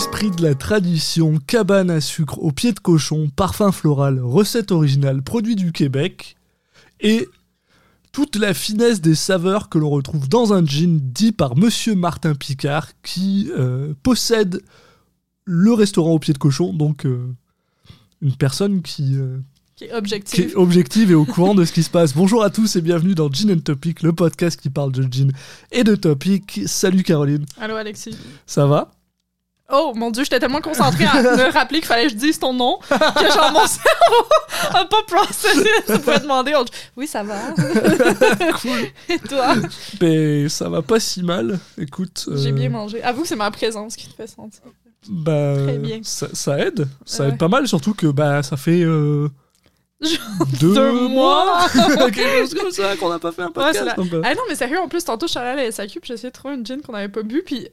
L'esprit de la tradition, cabane à sucre au pied de cochon, parfum floral, recette originale, produit du Québec et toute la finesse des saveurs que l'on retrouve dans un gin dit par Monsieur Martin Picard qui euh, possède le restaurant au pied de cochon, donc euh, une personne qui, euh, Qui est qui objectif. est objective et au courant de ce qui se passe. Bonjour à tous et bienvenue dans Gin and Topic, le podcast qui parle de gin et de topic. Salut Caroline, Allô, Alexis. ça va? Oh mon dieu, j'étais tellement concentrée à me rappeler qu'il fallait que je dise ton nom que genre mon cerveau a pas processé. Tu pouvais demander. Oui, ça va. Cool. Et toi? Mais ça va pas si mal. Écoute, euh, J'ai bien mangé. Avoue que c'est ma présence qui te fait sentir. bah, Très bien. Ça, ça aide, ça Ouais. aide pas mal, surtout que bah ça fait euh, deux, deux mois. quelque chose comme ça qu'on n'a pas fait un podcast. donc, euh, Ah non, mais sérieux, en plus, tantôt, je suis allée à la SAQ puis j'ai essayé de trouver une gin qu'on avait pas bu. Puis,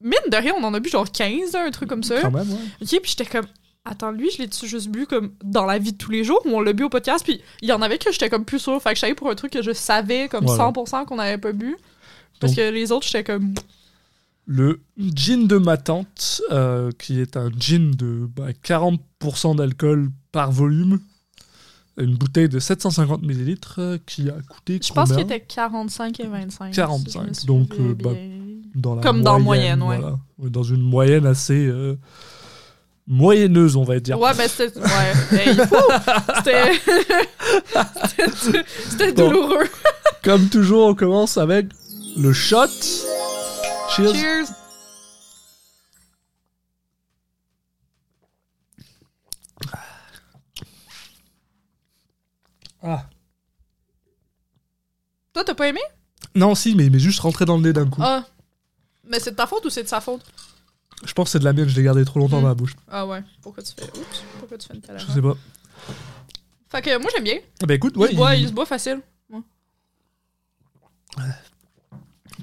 mine de rien, on en a bu genre 15, un truc comme ça. Quand même, ouais. Ok, puis j'étais comme, attends, lui, je l'ai-tu juste bu comme dans la vie de tous les jours ou on l'a bu au podcast? Puis il y en avait que j'étais comme plus sûre. Fait que j'allais pour un truc que je savais comme Voilà. 100% qu'on n'avait pas bu. Parce Donc- que les autres, j'étais comme, Le gin de ma tante, euh, qui est un gin de bah, 40% d'alcool par volume, une bouteille de 750 ml euh, qui a coûté je pense qu'il était 45 et 25. 45, si je me souviens donc, euh, bah. Dans la Comme dans moyenne, ouais. voilà. Dans une moyenne assez euh, moyenneuse, on va dire. Ouais, ben c'était. Ouais. Hey, c'était. douloureux. Comme toujours, on commence avec le shot. Cheers. Cheers. Ah. Toi, t'as pas aimé? Non, si, mais, mais juste rentrer dans le nez d'un coup. Ah. Mais c'est de ta faute ou c'est de sa faute? Je pense que c'est de la mienne, je l'ai gardé trop longtemps dans la bouche. Ah ouais. Pourquoi tu fais. Oups. Pourquoi tu fais une telle Je erreur? sais pas. Fait que moi, j'aime bien. Ah Bah écoute, Il, ouais. se boit, il- il se boit facile.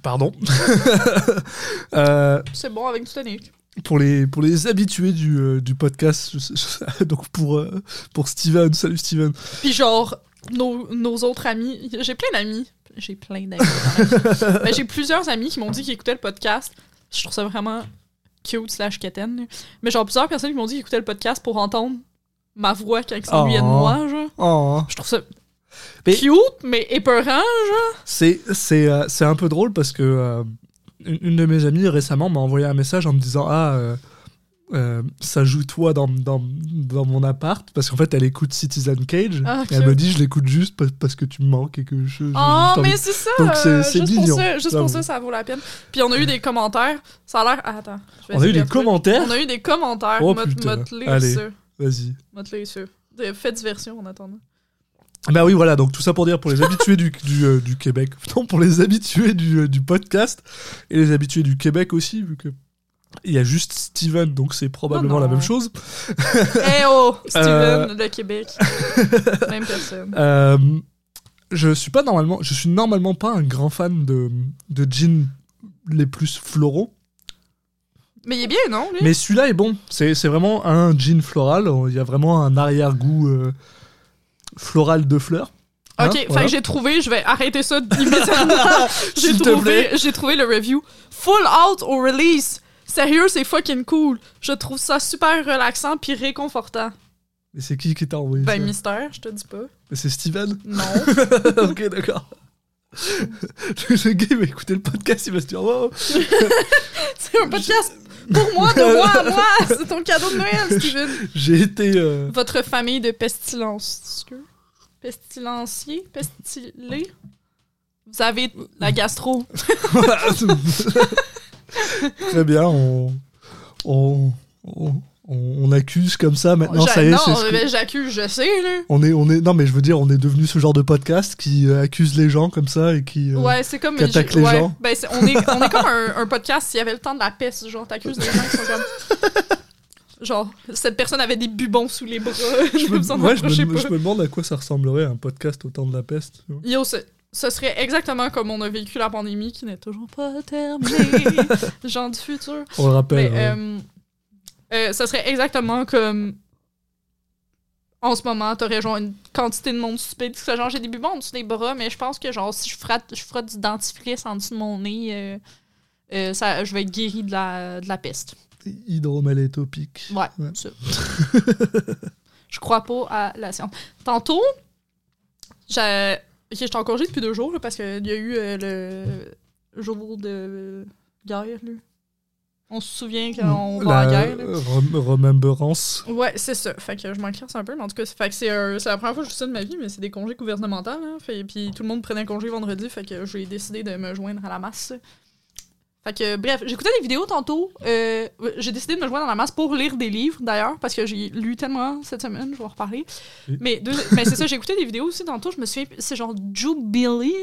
Pardon. Euh, C'est bon avec du tonic. pour, les, pour les habitués du, euh, du podcast, je sais- je- donc pour, euh, pour Steven, salut Steven. Puis genre, nos, nos autres amis, j'ai plein d'amis. J'ai plein d'amis. Ben, j'ai plusieurs amis qui m'ont dit qu'ils écoutaient le podcast. Je trouve ça vraiment cute slash quétaine. Mais genre, plusieurs personnes qui m'ont dit qu'ils écoutaient le podcast pour entendre ma voix quand ils s'ennuyaient de Oh. moi, genre. Oh, Je trouve ça Mais- cute, mais épeurant, genre. c'est c'est euh, c'est un peu drôle parce que euh, une, une de mes amies récemment m'a envoyé un message en me disant Ah, euh, euh, ça joue toi dans, dans, dans mon appart parce qu'en fait elle écoute Citizen Cage Ah, et elle me dit je l'écoute juste pa- parce que tu me manques et que je, je- Oh, mais c'est ça! Donc, c'est- euh, mignon, Pour ça, juste pour ça, ça vaut la peine. Puis on a eu des commentaires. Ça a l'air. Ah, attends. On a eu des commentaires? On a eu des commentaires. Oh, Allez. Vas-y. Ça. Des- Faites diversion en attendant. Bah oui, voilà, donc tout ça pour dire pour les habitués du, du, euh, du Québec. Non, pour les habitués du, euh, du podcast et les habitués du Québec aussi, vu que il y a juste Steven, donc c'est probablement Oh non. la même chose. Eh oh! Steven Euh. de Québec. Même personne. Euh, je suis pas normalement, je suis normalement pas un grand fan de, de gin les plus floraux, Mais il est bien, non? Lui? mais celui-là est bon. C'est c'est vraiment un gin floral. Il y a vraiment un arrière-goût euh, floral de fleurs. Hein, ok, voilà. j'ai trouvé, je vais arrêter ça immédiatement. j'ai trouvé, trouvé le review. Full out au release. Sérieux, c'est fucking cool. Je trouve ça super relaxant puis réconfortant. Mais c'est qui qui t'a envoyé Ben, ça? mystère, je te dis pas. Mais C'est Steven? Non. ok, d'accord. le gars, il va écouter le podcast, il va se dire wow. c'est un podcast pour moi, de moi à moi. C'est ton cadeau de Noël, Steven. J'ai été. euh, Votre famille de pestilence. Pestilencier? Pestilé? Vous avez la gastro. Très bien, on, on, on, on accuse comme ça maintenant. Ça y est, non, c'est que- mais j'accuse, je sais, là. on est, on est. Non, mais je veux dire, on est devenu ce genre de podcast qui euh, accuse les gens comme ça et qui. euh, Ouais, c'est comme. qui attaque les ouais. gens. Ben, c'est- on, est, on est comme un, un podcast s'il y avait le temps de la peste. Genre, t'accuses des gens qui sont comme. Genre, cette personne avait des bubons sous les bras. Je me, ouais, je, approchez me, pas. je me demande à quoi ça ressemblerait un podcast au temps de la peste. Yo, ce, ce serait exactement comme on a vécu la pandémie qui n'est toujours pas terminée. Genre du futur. On le rappelle. Mais euh, euh, ça serait exactement comme. En ce moment, t'aurais genre une quantité de monde serait genre j'ai des bubons en dessous des bras, mais je pense que genre si je frotte, je frotte du dentifrice en dessous de mon nez, euh, euh, ça, je vais être guéri de la, de la peste. Hydromalétopique. Ouais, Ouais. ça. je crois pas à la science. Tantôt, j'ai. Ok, j'étais en congé depuis deux jours là, parce qu'il y a eu euh, le jour de guerre. Là. On se souvient qu'on va en La guerre. là. rem- remembrance. Ouais, c'est ça. Fait que je m'en un peu, mais en tout cas, c'est- fait que c'est euh, c'est la première fois que je fais ça de ma vie, mais c'est des congés gouvernementaux. Hein, fait, puis tout le monde prenait un congé vendredi, fait que j'ai décidé de me joindre à la masse. Fait que, bref, j'écoutais des vidéos tantôt. euh, j'ai décidé de me joindre à la masse pour lire des livres, d'ailleurs, parce que j'ai lu tellement cette semaine, je vais en reparler. Mais, deux- mais c'est ça, j'ai écouté des vidéos aussi tantôt, je me souviens, c'est genre Jubilly,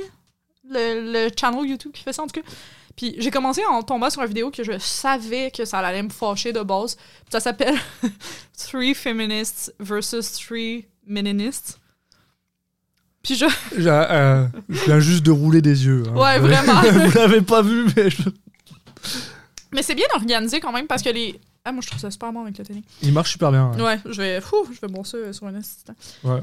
le, le channel YouTube qui fait ça en tout cas. Puis j'ai commencé en tombant sur une vidéo que je savais que ça allait me fâcher de base. Puis ça s'appelle Three Feminists versus Three Meninists. Puis je. Euh, je viens juste de rouler des yeux. hein. Ouais, vraiment. Vous l'avez pas vu, mais je- Mais c'est bien organisé quand même parce que les. Ah, moi je trouve ça super bon avec le télé. il marche super bien. hein. Ouais, je vais. Fou, je vais bon ça sur un assistant. Ouais.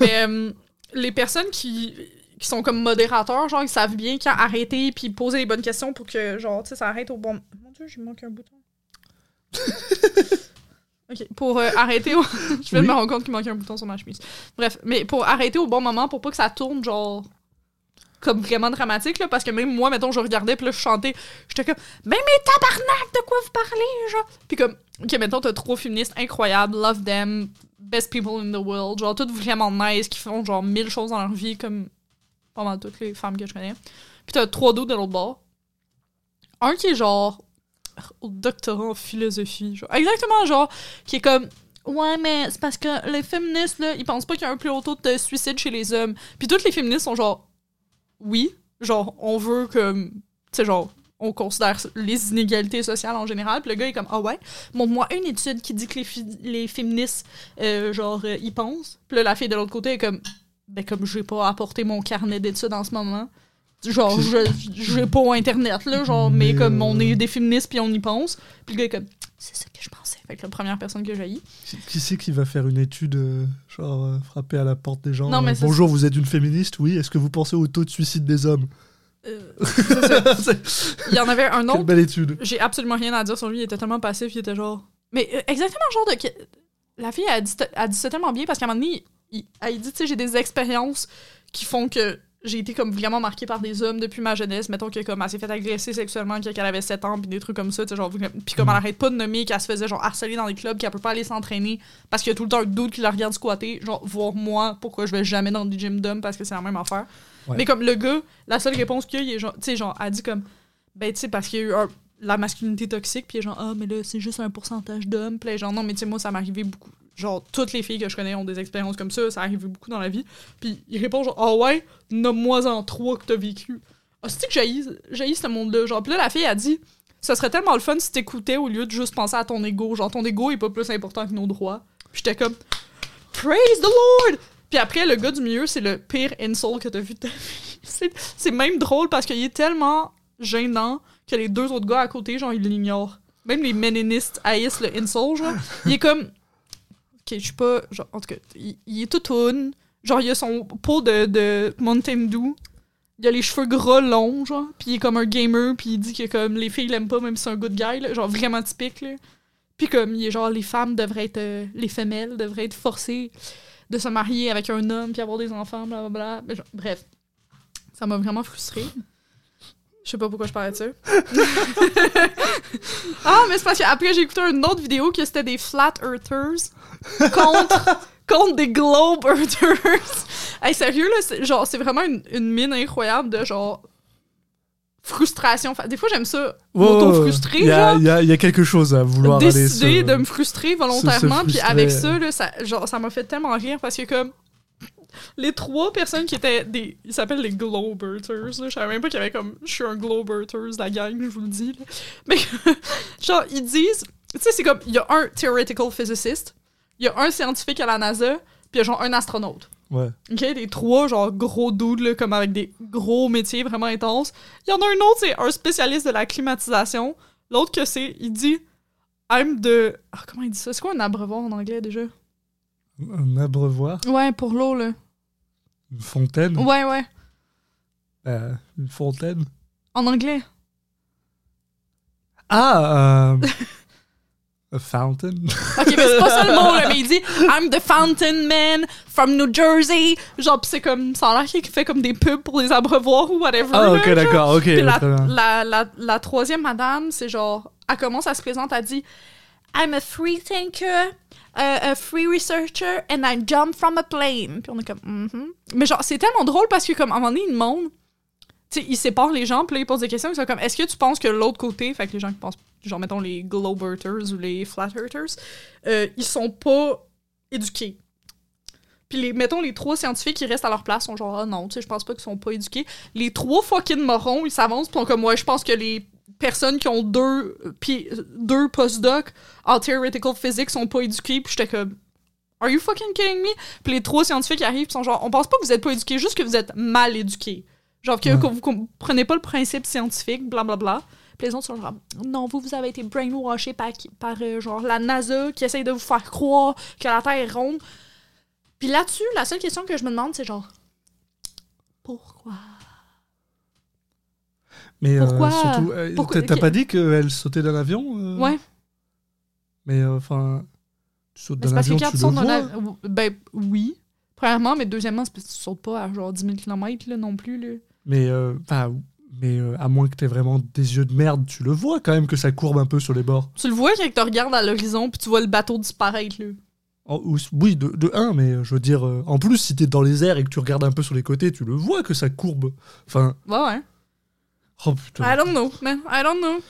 Mais euh, les personnes qui, qui sont comme modérateurs, genre, ils savent bien quand arrêter puis poser les bonnes questions pour que, genre, tu sais, ça arrête au bon. Mon dieu, j'ai manqué un bouton. ok, pour euh, arrêter au. je viens de me rendre compte qu'il manquait un bouton sur ma chemise. Bref, mais pour arrêter au bon moment, pour pas que ça tourne, genre. Comme vraiment dramatique, là, parce que même moi, mettons, je regardais, puis là, je chantais, j'étais comme, ben, mais tabarnak, de quoi vous parlez, genre? Puis comme, ok, mettons, t'as trois féministes incroyables, love them, best people in the world, genre toutes vraiment nice, qui font genre mille choses dans leur vie, comme pas mal toutes les femmes que je connais. Puis t'as trois d'autres de l'autre bord. Un qui est genre au doctorat en philosophie, genre exactement genre qui est comme ouais mais c'est parce que les féministes là, ils pensent pas qu'il y a un plus haut taux de suicide chez les hommes. Puis toutes les féministes sont genre oui, genre on veut comme tu sais genre on considère les inégalités sociales en général. Puis le gars est comme ah ouais, montre-moi une étude qui dit que les, les féministes euh, genre euh, y pensent. Puis là la fille de l'autre côté est comme ben comme j'ai pas apporté mon carnet d'études en ce moment. Genre, je j'ai pas internet, là, genre, mais, Mais, comme euh, on est des féministes puis on y pense. Puis le gars est comme, c'est ça que je pensais. Fait que la première personne que j'ai Qui, qui c'est qui va faire une étude, euh, genre euh, frapper à la porte des gens Non, mais euh, Bonjour, vous êtes une féministe Oui. Est-ce que vous pensez au taux de suicide des hommes Il y en avait un Quelle autre, belle étude. j'ai absolument rien à dire sur lui, il était tellement passif, il était genre. Mais exactement le genre de. La fille a dit, a dit ça tellement bien parce qu'à un moment donné, il, elle dit, tu sais, j'ai des expériences qui font que j'ai été comme vraiment marquée par des hommes depuis ma jeunesse. Mettons que comme elle s'est fait agresser sexuellement quand elle avait 7 ans, puis des trucs comme ça, genre. Puis comme elle arrête pas de nommer qu'elle se faisait genre harceler dans les clubs, qu'elle peut pas aller s'entraîner parce qu'il y a tout le temps un doute qui la regarde squatter. Genre, voir moi, pourquoi je vais jamais dans des gyms d'hommes parce que c'est la même affaire. Ouais. Mais comme le gars, la seule réponse qu'il y a, il est genre, tu sais, genre, elle dit comme, ben, tu sais, parce qu'il y a eu un- la masculinité toxique, puis genre, ah, mais là, c'est juste un pourcentage d'hommes. Puis genre, non, mais tu sais, moi, ça arrivé beaucoup. Genre, toutes les filles que je connais ont des expériences comme ça, ça arrive beaucoup dans la vie. Puis il répond genre, ah ouais, nomme-moi en trois que t'as vécu. Ah, c'est que j'haïs ce monde-là? Genre, puis là, la fille a dit, ça serait tellement le fun si t'écoutais au lieu de juste penser à ton ego. Genre, ton ego est pas plus important que nos droits. J'étais comme, praise the Lord! Puis après, le gars du milieu, c'est le pire insult que t'as vu de ta vie. C'est- C'est même drôle parce qu'il est tellement gênant que les deux autres gars à côté, genre, ils l'ignorent. Même les ménénistes haïssent le insult, genre. Il est comme. Je suis pas. Genre, en tout cas, il, il est tout tourne. Genre, il a son pot de, de Mountain Dew. Il a les cheveux gras longs, genre. Puis il est comme un gamer, puis il dit que comme les filles l'aiment pas, même si c'est un good guy, là. Genre, vraiment typique, là. Puis comme, il est genre, les femmes devraient être. euh, les femelles devraient être forcées de se marier avec un homme, puis avoir des enfants, blablabla. Mais genre, bref. Ça m'a vraiment frustrée. Je sais pas pourquoi je parlais de ça. ah, mais c'est parce qu'après, j'ai écouté une autre vidéo que c'était des Flat Earthers contre, contre des Globe Earthers. hey, sérieux, là, c'est, genre, c'est vraiment une, une mine incroyable de genre frustration. Des fois, j'aime ça, m'auto-frustrer, Il y, a- y y quelque chose à vouloir aller décider se- de me frustrer volontairement. Puis frustrer. avec ça, là, ça, genre, ça m'a fait tellement rire parce que comme les trois personnes qui étaient des. Ils s'appellent les Globerters. là. Je savais même pas qu'il y avait comme. Je suis un Globerters, la gang, je vous le dis. là. Mais genre, ils disent. Tu sais, c'est comme. Il y a un theoretical physicist, il y a un scientifique à la NASA, puis il y a genre un astronaute. Ouais. OK, les trois, genre, gros dudes, là, comme avec des gros métiers vraiment intenses. Il y en a un autre, c'est un spécialiste de la climatisation. L'autre que c'est, il dit I'm the. Ah, comment il dit ça? C'est quoi un abreuvoir en anglais déjà? Un abreuvoir, Ouais, pour l'eau, là. une fontaine? Ouais, ouais. Euh, une fontaine? En anglais. Ah, euh, A fountain. Ok, mais c'est pas ça le mot, là, mais il dit I'm the fountain man from New Jersey. Genre, pis c'est comme. Ça a l'air qu'il fait comme des pubs pour des abreuvoirs ou whatever. Ah, ok, d'accord, ok. Puis la, la, la, la troisième madame, c'est genre. Elle commence à se présenter, elle dit I'm a free thinker, a, free researcher, and I jump from a plane. Puis on est comme, Mhm. Mais genre, c'est tellement drôle parce que, comme, à un moment donné, il demande. Tu sais, il sépare les gens, puis là, il pose des questions. Ils sont comme, est-ce que tu penses que l'autre côté, fait que les gens qui pensent, genre, mettons les globe ou les flat euh, ils sont pas éduqués? Puis, les, mettons, les trois scientifiques qui restent à leur place sont genre, ah non, tu sais, je pense pas qu'ils sont pas éduqués. Les trois fucking morons, ils s'avancent, puis sont comme, ouais, je pense que les personnes qui ont deux, puis deux postdocs en theoretical physics sont pas éduqués, puis j'étais comme, are you fucking kidding me? Puis les trois scientifiques arrivent, puis sont genre, on pense pas que vous êtes pas éduqués, juste que vous êtes mal éduqués. Genre que, Ouais. que vous comprenez pas le principe scientifique, blablabla. Puis les autres sont genre, non, vous, vous avez été brainwashés par, par euh, genre la NASA qui essaye de vous faire croire que la Terre est ronde. Puis là-dessus, la seule question que je me demande, c'est genre, pourquoi? Mais euh, Pourquoi surtout, euh, Pourquoi- t'as pas dit qu'elle sautait d'un avion euh Ouais. Mais enfin, tu sautes d'un parce que avion, quand tu le sautes dans vois. la... Ben oui. Premièrement, mais deuxièmement, c'est parce que tu sautes pas à genre 10 000 km là, non plus. Là. Mais, euh, mais euh, à moins que t'aies vraiment des yeux de merde, tu le vois quand même que ça courbe un peu sur les bords. Tu le vois quand tu regardes à l'horizon puis tu vois le bateau disparaître. Là. Ou- oui, de, de un, mais je veux dire, euh, en plus, si t'es dans les airs et que tu regardes un peu sur les côtés, tu le vois que ça courbe. Enfin, Ouais, ouais. Oh putain. I don't know, man. I don't know.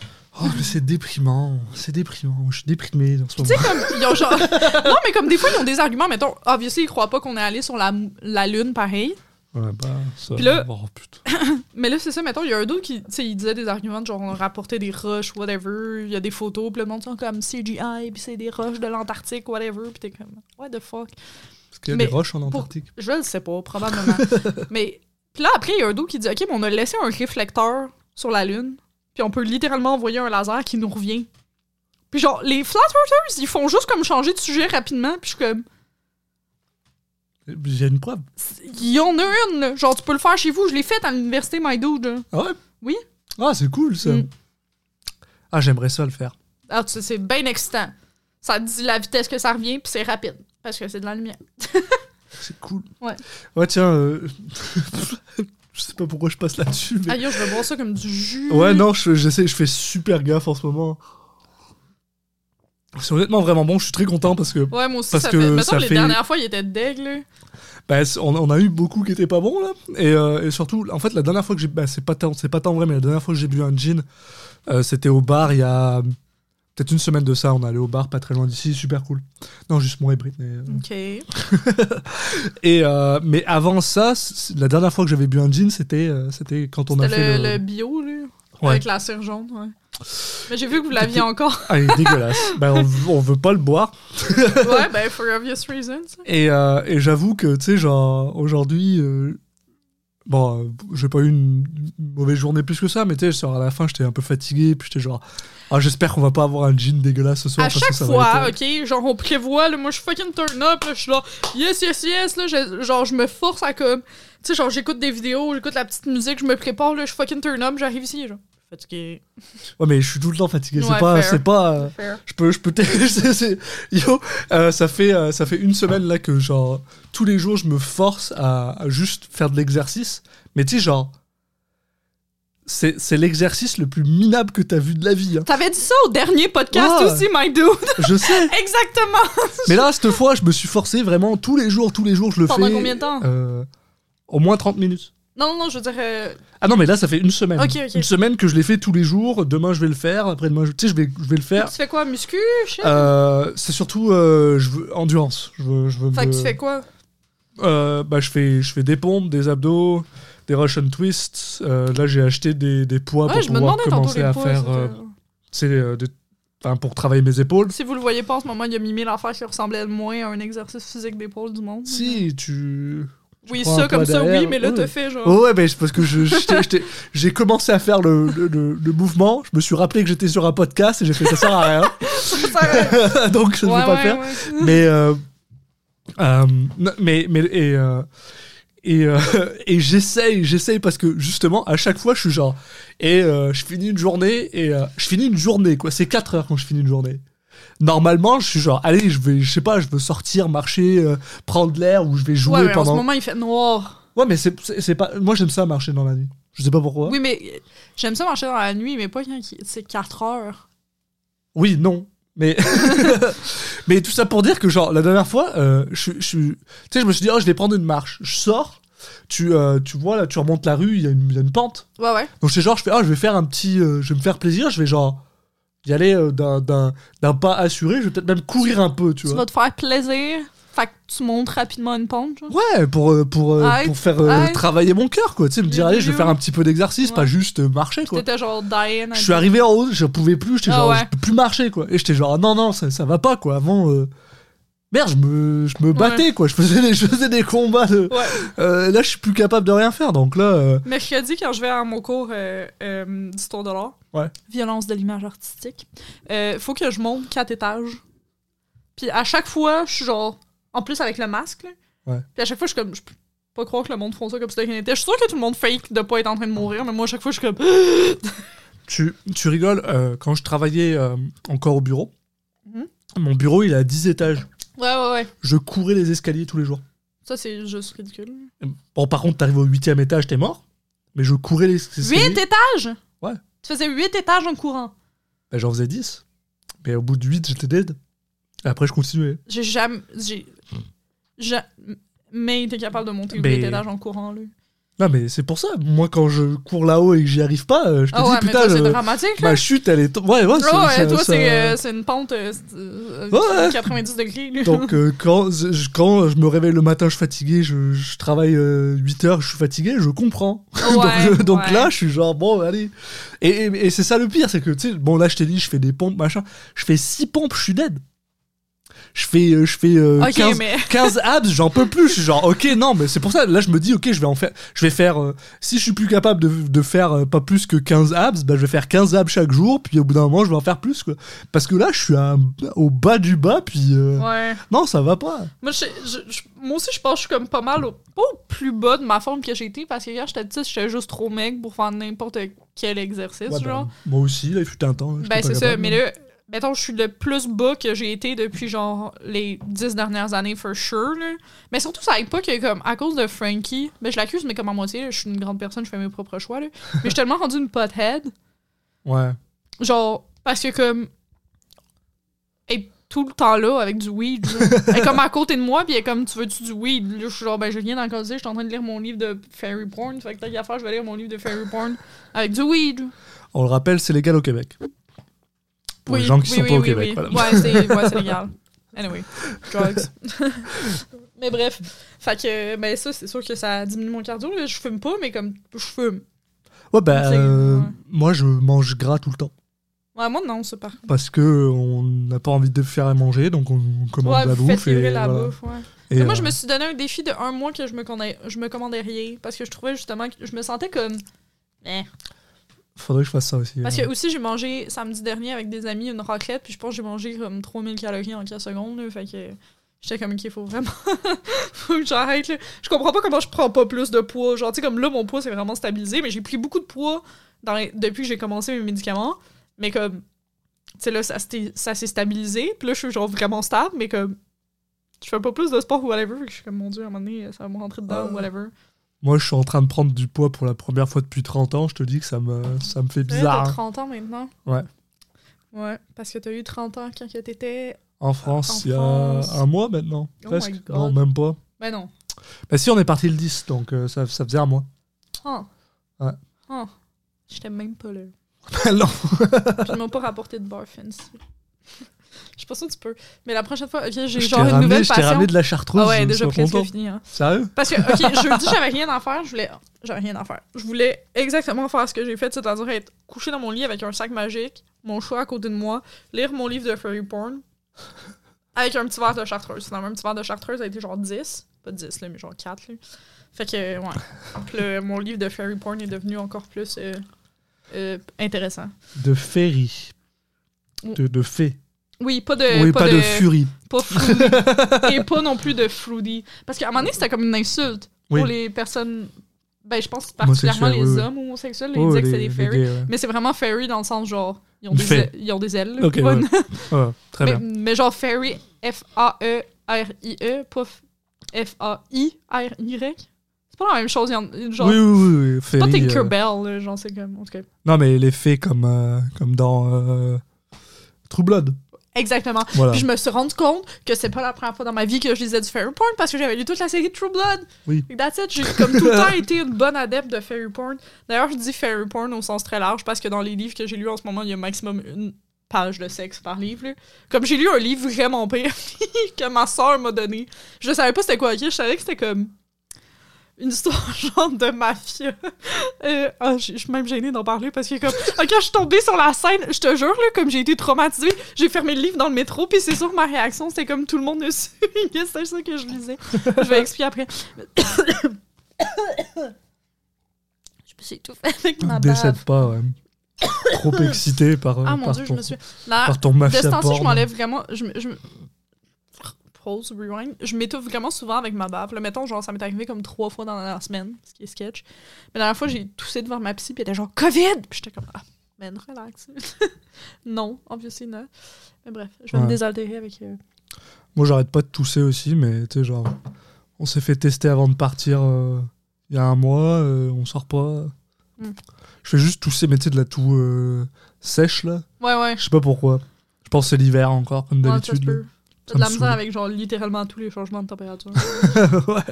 Oh, mais c'est déprimant. C'est déprimant. Je suis déprimé dans ce Tu sais, moment. comme, ils ont genre... non, mais comme des fois, ils ont des arguments. Mettons, obviously, ils croient pas qu'on est allé sur la, la Lune pareil. Ouais, bah, ça. Puis là- Oh putain. Mais là, c'est ça, mettons, il y a un d'autre qui, tu sais, il disait des arguments de genre, on rapportait des roches, whatever, il y a des photos, puis le monde sont comme CGI, puis c'est des roches de l'Antarctique, whatever, puis t'es comme, what the fuck? Parce qu'il y a Mais des roches en Antarctique. Je le sais pas, probablement. mais, puis là, après, il y a un d'autre qui dit, OK, mais on a laissé un réflecteur sur la Lune, puis on peut littéralement envoyer un laser qui nous revient. Puis genre, les flat earthers, ils font juste comme changer de sujet rapidement, puis je suis comme, a une preuve. il y en a une, genre, tu peux le faire chez vous, je l'ai fait à l'université My Dude. Ah ouais? Oui. Ah, c'est cool ça. Mm. Ah, j'aimerais ça le faire. Alors, tu sais, c'est bien excitant. Ça dit la vitesse que ça revient, puis c'est rapide. Parce que c'est de la lumière. C'est cool. Ouais. Ouais, tiens. euh, je sais pas pourquoi je passe là-dessus. Mais... Aïe, yo, je vais boire ça comme du jus. Ouais, non, je, j'essaie, je fais super gaffe en ce moment. C'est honnêtement vraiment bon, je suis très content parce que Ouais, moi aussi, Parce ça que fait. Mettons, ça les fait- dernières fois, il était deg, là. bah, c'est- on, on a eu beaucoup qui étaient pas bons là. Et, euh, et surtout, en fait, la dernière fois que j'ai. Bah, c'est pas, tant- c'est pas tant vrai, mais la dernière fois que j'ai bu un gin, euh, c'était au bar il y a peut-être une semaine de ça. On allé au bar pas très loin d'ici, super cool. Non, juste moi et Britney. euh. Ok. Et, euh, mais avant ça, la dernière fois que j'avais bu un gin, c'était euh, c'était quand on a fait le, le. le bio. Ouais. Avec la cire jaune, ouais. Mais j'ai vu que vous l'aviez encore. Ah, il est dégueulasse. bah, on, on veut pas le boire. ouais, ben, for obvious reasons. Et, euh, et j'avoue que, tu sais, genre, aujourd'hui, euh, bon, euh, j'ai pas eu une mauvaise journée plus que ça, mais tu sais, genre, à la fin, j'étais un peu fatigué, puis j'étais genre, ah, j'espère qu'on va pas avoir un jean dégueulasse ce soir. À parce chaque que ça va fois, être, euh, ok, genre on prévoit, là, moi je suis fucking turn up, là, je suis là, yes, yes, yes, là, genre je me force à comme, tu sais, genre j'écoute des vidéos, j'écoute la petite musique, je me prépare, là, je suis fucking turn up, j'arrive ici, genre, fatigué. Ouais, mais je suis tout le temps fatigué. Ouais, c'est pas, c'est pas, euh, je peux, je peux, t- c'est- c'est- yo, euh, ça fait, euh, ça fait une semaine là que genre tous les jours je me force à, à juste faire de l'exercice, mais tu sais genre. C'est c'est l'exercice le plus minable que t'as vu de la vie. hein. T'avais dit ça au dernier podcast Ouais. aussi, my dude. Je sais. Exactement. Mais là, cette fois, je me suis forcé vraiment tous les jours, tous les jours, je le Pendant fais. combien de temps? Au moins 30 minutes. Non, non, non, je veux dire, euh, Ah non, mais là, ça fait une semaine. Ok, ok. Une semaine que je l'ai fait tous les jours. Demain, je vais le faire. Après-demain, je... tu sais, je vais, je vais le faire. tu fais quoi, muscu, shit? Euh, c'est surtout euh, je veux, endurance. Je veux, je veux Fait me- que tu fais quoi? Euh, bah, je fais, je fais des pompes, des abdos, des Russian twists. Euh, là, j'ai acheté des, des poids Ouais, pour je me pouvoir demandais tantôt commencer les à poids. faire, c'était- euh, tu sais, euh, des- enfin, pour travailler mes épaules. Si vous le voyez pas en ce moment, il y a mimé l'affaire qui ressemblait le moins à un exercice physique d'épaule du monde. Si tu. Oui, ça, comme ça, derrière, oui, mais là, ouais. t'as fait genre. Oh ouais, mais c'est parce que je, j'ai commencé à faire le, le, le- le mouvement. Je me suis rappelé que j'étais sur un podcast et j'ai fait ça sert à rien. Ça- Donc je ne ouais, vais pas ouais, faire. ouais. Mais, euh, euh, mais, mais, et, euh, et, euh, et j'essaye, j'essaye parce que justement, à chaque fois, je suis genre, et euh, je finis une journée, et euh, je finis une journée, quoi. C'est 4 heures quand je finis une journée. Normalement, je suis genre, allez, je vais, je sais pas, je veux sortir, marcher, euh, prendre l'air ou je vais jouer Ouais, mais en ce pendant. moment, il fait noir. Ouais, mais c'est c'est- c'est pas. Moi, j'aime ça marcher dans la nuit. Je sais pas pourquoi. Oui, mais j'aime ça marcher dans la nuit, mais pas quand c'est 4 heures. Oui, non. Mais, mais tout ça pour dire que, genre, la dernière fois, euh, je, je, tu sais, je me suis dit, oh, je vais prendre une marche. Je sors, tu, euh, tu vois, là, tu remontes la rue, il y, a une- il y a une pente. Ouais, ouais. Donc, c'est genre, je fais, oh, je vais faire un petit. euh, je vais me faire plaisir, je vais, genre, euh, d'un- pas assuré, je vais peut-être même courir un peu, tu Tu vois. vas te faire plaisir. Fait que tu montes rapidement une pente, genre. Ouais, pour, euh, pour, euh, pour faire travailler mon cœur, quoi. Tu sais, me dire, allez, je vais faire un petit peu d'exercice, Ouais. pas juste marcher, quoi. T'étais genre dying. Je suis arrivé en haut, je pouvais plus, j'étais Ah genre, ouais. je peux plus marcher, quoi. Et j'étais genre, non, non, ça, ça va pas, quoi. Avant, euh, merde, je me, je me battais, quoi. Je faisais, des, je faisais des combats de. Ouais. Euh, là, je suis plus capable de rien faire, donc là. euh, Mercredi, quand je vais à mon cours euh, euh, d'histoire de l'art, Ouais. violence de l'image artistique, faut que je monte quatre étages. Puis à chaque fois, je suis genre. En plus avec le masque, là. Ouais. Puis à chaque fois, je suis comme. Je peux pas croire que le monde font ça comme si de rien n'était. Je suis sûre que tout le monde fake de pas être en train de mourir, mais moi, à chaque fois, je suis comme. tu, tu rigoles, quand je travaillais encore au bureau, Mhm. mon bureau, il est à 10 étages. Ouais, ouais, ouais. Je courais les escaliers tous les jours. Ça, c'est juste ridicule. Bon, par contre, t'arrives au 8 étage, t'es mort. Mais je courais les escaliers. Huit étages? Ouais. Tu faisais huit étages en courant? Ben, J'en faisais 10. Mais au bout de 8, j'étais dead. Et après, je continuais. J'ai jamais. J'ai. Jamais été capable de monter Ben- huit étages en courant, là. Non, mais c'est pour ça. Moi, quand je cours là-haut et que j'y arrive pas, euh, je te Ah dis, ouais, mais putain, toi, je- dramatique, là. ma chute, elle est. Ouais, ouais, c'est- Ah ouais, toi, ça- c'est euh, c'est une pente euh, euh, Ouais. 90 degrés. là. Donc, euh, quand, je, quand je me réveille le matin, je suis fatigué, je, je travaille 8 heures, je suis fatigué, je comprends. donc je- là, je suis genre, bon, allez. Et, et, et c'est ça le pire, c'est que, tu sais, bon, là, je t'ai dit, je fais des pompes, machin. Je fais 6 pompes, je suis dead. Je fais, euh, je fais euh, Ok, 15, mais. 15 abs, j'en peux plus. Je suis genre, ok, non, mais c'est pour ça. Là, je me dis, ok, je vais en faire. Je vais faire. euh, si je suis plus capable de, de faire euh, pas plus que 15 abs, bah, je vais faire 15 abs chaque jour. Puis au bout d'un moment, je vais en faire plus, quoi. Parce que là, je suis à- au bas du bas. Puis euh, Ouais. non, ça va pas. Moi, je, je- je- moi aussi, je pense que je suis comme pas mal au, pas au plus bas de ma forme que j'ai été parce que quand j'étais petite, j'étais juste trop maigre pour faire n'importe quel exercice, Ouais, genre. ben, moi aussi, là, il fut un temps. là, j'étais Ben, c'est ça. Mais là, mettons, je suis le plus bas que j'ai été depuis, genre, les dix dernières années, for sure, là. Mais surtout, ça aide pas que, comme, à cause de Frankie, ben, je l'accuse, mais comme à moitié, là, je suis une grande personne, je fais mes propres choix, là. Mais je suis tellement rendue une pothead. Ouais. Genre, parce que, comme, elle est tout le temps là avec du weed. Elle est comme à côté de moi, puis elle est comme, tu veux-tu du weed? Là, je suis genre, ben, je viens d'en causer, je suis en train de lire mon livre de fairy porn. Fait que tant qu'à faire, je vais lire mon livre de fairy porn avec du weed. On le rappelle, c'est légal au Québec. Pour les gens qui sont pas au Québec. voilà. Ouais, c'est ouais, c'est légal. Anyway, drugs. mais bref, fait que ben ça c'est sûr que ça diminue mon cardio. là. Je fume pas, mais comme je fume. Ouais, C'est- euh, ouais. moi, je mange gras tout le temps. Ouais, moi non, c'est contre. Parce que on n'a pas envie de faire à manger, donc on commande Ouais, la bouffe. Et, la voilà. bouffe, ouais. Et, moi, euh, je me suis donné un défi de un mois que je me, connais, je me commandais rien. Parce que je trouvais justement que je me sentais comme. Eh. Faudrait que je fasse ça aussi. Parce que aussi, j'ai mangé samedi dernier avec des amis une raclette, puis je pense que j'ai mangé comme 3000 calories en 15 secondes. là. fait que j'étais comme, qu'il faut vraiment. faut que j'arrête. Je comprends pas comment je prends pas plus de poids. Genre, tu sais, comme là, mon poids, c'est vraiment stabilisé, mais j'ai pris beaucoup de poids dans les- depuis que j'ai commencé mes médicaments. Mais comme. Tu sais, là, ça s'est stabilisé, puis là, je suis genre vraiment stable, mais comme. Je fais pas plus de sport ou whatever, fait que je suis comme, mon dieu, à un moment donné, ça va me rentrer dedans Ah. ou whatever. Moi, je suis en train de prendre du poids pour la première fois depuis 30 ans. Je te dis que ça me, ça me fait bizarre. T'as hein. 30 ans maintenant? Ouais. Ouais, parce que t'as eu 30 ans quand que t'étais. En France, il y a un mois maintenant. Oh presque. my God. Non, même pas. Ben non. Bah, si, on est parti le 10, donc euh, ça, ça faisait un mois. Ah. Ouais. Ah. J'étais même pas là. non. Puis ils m'ont pas rapporté de bar fancy. Je sais pas si tu peux. Mais la prochaine fois, ok, j'ai genre une nouvelle je t'ai passion. ramené de la chartreuse. Ah ouais, déjà presque fini. Hein. Sérieux? Parce que, ok, jeudi, j'avais rien à faire. Je voulais. J'avais rien à faire. Je voulais exactement faire ce que j'ai fait, c'est-à-dire être couché dans mon lit avec un sac magique, mon choix à côté de moi, lire mon livre de furry porn, avec un petit verre de chartreuse. Finalement, un petit verre de chartreuse a été genre 10. Pas 10, là, mais genre 4. Là. Fait que, ouais. Le- mon livre de furry porn est devenu encore plus euh, euh, intéressant. De féerie. De, de fée. Oui, pas de. oui, pas, de, furie. Pas fruity. Et pas non plus de fruity. Parce qu'à un moment donné, c'était comme une insulte Oui. pour les personnes Ben, je pense particulièrement les oui, hommes homosexuels, ils Oh, disaient que c'était des fairies. ouais. Mais c'est vraiment fairy dans le sens genre. Ils ont, des, ailes- ils ont des ailes. Ouais, ouais. très mais, bien. mais genre fairy, F-A-E-R-I-E, pas F-A-I-R-Y. C'est pas la même chose. il y en- Genre, oui, oui, oui. pas Fairy, euh, Tinkerbell, là, genre, c'est comme. En tout cas. Non, mais les fées comme, euh, comme dans euh, True Blood. Exactement. Voilà. Puis je me suis rendu compte que c'est pas la première fois dans ma vie que je lisais du fairy porn parce que j'avais lu toute la série True Blood. Oui. That's it. J'ai comme tout le temps été une bonne adepte de fairy porn. D'ailleurs, je dis fairy porn au sens très large parce que dans les livres que j'ai lus en ce moment, il y a maximum une page de sexe par livre. là. Comme j'ai lu un livre vraiment pire que ma soeur m'a donné. Je savais pas c'était quoi, ok? Je savais que c'était comme une histoire genre de mafia. Euh, ah, je je suis même gênée d'en parler parce que comme ah, quand je suis tombée sur la scène, je te jure là, comme j'ai été traumatisée, j'ai fermé le livre dans le métro puis c'est sûr ma réaction c'était comme tout le monde dessus. c'était ça que je lisais. Je vais expliquer après. je me suis étouffée avec ma Décède pas, ouais. Trop excité par, Ah mon par dieu, je ton, me suis. Là, par ton de mafia ce temps-ci, je m'enlève vraiment. Je me. Je me... Pause, rewind. Je m'étouffe vraiment souvent avec ma bave. Là, mettons, genre, ça m'est arrivé comme trois fois dans la semaine, ce qui est sketch. Mais la dernière fois, j'ai toussé devant ma psy, puis elle était genre COVID! Puis j'étais comme, ah, man, relax. non, obviously not. Mais bref, je vais me Ouais. désaltérer avec. euh, Moi, j'arrête pas de tousser aussi, mais tu sais, genre, on s'est fait tester avant de partir euh, il y a un mois, euh, on sort pas. Mm. Je fais juste tousser, mais tu sais, de la toux euh, sèche, là. Ouais, ouais. Je sais pas pourquoi. Je pense que c'est l'hiver encore, comme d'habitude. Ça de la misère avec, genre, littéralement tous les changements de température. ouais.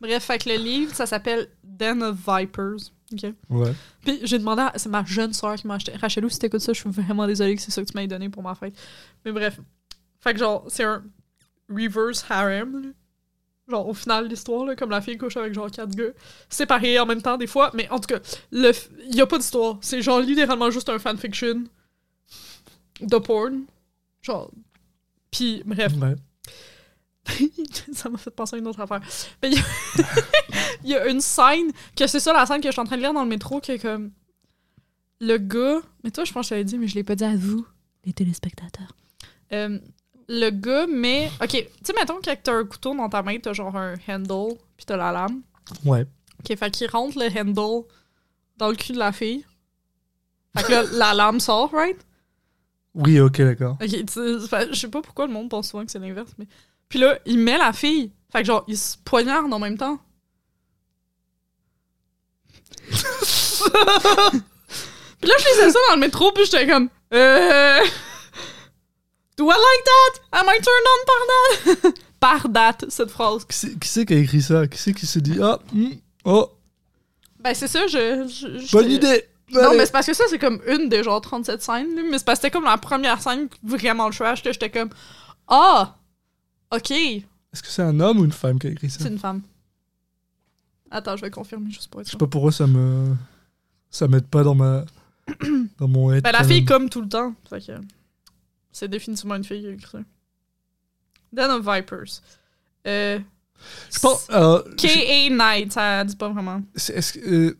bref, fait que le livre, ça s'appelle Den of Vipers. OK? Ouais. Puis j'ai demandé à... C'est ma jeune soeur qui m'a acheté. Rachelou, si t'écoutes ça, je suis vraiment désolée que c'est ça que tu m'as donné pour ma fête. Mais bref. Fait que genre, c'est un reverse harem. là. Genre, au final, l'histoire, là, comme la fille couche avec genre quatre gars, séparés en même temps des fois. Mais en tout cas, le f- y a pas d'histoire. C'est genre littéralement juste un fanfiction de porn. Genre. Puis, bref. ouais. ça m'a fait penser à une autre affaire. Mais il y, a- il y a une scène, que c'est ça la scène que je suis en train de lire dans le métro, que comme le gars, mais toi je pense que je t'avais dit, mais je l'ai pas dit à vous, les téléspectateurs. Euh, le gars met, ok, tu sais mettons que t'as un couteau dans ta main, t'as genre un handle, puis t'as la lame. Ouais. Ok, fait qu'il rentre le handle dans le cul de la fille. Fait que là, la lame sort, right? Oui, ok, d'accord. Ok, tu sais, fait- je sais pas pourquoi le monde pense souvent que c'est l'inverse, mais. Puis là, il met la fille. Fait que genre, il se poignarde en même temps. puis là, je lisais ça dans le métro, puis j'étais comme. Euh. Do I like that? Am I turned on par that? par that, cette phrase. Qui c'est qui, c'est qui a écrit ça? Qui c'est qui s'est dit Ah, hmm, oh, Ben, c'est ça, je. je- je- bonne idée Non, mais c'est parce que ça, c'est comme une des genre 37 scènes, là, mais c'est parce que c'était comme la première scène vraiment trash, que j'étais comme. Ah! Ok, Est-ce que c'est un homme ou une femme qui a écrit ça? C'est une femme. Attends, je vais confirmer juste pour être Je sais pas pourquoi ça me. Ça m'aide pas dans ma. dans mon head Ben, la fille, comme tout le temps. Fait que. C'est définitivement une fille qui a écrit ça. Den of Vipers. Euh. Je pense. je- K.A. Knight, ça dit pas vraiment. Est-ce que- euh,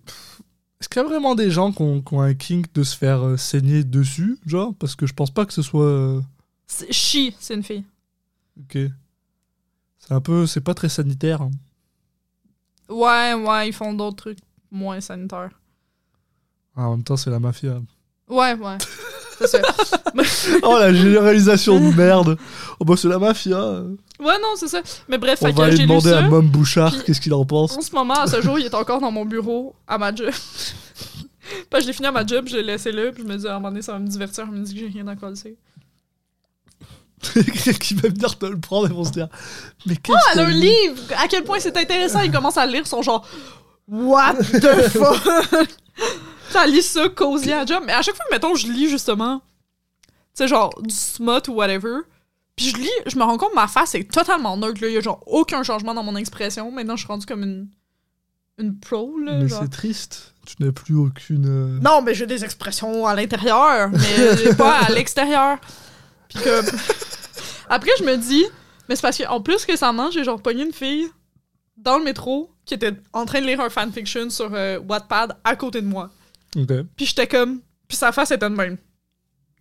est-ce qu'il y a vraiment des gens qui ont, qui ont un kink de se faire euh, saigner dessus, genre? Parce que je pense pas que ce soit. euh, C'est- She, c'est une fille. ok. C'est un peu. C'est pas très sanitaire. hein. Ouais, ouais, ils font d'autres trucs moins sanitaires. Ah, en même temps, c'est la mafia. Ouais, ouais. C'est oh, la généralisation de merde Oh, bah, c'est la mafia Ouais, non, c'est ça. Mais bref, On fait va que aller j'ai lu demander ça. à Mom Bouchard puis- qu'est-ce qu'il en pense. En ce moment, à ce jour, il est encore dans mon bureau à ma job. Puis je l'ai fini à ma job, je l'ai laissé là, puis je me dis à un moment donné, ça va me divertir, je me dis que j'ai rien à coller. qui va venir te le prendre et vont se dire Mais qu'est-ce Oh, elle a que un livre! À quel point c'est intéressant, il commence à lire, son genre What the fuck? ça lit ça, cosy à job. Mais à chaque fois, mettons, je lis justement, tu sais, genre du smut ou whatever. Puis je lis, je me rends compte que ma face est totalement neutre, là. Il y a genre aucun changement dans mon expression. Maintenant, je suis rendue comme une. Une pro, là. Mais genre. c'est triste. Tu n'as plus aucune. euh, Non, mais j'ai des expressions à l'intérieur, mais pas à l'extérieur. Puis. Après, je me dis, mais c'est parce qu'en plus récemment, j'ai genre pogné une fille dans le métro qui était en train de lire un fanfiction sur euh, Wattpad à côté de moi. Ok. Puis j'étais comme... Puis sa face était de même.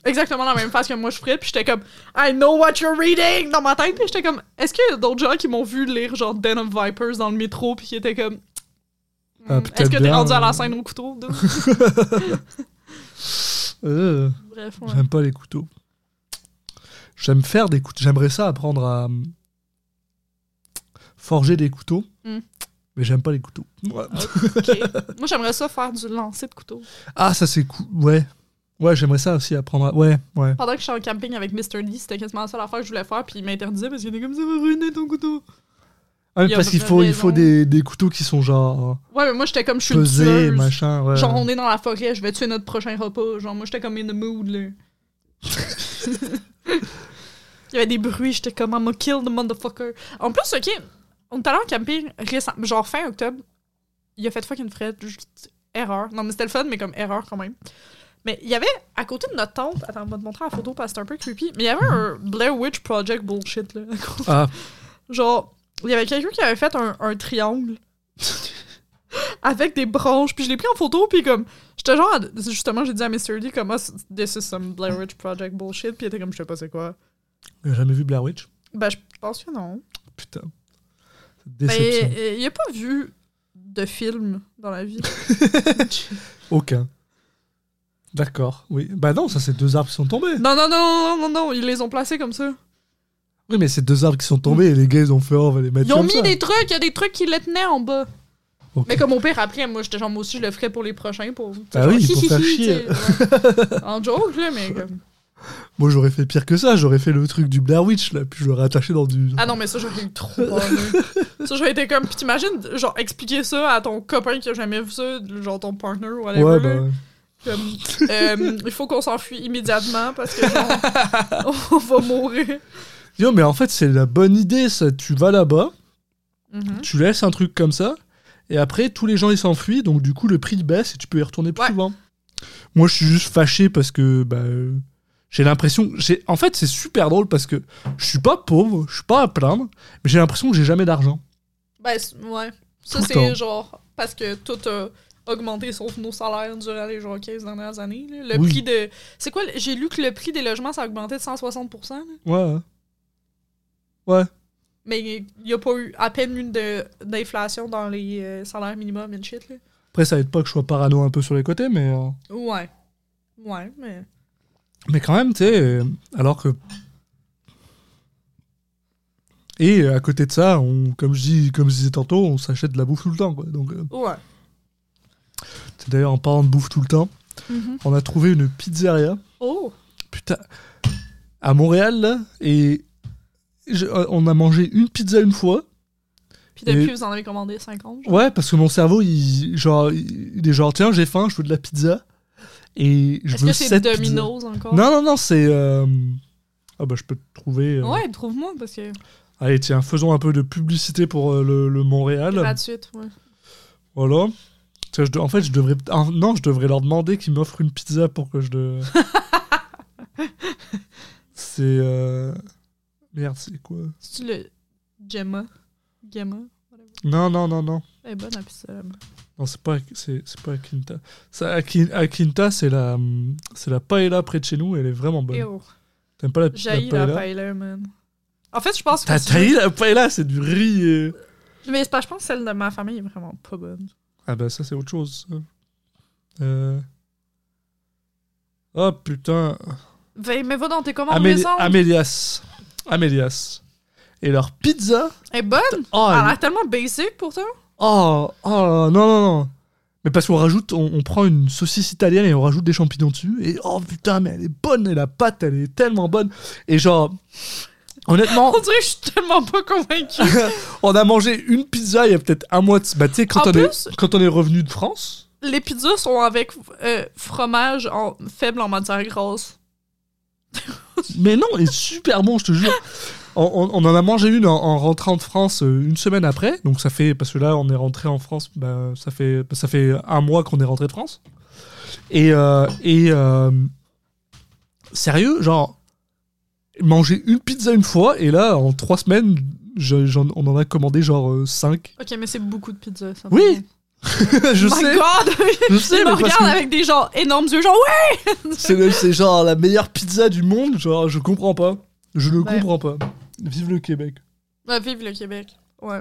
Exactement la même face que moi je ferais. Puis j'étais comme, I know what you're reading dans ma tête. Puis j'étais comme, est-ce qu'il y a d'autres gens qui m'ont vu lire genre Den of Vipers dans le métro puis qui étaient comme, Ah, Mm. peut-être Est-ce que t'es rendu à la scène au couteau? Euh, Bref, ouais. J'aime pas les couteaux. J'aime faire des couteaux. J'aimerais ça apprendre à euh, forger des couteaux. Mm. Mais j'aime pas les couteaux. Ouais. Ok. Moi, j'aimerais ça faire du lancer de couteau. Ah, ça c'est cool. Ouais. Ouais, j'aimerais ça aussi apprendre à. Ouais, ouais. Pendant que je suis en camping avec Mr. D, c'était quasiment la seule affaire que je voulais faire, puis il m'interdisait parce qu'il était comme ça va ruiner ton couteau. Ah, parce qu'il faut, il faut des, des couteaux qui sont genre Ouais, mais moi, j'étais comme je suis machin. Ouais. Genre, on est dans la forêt, je vais tuer notre prochain repas. Genre, moi, j'étais comme in the mood, là. Il y avait des bruits, j'étais comme, I'm gonna kill the motherfucker. En plus, ok, on est allé en camping récent, genre fin octobre. Il a fait fucking fret. juste Erreur. Non, mais c'était le fun, mais comme erreur quand même. Mais il y avait, à côté de notre tente, attends, on va te montrer la photo parce que c'est un peu creepy, mais il y avait un Blair Witch Project bullshit, là. Ah, Genre, il y avait quelqu'un qui avait fait un, un triangle avec des branches, puis je l'ai pris en photo, puis comme, j'étais genre, justement, j'ai dit à Mr. D, comme, c- this is some Blair Witch Project bullshit, puis il était comme, je sais pas c'est quoi. j'ai jamais vu Blair Witch? Ben, je pense que non. Putain. Ben, Déception. euh, il a pas vu de film dans la vie. Aucun. D'accord, oui. Bah non, ça c'est deux arbres qui sont tombés. non, non, non, non, non, non, ils les ont placés comme ça. Oui, mais c'est deux arbres qui sont tombés et les gars ils ont fait, oh, on va les mettre Ils ont comme mis ça. des trucs, il y a des trucs qui les tenaient en bas. Ok. Mais comme au pire, après, moi, j'étais genre, moi aussi, je le ferais pour les prochains. Pour, Ah oui, pour faire hi, chier. ouais. en joke, là, mais comme. Moi j'aurais fait pire que ça, j'aurais fait le truc du Blair Witch là, puis je l'aurais attaché dans du. Ah non, mais ça, j'aurais eu trop là. ça, j'aurais été comme. Puis t'imagines, genre, expliquer ça à ton copain qui a jamais vu ça, genre ton partner ou whatever. ouais, là. bah. Comme, euh, il faut qu'on s'enfuit immédiatement parce que, genre, on va mourir. Yo, mais en fait, c'est la bonne idée, ça. Tu vas là-bas, Mhm. tu laisses un truc comme ça, et après, tous les gens ils s'enfuient, donc du coup, le prix baisse et tu peux y retourner plus Ouais. souvent. Moi, je suis juste fâché parce que, bah. euh, J'ai l'impression. j'ai- En fait, c'est super drôle parce que je suis pas pauvre, je suis pas à plaindre, mais j'ai l'impression que j'ai jamais d'argent. Ben, ouais. Ça, c'est genre. Parce que tout a augmenté sauf nos salaires durant les genre 15 dernières années. là. Le Oui. prix de. C'est quoi? J'ai lu que le prix des logements, ça a augmenté de 160%. là. Ouais. Ouais. Mais il n'y a pas eu à peine une de- d'inflation dans les euh, salaires minimum and shit. Là. Après, ça aide pas que je sois parano un peu sur les côtés, mais. euh, Ouais. Ouais, mais. Mais quand même, tu sais, euh, alors que. Et à côté de ça, on, comme, je dis, comme je disais tantôt, on s'achète de la bouffe tout le temps. Quoi. Donc, Ouais. C'est d'ailleurs, en parlant de bouffe tout le temps, Mhm. on a trouvé une pizzeria, Oh! putain, à Montréal, là, et je- euh, on a mangé une pizza une fois. Puis depuis, Et- vous en avez commandé 50. genre. Ouais, parce que mon cerveau, il, genre, il est genre, tiens, j'ai faim, je veux de la pizza. Et je Est-ce que c'est. Domino's encore? Non, non, non, c'est. euh, Ah bah, je peux te trouver. euh, Ouais, trouve-moi parce que. Allez, tiens, faisons un peu de publicité pour euh, le, le Montréal. Gratuite, ouais. Voilà. Je En fait, je devrais. ah, non, je devrais leur demander qu'ils m'offrent une pizza pour que je. De... c'est. euh, Merde, c'est quoi? C'est le Gemma? Gemma? Non, non, non, non. Elle est bonne la pizza. Non, c'est pas, c'est, c'est pas à Quinta. Ça, à Quinta, c'est la, c'est la paella près de chez nous. Elle est vraiment bonne. T'aimes pas la, la J'haïs la paella? paella, man. En fait, je pense que. T'as taillé la paella, c'est du riz. et- Mais pas, je pense que celle de ma famille est vraiment pas bonne. Ah bah ça, c'est autre chose. Euh... Oh putain. Va- mais va dans tes commandes récentes. Amélias. Amélias. Et leur pizza. Elle est bonne. Oh, Elle l'air tellement basic pour toi. oh, oh, non, non, non. Mais parce qu'on rajoute, on, on prend une saucisse italienne et on rajoute des champignons dessus. Et oh putain, mais elle est bonne. Et la pâte, elle est tellement bonne. Et genre, honnêtement, On dirait que je suis tellement pas convaincue. on a mangé une pizza il y a peut-être un mois de. Bah, tu sais, quand, En on plus- est- quand on est revenu de France. Les pizzas sont avec euh, fromage en, faible en matière grasse. Mais non, elle est super bon, je te jure. On, on- on en a mangé une en, en rentrant de France euh, une semaine après. Donc ça fait parce que là on est rentré en France, bah, ça fait bah, ça fait un mois qu'on est rentré de France. Et euh, et euh, sérieux, genre manger une pizza une fois et là en trois semaines, je- j'en- on en a commandé genre euh, cinq. Ok, mais c'est beaucoup de pizzas. Ça Oui, je my sais, god! je sais, Il me mais parce regarde que avec des genre énormes yeux, genre ouais! c'est le- c'est genre la meilleure pizza du monde. Genre je comprends pas, je ne Ouais. comprends pas. Vive le Québec. Bah, vive le Québec. Ouais.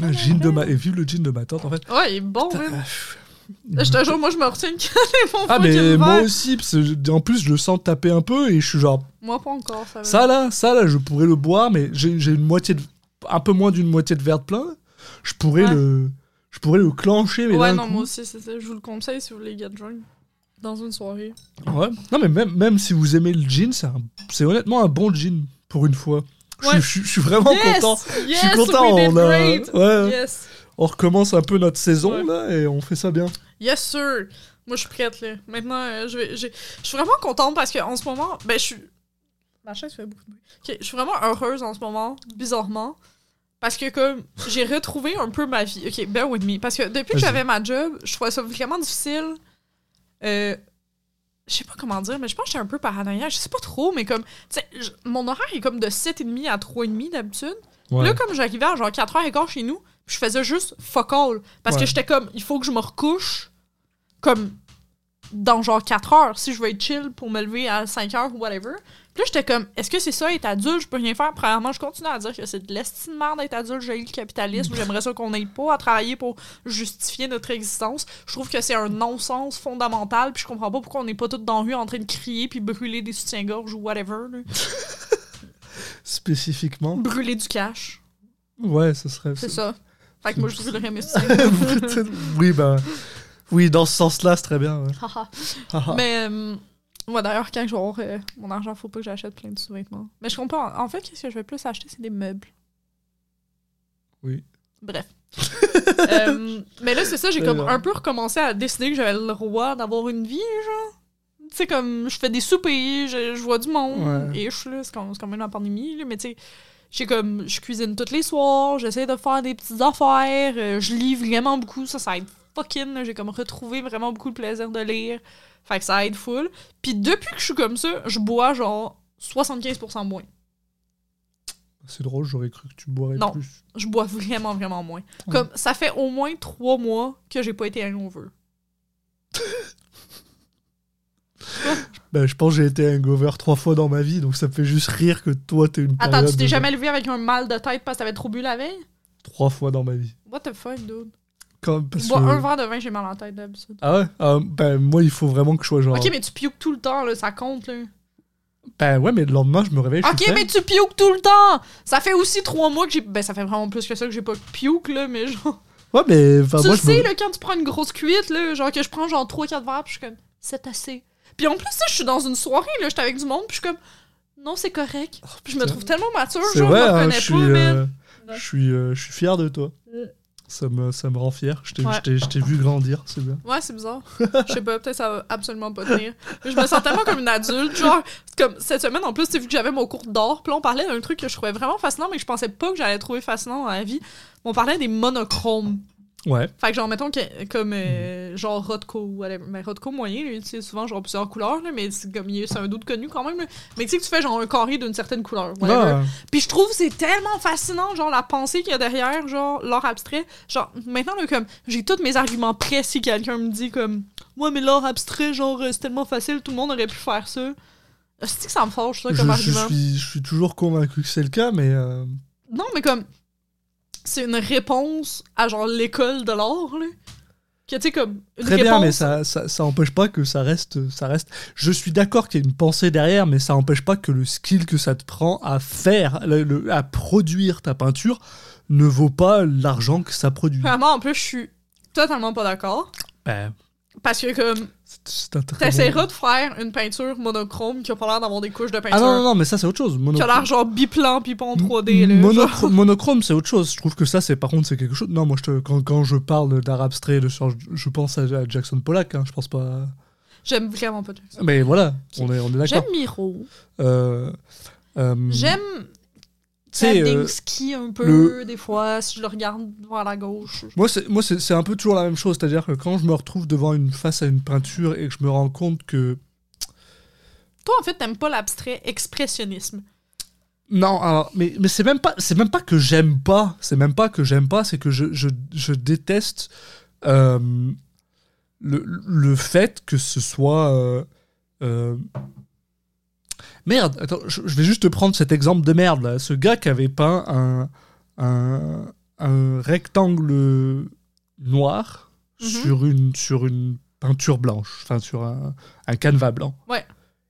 Un jean de ma... Et vive le jean de ma tante, en fait. Ouais, il est bon, euh, Je te jure, moi, je me retiens quand mon Ah, mais moi aussi, parce que je- en plus, je le sens taper un peu et je suis genre, Moi, pas encore, ça ça là, ça là, je pourrais le boire, mais j'ai une moitié de. un peu moins d'une moitié de verre de plein. Je pourrais Ouais. le. Je pourrais le clencher, mais Ouais, non, coup. moi aussi, c'est ça. Je vous le conseille si vous voulez get drunk. Dans une soirée. Ouais. Non, mais même, même si vous aimez le gin, c'est honnêtement un bon gin, pour une fois. Je, Ouais. suis- je suis vraiment yes! content. Yes, je suis content, on, a- ouais, Yes! On recommence un peu notre saison Ouais. là et on fait ça bien. Yes, sir! Moi, je suis prête, là. Maintenant, euh, je vais. Je suis vraiment contente parce qu'en ce moment, ben, je suis. Ma chaise fait beaucoup de bruit. Ok, je suis vraiment heureuse en ce moment, bizarrement. Parce que, comme, j'ai retrouvé un peu ma vie. Ok, bear with me. Parce que depuis que j'avais ma job, je trouvais ça vraiment difficile. Euh. Je sais pas comment dire, mais je pense que j'étais un peu paranoïaque. Je sais pas trop, mais comme. Tu sais, je- mon horaire est comme de 7h30 à 3h30 d'habitude. Ouais. Là, comme j'arrivais à genre 4h15 chez nous, je faisais juste fuck all. Parce Ouais. que j'étais comme, il faut que je me recouche comme dans genre 4 heures si je veux être chill pour me lever à 5 heures ou whatever. Puis là, j'étais comme, est-ce que c'est ça être adulte? Je peux rien faire. Premièrement, je continue à dire que c'est de l'estime d'être adulte. J'ai le capitalisme. J'aimerais ça qu'on n'aille pas à travailler pour justifier notre existence. Je trouve que c'est un non-sens fondamental. Puis je comprends pas pourquoi on n'est pas tous dans la rue en train de crier puis brûler des soutiens-gorge ou whatever. Spécifiquement. Brûler du cash. Ouais, ce serait. C'est ça. Fait que moi, je brûlerais mes oui, bah. Oui, dans ce sens-là, c'est très bien. ouais. Mais, euh, moi d'ailleurs, quand je vais avoir euh, mon argent, faut pas que j'achète plein de sous-vêtements. Mais je comprends. En fait, qu'est-ce que je vais plus acheter, c'est des meubles. Oui. Bref. Euh, mais là, c'est ça, j'ai comme bien. un peu recommencé à décider que j'avais le droit d'avoir une vie, genre. Tu sais, comme, je fais des soupers, je, je vois du monde, Ouais. et je là, c'est quand, même la pandémie, là, mais tu sais, j'ai comme, je cuisine tous les soirs, j'essaie de faire des petites affaires, euh, je lis vraiment beaucoup, ça, ça aide fucking, j'ai comme retrouvé vraiment beaucoup de plaisir de lire, fait que ça aide full. Puis depuis que je suis comme ça, je bois genre 75% moins. C'est drôle, j'aurais cru que tu boirais Non. plus. Je bois vraiment, vraiment moins. Ouais. Comme, ça fait au moins trois mois que j'ai pas été hangover. Ben, je pense que j'ai été hangover trois fois dans ma vie, donc ça me fait juste rire que toi, t'es une Attends, tu t'es de- jamais levé avec un mal de tête parce que t'avais trop bu la veille? Trois fois dans ma vie. What the fuck, dude? Quand, parce bois que- un verre de vin, j'ai mal la tête d'habitude. Ah ouais? Ah, Ben, moi, il faut vraiment que je sois genre. Ok, mais tu pukes tout le temps, là, ça compte, là. Ben ouais, mais le lendemain, je me réveille. je Ok, mais tu pukes tout le temps! Ça fait aussi trois mois que j'ai. Ben, ça fait vraiment plus que ça que j'ai pas puke, là, mais genre. Ouais, mais tu moi, le je me- sais, là, quand tu prends une grosse cuite, là, genre que je prends genre 3-4 verres, puis je suis comme, c'est assez. Puis en plus, ça, je suis dans une soirée, là, j'étais avec du monde, puis je suis comme, non, c'est correct. Puis je me trouve tellement mature, C'est genre, vrai, je me hein, reconnais pas, man. euh, je suis, euh, je suis fier de toi. Mm. Ça me, ça me rend fier. Je t'ai, Ouais. je t'ai- je t'ai vu grandir, c'est bien. Ouais, c'est bizarre. Je sais pas, peut-être ça va absolument pas tenir. Mais je me sens tellement comme une adulte. Genre, c'est comme cette semaine, en plus, tu vu que j'avais mon cours d'art. Puis là, on parlait d'un truc que je trouvais vraiment fascinant, mais que je pensais pas que j'allais trouver fascinant dans la vie. On parlait des monochromes. Ouais. Fait que genre, mettons que, comme euh, genre Rodco ou whatever. Mais Rodco moyen, il utilise souvent genre plusieurs couleurs, là, mais c'est comme c'est un doute connu quand même. là. Mais tu sais que tu fais genre un carré d'une certaine couleur. whatever. Ah, Puis je trouve c'est tellement fascinant, genre la pensée qu'il y a derrière, genre l'art abstrait. Genre maintenant, là, comme j'ai tous mes arguments prêts si quelqu'un me dit comme Ouais, mais l'art abstrait, genre euh, c'est tellement facile, tout le monde aurait pu faire ça. C'est que ça me fâche, ça, comme je argument? suis, je suis toujours convaincu que c'est le cas, mais. euh, Non, mais comme c'est une réponse à genre l'école de l'art, là. Que tu sais, comme une Très réponse. bien, mais ça, ça, ça empêche pas que ça reste, ça reste. Je suis d'accord qu'il y a une pensée derrière, mais ça empêche pas que le skill que ça te prend à faire, le- le- à produire ta peinture, ne vaut pas l'argent que ça produit. Vraiment, en plus, je suis totalement pas d'accord. Ben, Parce que comme c'est- c'est un très t'essaieras bon- de faire une peinture monochrome qui a pas l'air d'avoir des couches de peinture. Ah non, non, non, mais ça c'est autre chose. Qui a Monochrome. l'air genre biplan en 3D, là. Monochro- genre. monochrome, c'est autre chose. Je trouve que ça, c'est par contre, c'est quelque chose. Non, moi, je te- quand, quand je parle d'art abstrait, de je, pense à, Jackson Pollock. hein, je pense pas. J'aime vraiment pas Jackson. Mais voilà, on est, on est d'accord. J'aime Miro. Euh, euh, J'aime euh, un peu, le- des fois, si je le regarde vers la gauche. Moi, c'est, un peu toujours la même chose. C'est-à-dire que quand je me retrouve devant une face à une peinture et que je me rends compte que. Toi, en fait, t'aimes pas l'abstrait expressionnisme. Non, alors, mais, mais c'est même pas, c'est même pas que j'aime pas. C'est même pas que j'aime pas. C'est que je, je, je déteste euh, le, le fait que ce soit. euh, euh, Merde, attends, je, je vais juste te prendre cet exemple de merde là. Ce gars qui avait peint un, un, un rectangle noir Mhm. sur, une, sur une peinture blanche, enfin sur un, un canevas blanc. Ouais.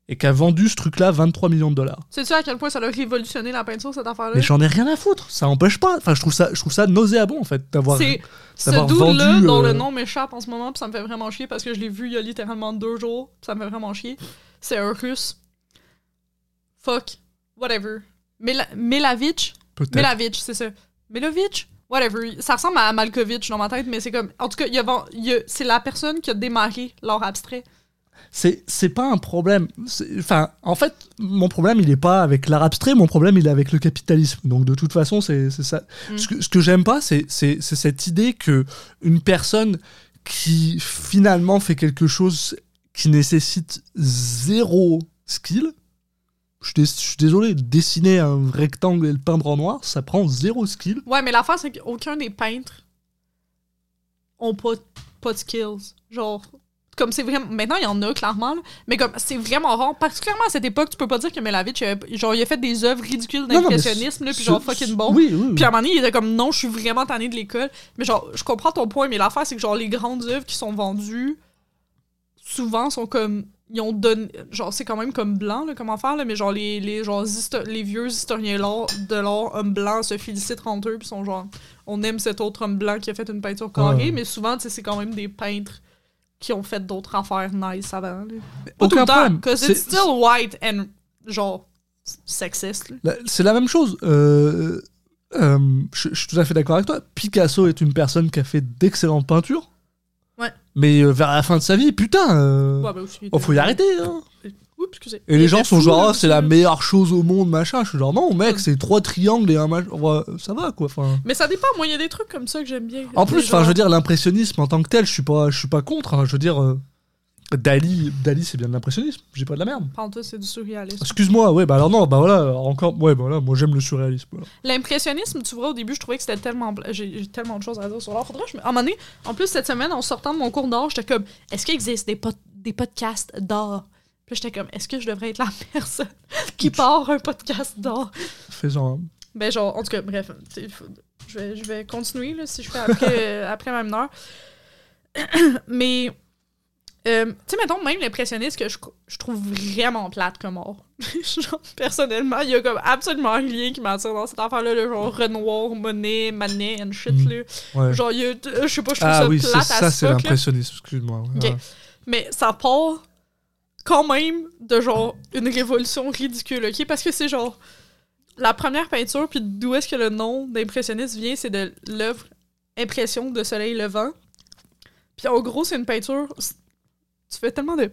Et qui a vendu ce truc-là 23 millions de dollars. Sais-tu à quel point ça a révolutionné la peinture, cette affaire-là? Mais j'en ai rien à foutre, ça empêche pas. Enfin, je trouve ça, je trouve ça nauséabond en fait d'avoir. C'est ce dude-là vendu, dont euh, le nom m'échappe en ce moment, puis ça me fait vraiment chier parce que je l'ai vu il y a littéralement deux jours, puis ça me fait vraiment chier. C'est un russe. Fuck. Whatever. Mila Milavich. Peut-être. Milavich, c'est ça. Milovich? Whatever. Ça ressemble à Malkovich dans ma tête, mais c'est comme. En tout cas, c'est la personne qui a démarré l'art abstrait. C'est, c'est pas un problème. Enfin, en fait, mon problème, il est pas avec l'art abstrait, mon problème, il est avec le capitalisme. Donc, de toute façon, c'est, ça. Mm. Ce que, ce que j'aime pas, c'est cette idée que une personne qui finalement fait quelque chose qui nécessite zéro skill. Je suis, désolé, dessiner un rectangle et le peindre en noir, ça prend zéro skill. Ouais, mais l'affaire, c'est qu'aucun des peintres ont pas, pas de skills. Genre. Comme c'est vraiment. Maintenant, il y en a, clairement, là, mais comme c'est vraiment rare. Particulièrement à cette époque, tu peux pas dire que Melavich, il a- genre, il a fait des œuvres ridicules d'impressionnisme, là, puis genre fucking bon. Oui, oui, oui. Puis à un moment donné, il était comme non, je suis vraiment tanné de l'école. Mais genre, je comprends ton point, mais l'affaire, c'est que genre, les grandes œuvres qui sont vendues, souvent sont comme. Ils ont donné. Genre, c'est quand même comme blanc, là, comment faire, là, mais genre, les, les, genre, les vieux historiens de l'art, hommes blancs, se félicitent entre eux, puis sont genre. On aime cet autre homme blanc qui a fait une peinture carrée, Ouais. mais souvent, tu sais, c'est quand même des peintres qui ont fait d'autres affaires nice avant. là. Pas tout le temps. Cause C'est- it's still white and, genre, sexiste. C'est la même chose. Euh, euh, je, je suis tout à fait d'accord avec toi. Picasso est une personne qui a fait d'excellentes peintures. Ouais. Mais euh, vers la fin de sa vie, putain, euh, Ouais, aussi, il oh, faut y arrêter. hein. Oups, excusez. Et les gens sont fou, genre, Ah, c'est la meilleure chose au monde, machin. Je suis genre, non, mec, c'est trois triangles et un machin. Ouais, ça va, quoi. Mais ça dépend, moi, il y a des trucs comme ça que j'aime bien. En plus, enfin, je veux dire, l'impressionnisme en tant que tel, je suis pas, je suis pas contre. hein. Je veux dire, euh, Dali, Dali, c'est bien de l'impressionnisme. J'ai pas de la merde. Parle-toi, c'est du surréalisme. Excuse-moi, ouais, bah alors non, bah voilà, encore, ouais, bah voilà, moi j'aime le surréalisme. voilà. L'impressionnisme, tu vois, au début, je trouvais que c'était tellement. J'ai tellement de choses à dire sur l'art. Faudrait je me. À un moment donné, en plus, cette semaine, en sortant de mon cours d'art, j'étais comme, est-ce qu'il existe des, pod- des podcasts d'art? Puis j'étais comme, est-ce que je devrais être la personne qui part un podcast d'art? Fais-en un. Ben, genre, en tout cas, bref, faut- je vais, je vais continuer là, si je fais après, euh, après ma heure. Mais, euh, tu sais, mettons, même l'impressionniste que je, je trouve vraiment plate comme art. genre, personnellement, il y a comme absolument rien qui m'attire dans cette affaire-là, le genre Renoir, Monet, Manet and shit, Mm. là. Ouais. Genre, il y a, je sais pas, je trouve ah ça oui, c'est plate ça, à c'est fuck, là. l'impressionnisme, excuse-moi. Mais ça part quand même de genre une révolution ridicule, ok? Parce que c'est genre la première peinture, puis d'où est-ce que le nom d'impressionniste vient, c'est de l'œuvre Impression de soleil levant. Puis en gros, c'est une peinture. Tu fais tellement de,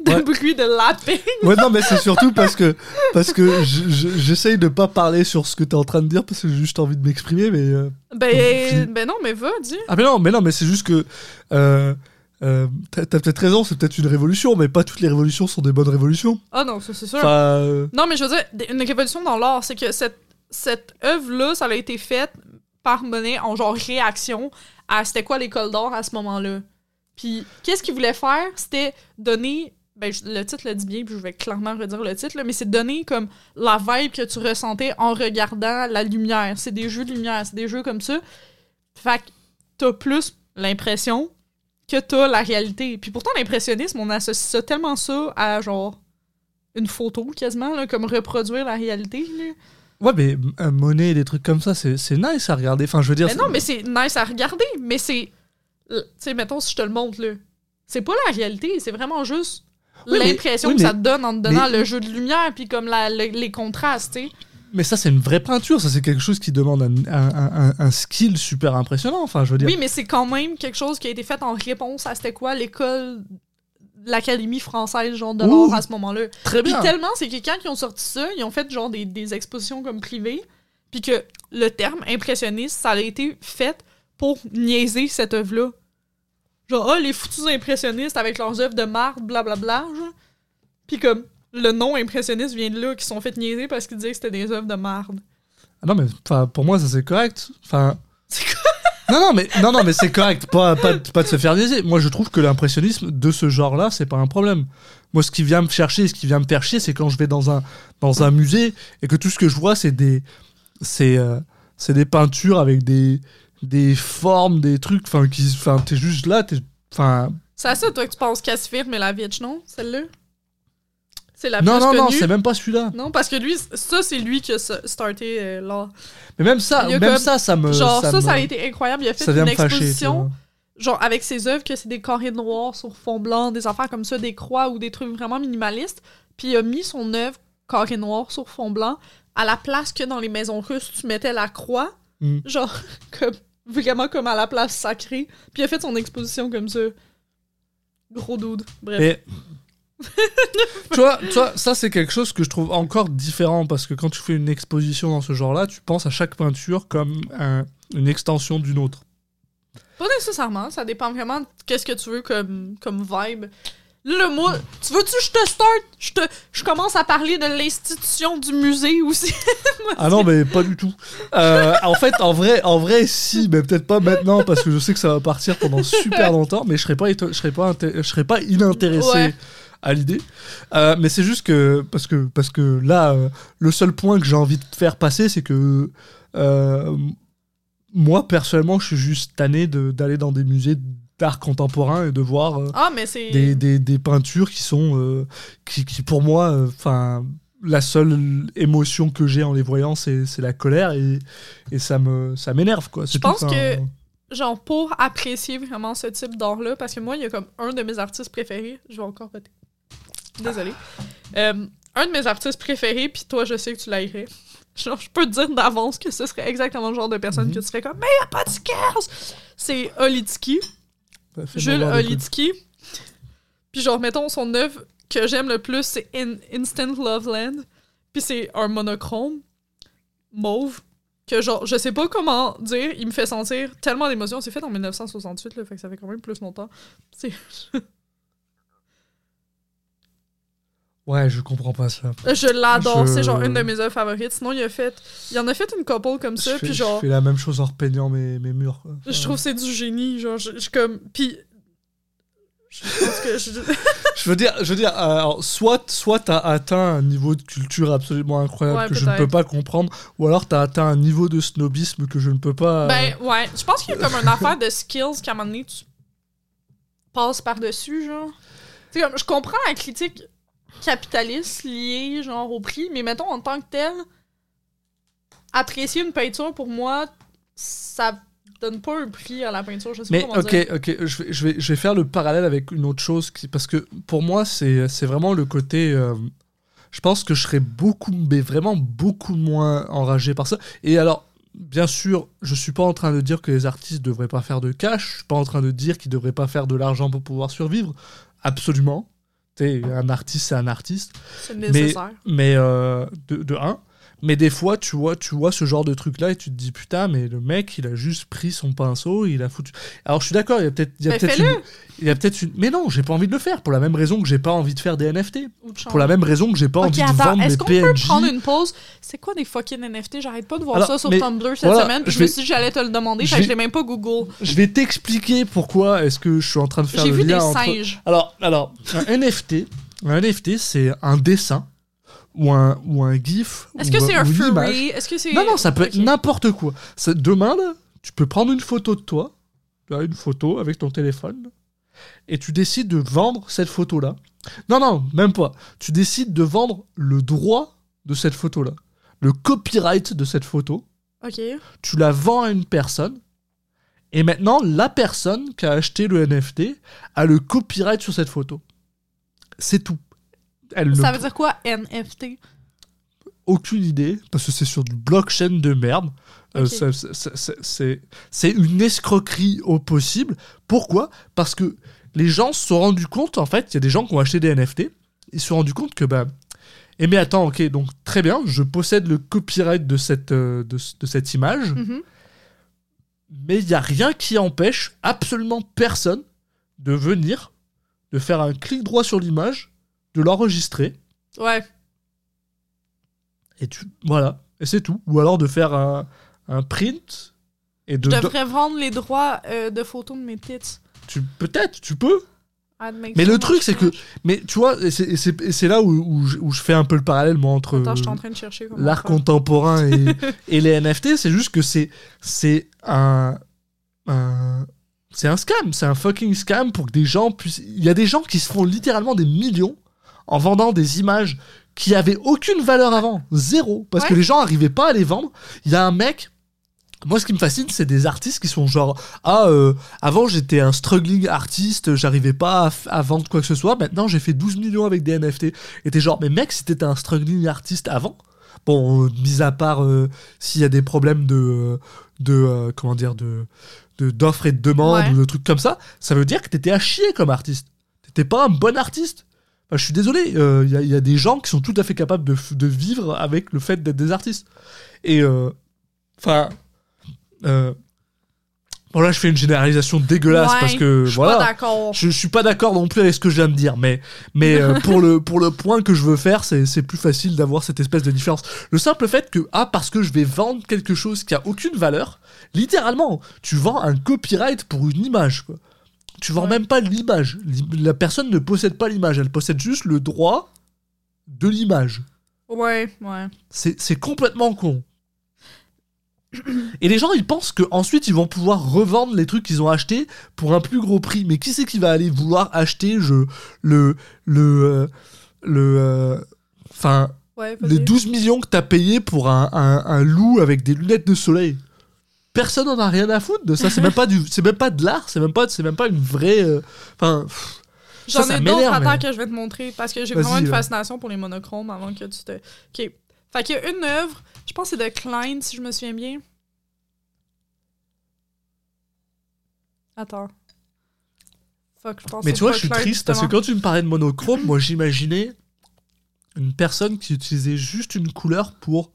de Ouais. bruit de lapin. Ouais, non, mais c'est surtout parce que, parce que je- je- j'essaye de pas parler sur ce que t'es en train de dire parce que j'ai juste envie de m'exprimer, mais. euh, Ben, ben non, mais va, dis. Ah, mais non, mais non, mais c'est juste que. Euh, euh, t'as peut-être raison, c'est peut-être une révolution, mais pas toutes les révolutions sont des bonnes révolutions. Ah non, ça c'est sûr. Enfin. euh, Non, mais je veux dire, une révolution dans l'art, c'est que cette, cette œuvre-là, ça a été faite par Monet en genre réaction à c'était quoi l'école d'art à ce moment-là. Puis, qu'est-ce qu'il voulait faire? C'était donner. Ben, le titre le dit bien, puis je vais clairement redire le titre, là, mais c'est donner comme la vibe que tu ressentais en regardant la lumière. C'est des jeux de lumière, c'est des jeux comme ça. Fait que t'as plus l'impression que t'as la réalité. Puis pourtant, l'impressionnisme, on associe ça tellement ça à genre une photo quasiment, là, comme reproduire la réalité. Là. Ouais, mais un monnaie et des trucs comme ça, c'est c'est nice à regarder. Enfin, je veux dire. Mais non, mais c'est nice à regarder, mais c'est. Tu sais, mettons, si je te le montre, là. C'est pas la réalité, c'est vraiment juste Oui, l'impression oui, que ça te donne en te donnant mais- le jeu de lumière, puis comme la, le- les contrastes, tu sais. Mais ça, c'est une vraie peinture. Ça, c'est quelque chose qui demande un, un- un- un- un skill super impressionnant. Enfin, je veux dire. Oui, mais c'est quand même quelque chose qui a été fait en réponse à c'était quoi l'école, l'Académie française, genre, de l'art à ce moment-là. très Puis bien. tellement, c'est que quand ils ont sorti ça, ils ont fait genre des, des expositions comme privées, puis que le terme impressionniste, ça a été fait pour niaiser cette œuvre-là. Genre, ah, les foutus impressionnistes avec leurs œuvres de marde, blablabla, genre. Puis comme, le nom impressionniste vient de là, qui sont fait niaiser parce qu'ils disaient que c'était des œuvres de marde. Ah non, mais pour moi, ça c'est correct. Enfin. C'est Non, non, mais, non, non, mais c'est correct. Pas, pas, pas de se faire niaiser. Moi, je trouve que l'impressionnisme de ce genre-là, c'est pas un problème. Moi, ce qui vient me chercher, ce qui vient me faire chier, c'est quand je vais dans un, dans un musée et que tout ce que je vois, c'est des. C'est. euh, c'est des peintures avec des, des formes, des trucs, enfin, qui, enfin, t'es juste là, t'es, enfin, C'est à ça, toi, que tu penses Cassifir, mais la Vitch, non? Celle-là? C'est la non, plus non, non, c'est même pas celui-là. Non, parce que lui, ça, c'est lui qui a starté euh, l'art. Mais même ça, même comme- ça, ça me, Genre, ça, ça, me- a été incroyable. Il a fait ça une fâcher. exposition, genre, avec ses œuvres, que c'est des carrés noirs sur fond blanc, des affaires comme ça, des croix ou des trucs vraiment minimalistes. Puis il a mis son œuvre carré noir sur fond blanc à la place que dans les maisons russes, tu mettais la croix. Mm. Genre, comme, vraiment comme à la place sacrée. Puis il a fait son exposition comme ça. Gros dude. Bref. Et tu vois, tu vois, ça c'est quelque chose que je trouve encore différent parce que quand tu fais une exposition dans ce genre-là, tu penses à chaque peinture comme un- une extension d'une autre. Pas nécessairement, ça dépend vraiment de qu'est-ce que tu veux comme, comme vibe. Là, le moi, tu veux-tu que je te start? Je, te, je commence à parler de l'institution du musée aussi. Ah non, mais pas du tout. Euh, en fait, en vrai, en vrai, si, mais peut-être pas maintenant parce que je sais que ça va partir pendant super longtemps, mais je serais pas, je serais pas, je serais pas inintéressé. Ouais. à l'idée. Euh, mais c'est juste que parce que parce que là, euh, le seul point que j'ai envie de faire passer, c'est que moi personnellement, je suis juste tanné de- d'aller dans des musées d'art contemporain et de voir euh, Ah, mais des, des, des peintures qui sont euh, qui, qui pour moi, enfin la seule émotion que j'ai en les voyant, c'est la colère et, et ça me ça m'énerve quoi. Je tout, pense que- Genre, pour apprécier vraiment ce type d'art-là, parce que moi, il y a comme un de mes artistes préférés. Je vais encore voter. Désolée. Euh, un de mes artistes préférés, puis toi, je sais que tu l'aimerais. Genre, je peux te dire d'avance que ce serait exactement le genre de personne Mhm. que tu serais comme, mais y a pas de! C'est Olitsky. Jules. Olitsky. Puis genre, mettons, son œuvre que j'aime le plus, c'est In- Instant Loveland. Puis c'est un monochrome mauve que genre, je sais pas comment dire, il me fait sentir tellement d'émotions. C'est fait en 1968, là, fait que ça fait quand même plus longtemps. C'est... Ouais, je comprends pas ça. Je l'adore, Je- c'est genre une de mes œuvres favorites. Sinon, il a fait... Il en a fait une couple comme ça, je, fais, puis je genre... fais la même chose en repeignant mes, mes murs. quoi. Je trouve que c'est du génie, genre, je, je comme... Puis... Je pense que... je- Je veux dire, je veux dire, euh, alors, soit, soit t'as atteint un niveau de culture absolument incroyable Ouais, que je ne peux pas comprendre, ou alors t'as atteint un niveau de snobisme que je ne peux pas. euh, Ben ouais, je pense qu'il y a comme une affaire de skills qu'à un moment donné tu passes par-dessus, genre. Tu sais, comme, je comprends la critique capitaliste liée, genre, au prix, mais mettons, en tant que tel, apprécier une peinture, pour moi, ça donne pas un prix à la peinture, je sais Mais pas comment ok, dire. ok, je vais, je, vais, je vais faire le parallèle avec une autre chose, qui, parce que pour moi, c'est c'est vraiment le côté. euh, je pense que je serais beaucoup, mais vraiment beaucoup moins enragé par ça. Et alors, bien sûr, je suis pas en train de dire que les artistes devraient pas faire de cash, je suis pas en train de dire qu'ils devraient pas faire de l'argent pour pouvoir survivre. Absolument. Un artiste, c'est un artiste. C'est nécessaire. Mais euh, de, de un. Mais des fois, tu vois, tu vois ce genre de truc-là et tu te dis putain, mais le mec, il a juste pris son pinceau, il a foutu. Alors je suis d'accord, il y a peut-être, il y a peut-être une, il y a peut-être une. Mais non, j'ai pas envie de le faire pour la même raison que j'ai pas envie de faire des NFT. Ou de Pour la même raison que j'ai pas Ok, envie de attends, vendre est-ce qu'on peut prendre une pause? C'est quoi des fucking NFT? J'arrête pas de voir Alors, ça sur Tumblr cette voilà, semaine, puis je me suis dit j'allais te le demander, je l'ai même pas Google. Je vais t'expliquer pourquoi est-ce que je suis en train de faire J'ai le vu des lien entre. singes. Alors, alors, un NFT, un NFT, c'est un dessin ou un ou un gif. Est-ce que c'est un furry? Est-ce que c'est... Non, non, ça peut être n'importe quoi. Ça- demain, là, tu peux prendre une photo de toi, une photo avec ton téléphone, et tu décides de vendre cette photo-là. Non, non, même pas. Tu décides de vendre le droit de cette photo-là. Le copyright de cette photo. Ok. Tu la vends à une personne. Et maintenant, la personne qui a acheté le NFT a le copyright sur cette photo. C'est tout. Elle Ça veut dire quoi, NFT? aucune idée, parce que c'est sur du blockchain de merde. Euh, c'est une escroquerie au possible. Pourquoi? Parce que les gens se sont rendus compte, en fait, il y a des gens qui ont acheté des NFT, ils se sont rendus compte que, bah, eh mais attends, ok, donc très bien, je possède le copyright de cette, euh, de, de cette image, Mhm. mais il n'y a rien qui empêche absolument personne de venir, de faire un clic droit sur l'image, de l'enregistrer, Ouais. et tu voilà et c'est tout ou alors de faire un, un print et de, Je de- devrais vendre les droits euh, de photos de mes tits. tu peut-être tu peux make Mais le truc, c'est que-. Mais tu vois, c'est- là où, où je, où je fais un peu le parallèle, moi, entre Attends, je suis en train de chercher. comment l'art contemporain et, et les NFT. C'est juste que c'est c'est un, un- c'est un scam, c'est un fucking scam pour que des gens puissent. Il y a des gens qui se font littéralement des millions en vendant des images qui avaient aucune valeur avant, zéro, parce que les gens arrivaient pas à les vendre. Il y a un mec. Moi, ce qui me fascine, c'est des artistes qui sont genre ah euh, avant j'étais un struggling artiste, j'arrivais pas à, vendre quoi que ce soit. Maintenant, j'ai fait 12 millions avec des NFT. Et t'es genre mais mec, si t'étais un struggling artiste avant, bon, euh, mis à part euh, s'il y a des problèmes de de comment dire de de- d'offres et de demandes Ouais. ou de trucs comme ça, ça veut dire que t'étais à chier comme artiste. T'étais pas un bon artiste. Enfin, je suis désolé, il y, a- y a des gens qui sont tout à fait capables de, vivre avec le fait d'être des artistes. Et euh, enfin, euh, bon là je fais une généralisation dégueulasse Ouais, parce que Je voilà. Je, je suis pas d'accord non plus avec ce que je viens de dire, mais, mais euh, pour, le, pour le point que je veux faire, c'est c'est plus facile d'avoir cette espèce de différence. Le simple fait que, ah, parce que je vais vendre quelque chose qui a aucune valeur, littéralement, tu vends un copyright pour une image, quoi. Tu vends Ouais. même pas l'image. L'im- La personne ne possède pas l'image, elle possède juste le droit de l'image. Ouais, ouais. C'est c'est complètement con. Et les gens, ils pensent que ensuite ils vont pouvoir revendre les trucs qu'ils ont achetés pour un plus gros prix. Mais qui c'est qui va aller vouloir acheter je, le le euh, le euh, enfin Ouais, les vas-y. 12 millions que t'as payé pour un, un, un loup avec des lunettes de soleil? Personne n'en a rien à foutre de ça. C'est même pas du, c'est même pas de l'art. C'est même pas, c'est même pas une vraie. euh, Enfin, J'en ai d'autres attends que je vais te montrer parce que j'ai vraiment une fascination pour les monochromes avant que tu te. Ok. Fait qu'il y a une œuvre, je pense que c'est de Klein si je me souviens bien. Attends. Fuck, je pense Mais tu vois, je suis Klein, triste parce que quand tu me parlais de monochrome, moi j'imaginais une personne qui utilisait juste une couleur pour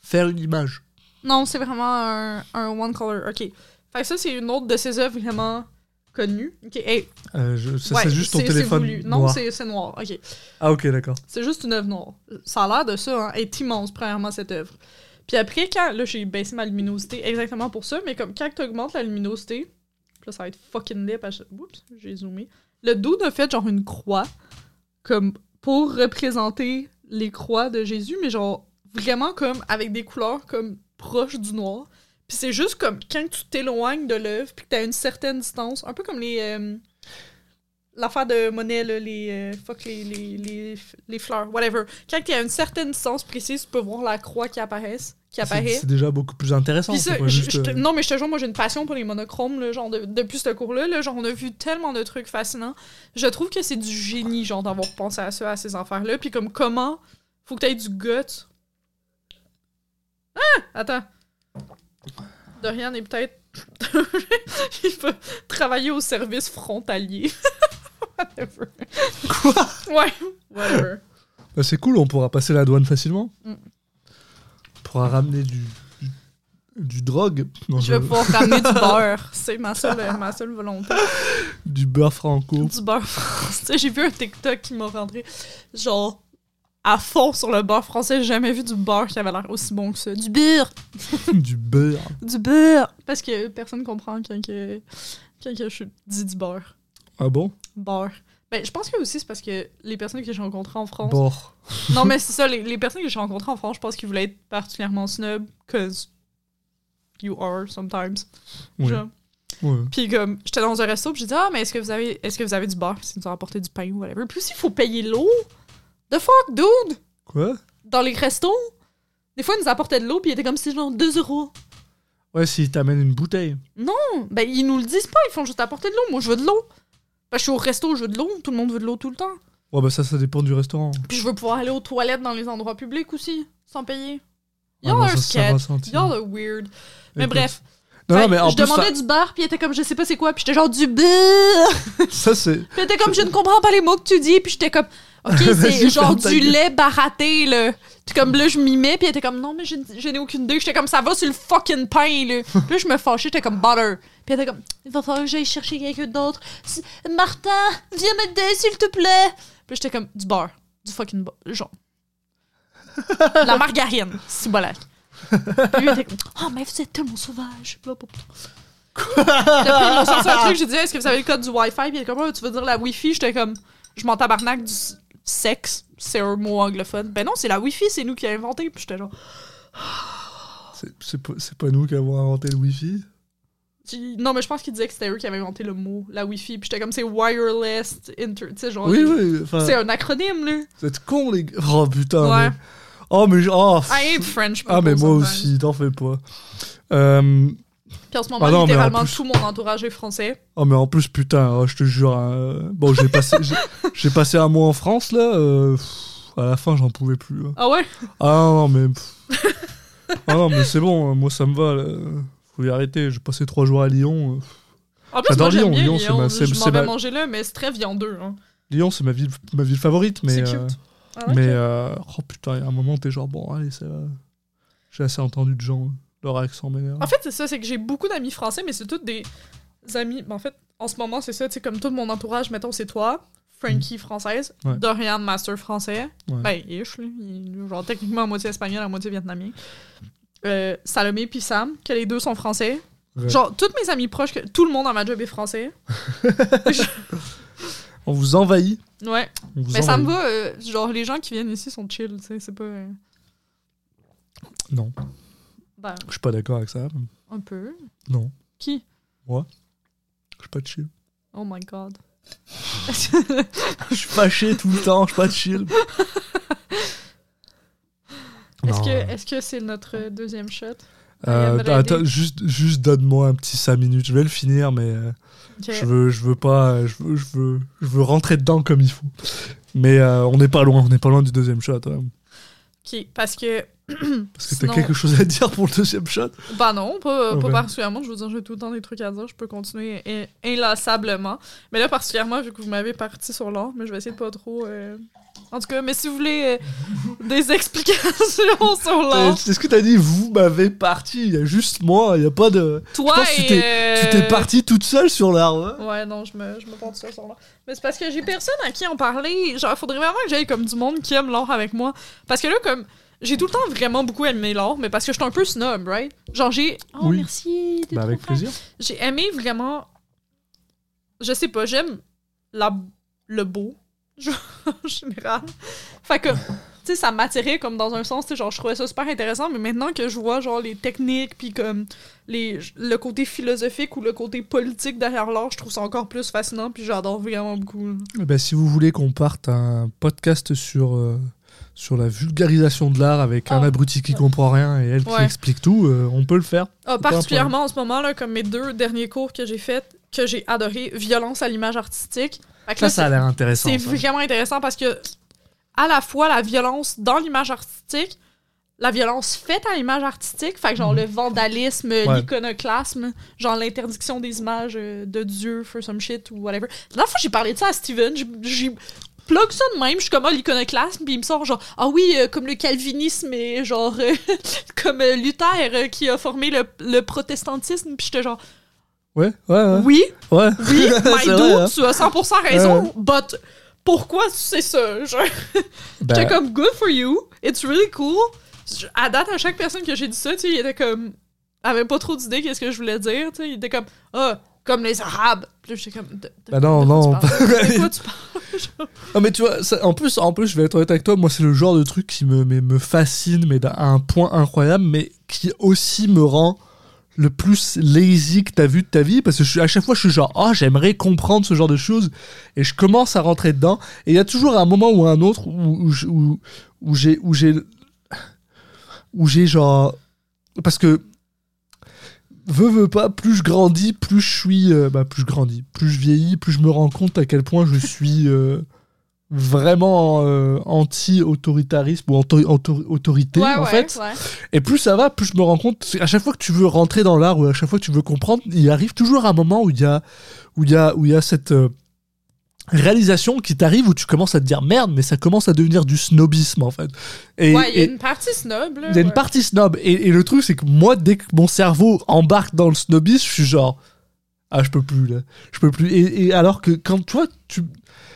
faire une image. Non, c'est vraiment un, un one color. Ok. Fait que ça, c'est une autre de ses œuvres vraiment connues. Ok, hey, Euh, je- ça, ouais, c'est juste ton téléphone. Non, noir. c'est c'est noir. Ok. Ah ok, d'accord. C'est juste une œuvre noire. Ça a l'air de ça, hein. Elle est immense, premièrement, cette œuvre. Puis après, quand. Là, j'ai baissé ma luminosité exactement pour ça, mais comme quand tu augmentes la luminosité, là, ça va être fucking lit. parce que- Oups, j'ai zoomé. Le dude a fait genre une croix, comme pour représenter les croix de Jésus, mais genre vraiment comme avec des couleurs comme proches du noir. Puis c'est juste comme quand tu t'éloignes de l'œuvre, puis que t'as une certaine distance, un peu comme les. euh, L'affaire de Monet, là, les, euh, fuck, les, les, les, les fleurs, whatever. Quand t'es à une certaine distance précise, tu peux voir la croix qui apparaisse, qui apparaît. c'est déjà beaucoup plus intéressant. Ça, pas juste, je euh, non, mais je te jure, moi j'ai une passion pour les monochromes, là, genre de- depuis ce cours-là. Là, genre, on a vu tellement de trucs fascinants. Je trouve que c'est du génie, genre, d'avoir pensé à ça, à ces affaires-là. Puis comme comment, faut que t'aies du gut. Ah! Attends. Dorian est peut-être. Il peut travailler au service frontalier. whatever. Quoi? Ouais, whatever. Bah, C'est cool, on pourra passer la douane facilement. Mm. On pourra ramener du, du, du drogue. Non, Je vais pouvoir ramener du beurre. C'est ma seule, ma seule volonté. Du beurre franco. du beurre français. J'ai vu un TikTok qui m'a rentré genre à fond sur le beurre français. J'ai jamais vu du beurre qui avait l'air aussi bon que ça. Du beurre! du beurre. Du beurre! Parce que personne comprend quand, que, quand que je dis du beurre. Ah bon? Beurre. Ben, je pense que aussi c'est parce que les personnes que j'ai rencontrées en France. Bord. Non, mais c'est ça, les, les personnes que j'ai rencontrées en France, je pense qu'ils voulaient être particulièrement snob, cause you are sometimes. Ouais. Genre. Ouais. Puis comme j'étais dans un resto, puis j'ai dit ah mais est-ce que vous avez est-ce que vous avez du beurre? Puis ils nous ont apporté du pain ou whatever. Puis aussi il faut payer l'eau. The fuck dude? Quoi? Dans les restos? Des fois ils nous apportaient de l'eau puis ils étaient comme si genre 2 euros. Ouais, s'il t'amène une bouteille. Ben ils nous le disent pas, ils font juste apporter de l'eau. Moi je veux de l'eau. Ben, je suis au resto, je veux de l'eau. Tout le monde veut de l'eau tout le temps. Ouais, bah ça, ça dépend du restaurant. Puis je veux pouvoir aller aux toilettes dans les endroits publics aussi sans payer. Ah Y'all non, are ça, ça sketch. Y'all are weird. Mais Écoute. bref. Non, non, Fait, mais en je plus, demandais du beurre, puis il était comme je sais pas c'est quoi, puis j'étais genre du beurre. ça, ça, c'est. Puis elle était comme, je ne comprends pas les mots que tu dis. Puis j'étais comme, ok, c'est genre du lait baraté, là. Puis comme là, je m'y mets. Puis elle était comme, non, mais je, n'ai aucune idée. J'étais comme, ça va sur le fucking pain, là. Puis là, je me fâchais, j'étais comme, butter. Puis elle était comme, il va falloir que j'aille chercher quelqu'un d'autre. Martin, viens m'aider, s'il te plaît. Puis j'étais comme, du beurre. Du fucking beurre. Genre. La margarine, c'est bolak. Puis lui, était comme, oh, mais vous êtes tellement sauvage. Puis après, ils m'ont sorti un truc, j'ai dit, est-ce que vous avez le code du Wi-Fi? Puis il est comme, Ah, tu veux dire la Wi-Fi? J'étais comme, je m'en tabarnak du sexe. C'est un mot anglophone. Ben non, c'est la Wi-Fi, c'est nous qui avons inventé. Puis j'étais genre, C'est- C'est pas, c'est pas nous qui avons inventé le Wi-Fi? Non, mais je pense qu'ils disaient que c'était eux qui avaient inventé le mot, la Wi-Fi. Puis j'étais comme, c'est wireless, inter... tu sais, genre. Oui, oui. C'est un acronyme, là. vous êtes cons, les gars. Oh putain. Ouais. mais- Oh, mais. Oh, I hate French ah, mais moi sometimes. aussi, t'en fais pas. Euh, Puis en ce moment, Ah non, en littéralement, plus- tout mon entourage est français. Oh, mais en plus, putain, oh, je te jure. hein, Bon, j'ai passé, j'ai- passé un mois en France, là. euh, À la fin, j'en pouvais plus. hein. Ah ouais? Ah non, mais. ah non, mais c'est bon, hein, moi ça me va. Là. Faut y arrêter. J'ai passé trois jours à Lyon. euh. En plus, J'adore moi, Lyon. bien Lyon, Lyon. c'est ma- je m'en vais ma- manger là, mais c'est très viandeux. Hein. Lyon, c'est ma ville, ma ville favorite, mais. C'est cute. euh, Ah. Mais. euh, Oh putain, il y a un moment, t'es genre, bon, allez, ça va. J'ai assez entendu de gens. Leur accent m'énerve. En fait, c'est ça, c'est que j'ai beaucoup d'amis français, mais c'est tous des amis. ben, en fait, en ce moment, c'est ça, tu sais, comme tout mon entourage, mettons, c'est toi, Frankie française, Ouais. Dorian Master français, Ouais. ben, ish, là, il est genre techniquement à moitié espagnol, à moitié vietnamien. Euh, Salomé puis Sam, que les deux sont français. Ouais. Genre, tous mes amis proches, que, tout le monde dans ma job est français. On vous envahit. Ouais. Vous Mais ça me va, euh, genre, les gens qui viennent ici sont chill, tu sais, c'est pas. euh, Non, ben, je suis pas d'accord avec ça. un peu. Non, Qui? Je suis pas chill. Oh my god. Je suis fâché tout le temps, je suis pas chill. Est-ce que euh, est-ce que c'est notre deuxième shot? euh, attends, juste, juste donne-moi un petit 5 minutes. Je vais le finir, mais euh, je veux, je veux pas, je veux, je veux, je veux rentrer dedans comme il faut. Mais euh, on n'est pas loin, on n'est pas loin du deuxième shot. hein. Ok, parce que. parce que t'as Sinon- quelque chose à dire pour le deuxième shot? Bah non, pas, pas Ouais. particulièrement. Je veux dire, j'ai tout le temps des trucs à dire. Je peux continuer in- inlassablement. Mais là, particulièrement, vu que vous m'avez parti sur l'art, mais je vais essayer de pas trop. euh, En tout cas, mais si vous voulez euh, des explications sur l'art, C'est ce que t'as dit, vous m'avez parti. Il y a juste moi, il n'y a pas de. toi pense que tu et. t'es- Tu euh, t'es partie toute seule sur l'art. ouais. Non, je me, je me porte ça sur l'art. Mais c'est parce que j'ai personne à qui en parler. Genre, faudrait vraiment que j'aille comme du monde qui aime l'art avec moi. Parce que là, comme. J'ai tout le temps vraiment beaucoup aimé l'art, mais parce que je suis un peu snob, right? Genre, j'ai. Oh, Oui. merci. t'es trop avec plaisir. J'ai aimé vraiment. Je sais pas, j'aime la... le beau, genre, en général. Fait que, tu sais, ça m'attirait comme dans un sens, tu sais, genre, je trouvais ça super intéressant, mais maintenant que je vois, genre, les techniques, puis comme les... le côté philosophique ou le côté politique derrière l'art, je trouve ça encore plus fascinant, puis j'adore vraiment beaucoup. Eh ben, si vous voulez qu'on parte un podcast sur, euh, sur la vulgarisation de l'art avec un Ah. abruti qui comprend rien et elle qui explique tout, euh, on peut le faire. Un particulièrement en ce moment, là, comme mes deux derniers cours que j'ai faits, que j'ai adoré, violence à l'image artistique. Fait que Ça, là, ça a l'air intéressant. C'est vraiment intéressant parce que à la fois la violence dans l'image artistique, la violence faite à l'image artistique, fait que genre le vandalisme, Mhm. Ouais. l'iconoclasme, genre l'interdiction des images euh, de Dieu for some shit ou whatever. La dernière fois j'ai parlé de ça à Steven, j'ai plug ça de même, je suis comme ah, l'iconoclasme, puis il me sort genre ah oui euh, comme le calvinisme et genre euh, comme euh, Luther qui a formé le, le protestantisme, puis j'étais genre Ouais, ouais, ouais. oui ouais. oui, my dude, vrai, hein. tu as 100% raison, but pourquoi tu sais ça? Genre, Ben, J'étais comme good for you, it's really cool. À date, à chaque personne que j'ai dit ça, tu sais, il était comme. avait pas trop d'idées qu'est-ce que je voulais dire, tu sais. Il était comme, ah, comme les Arabes. Puis j'étais comme, de, de- Bah non, de non. quoi tu parles? Ah, mais tu vois, en, plus, en plus, je vais être honnête avec toi, moi, c'est le genre de truc qui me, me fascine, mais à un point incroyable, mais qui aussi me rend le plus lazy que t'as vu de ta vie, parce que je à chaque fois, je suis genre, ah, j'aimerais comprendre ce genre de choses, et je commence à rentrer dedans, et il y a toujours un moment ou un autre où, où, où j'ai, où j'ai genre, parce que, veux, veux pas, plus je grandis, plus je suis, euh, bah, plus je grandis, plus je vieillis, plus je me rends compte à quel point je suis euh, vraiment euh, anti-autoritarisme ou autorité, ouais, en ouais, fait. ouais. Et plus ça va, plus je me rends compte. À chaque fois que tu veux rentrer dans l'art ou à chaque fois que tu veux comprendre, il arrive toujours un moment où il y a, où il y a, où il y a cette réalisation qui t'arrive où tu commences à te dire merde, mais ça commence à devenir du snobisme en fait. Et, Ouais, il y a et- une partie snob, il y a une ouais. partie snob. Et, et le truc, c'est que moi, dès que mon cerveau embarque dans le snobisme, je suis genre, ah, je peux plus, là. Je peux plus. Et, et alors que quand toi, tu.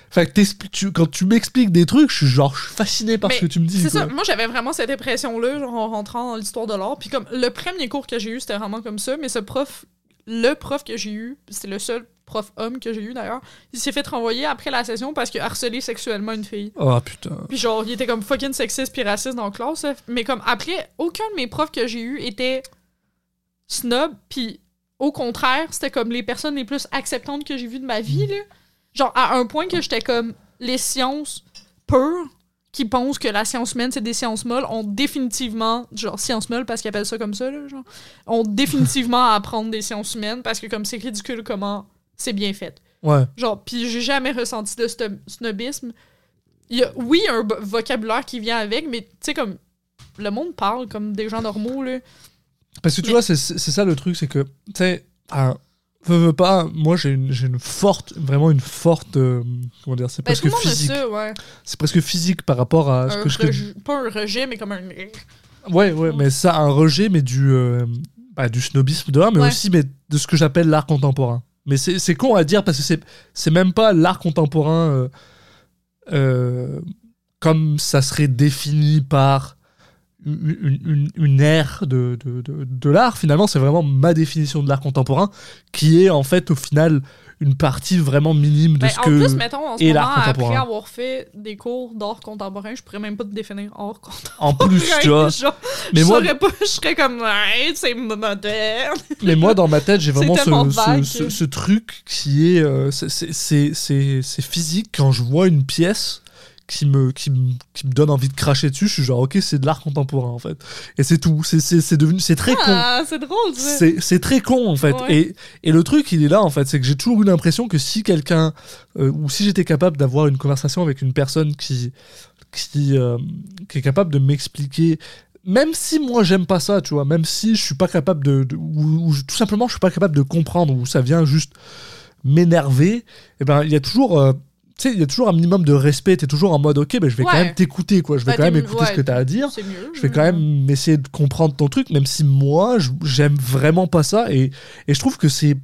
Enfin, tu- quand tu m'expliques des trucs, je suis genre, je suis fasciné par Mais ce que tu me dis. C'est ça, moi j'avais vraiment cette impression-là, genre en rentrant dans l'histoire de l'art. Puis comme le premier cours que j'ai eu, c'était vraiment comme ça, mais ce prof le prof que j'ai eu, c'est le seul prof homme que j'ai eu d'ailleurs, il s'est fait renvoyer après la session parce qu'il a harcelé sexuellement une fille. Oh putain. Puis genre, il était comme fucking sexiste puis raciste dans la classe. Mais comme après, aucun de mes profs que j'ai eu était snob. Puis au contraire, c'était comme les personnes les plus acceptantes que j'ai vues de ma vie. Là. Genre à un point que j'étais comme les sciences pures qui pensent que la science humaine c'est des sciences molles ont définitivement genre sciences molles parce qu'ils appellent ça comme ça là, genre ont définitivement à apprendre des sciences humaines parce que comme c'est ridicule comment c'est bien fait. Ouais. Genre, puis j'ai jamais ressenti de snob- snobisme. Il y a, oui, un vocabulaire qui vient avec, mais tu sais, comme, le monde parle comme des gens normaux, là. Parce que tu Mais- vois, c'est c'est ça le truc, c'est que, tu sais, ah, veux, veux pas, moi j'ai une, une forte, vraiment une forte, euh, comment dire, c'est Ben, presque physique. ouais. C'est presque physique par rapport à ce Un que je Pas un rejet, mais comme un... Ouais, ouais, mais ça, un rejet, mais du, euh, bah, du snobisme de un, mais Ouais. aussi mais de ce que j'appelle l'art contemporain. Mais c'est con à dire parce que c'est même pas l'art contemporain euh, euh, comme ça serait défini par une, une- ère de, de, de, de l'art. Finalement, c'est vraiment ma définition de l'art contemporain qui est en fait au final une partie vraiment minime de Ben, ce en que. plus, mettons, en ce et moment, après avoir fait des cours d'art contemporain, je pourrais même pas te définir art contemporain. En plus, tu vois. Mais je moi, saurais pas, je serais comme, ouais, c'est moderne. Mais moi, dans ma tête, j'ai vraiment ce, ce, vague. ce- ce truc qui est. euh, c'est physique. Quand je vois une pièce qui me, qui, me, qui me donne envie de cracher dessus, je suis genre, ok, c'est de l'art contemporain, en fait. Et c'est tout. C'est- devenu. C'est très con. Ah, c'est drôle. C'est c'est très con, en fait. Ouais. Et, et le truc, il est là, en fait. C'est que j'ai toujours eu l'impression que si quelqu'un. euh, ou si j'étais capable d'avoir une conversation avec une personne qui. qui, euh, qui est capable de m'expliquer même si moi j'aime pas ça, tu vois, même si je suis pas capable de, de- ou, tout simplement je suis pas capable de comprendre ou ça vient juste m'énerver, et ben il y a toujours, euh, sais, il y a toujours un minimum de respect. T'es toujours en mode, ok, ben je vais quand même t'écouter, quoi. Je vais Bah, quand même écouter ce que t'as à dire. Mieux. Je vais quand même essayer de comprendre ton truc, même si moi, j'aime vraiment pas ça. Et, et je trouve que c'est.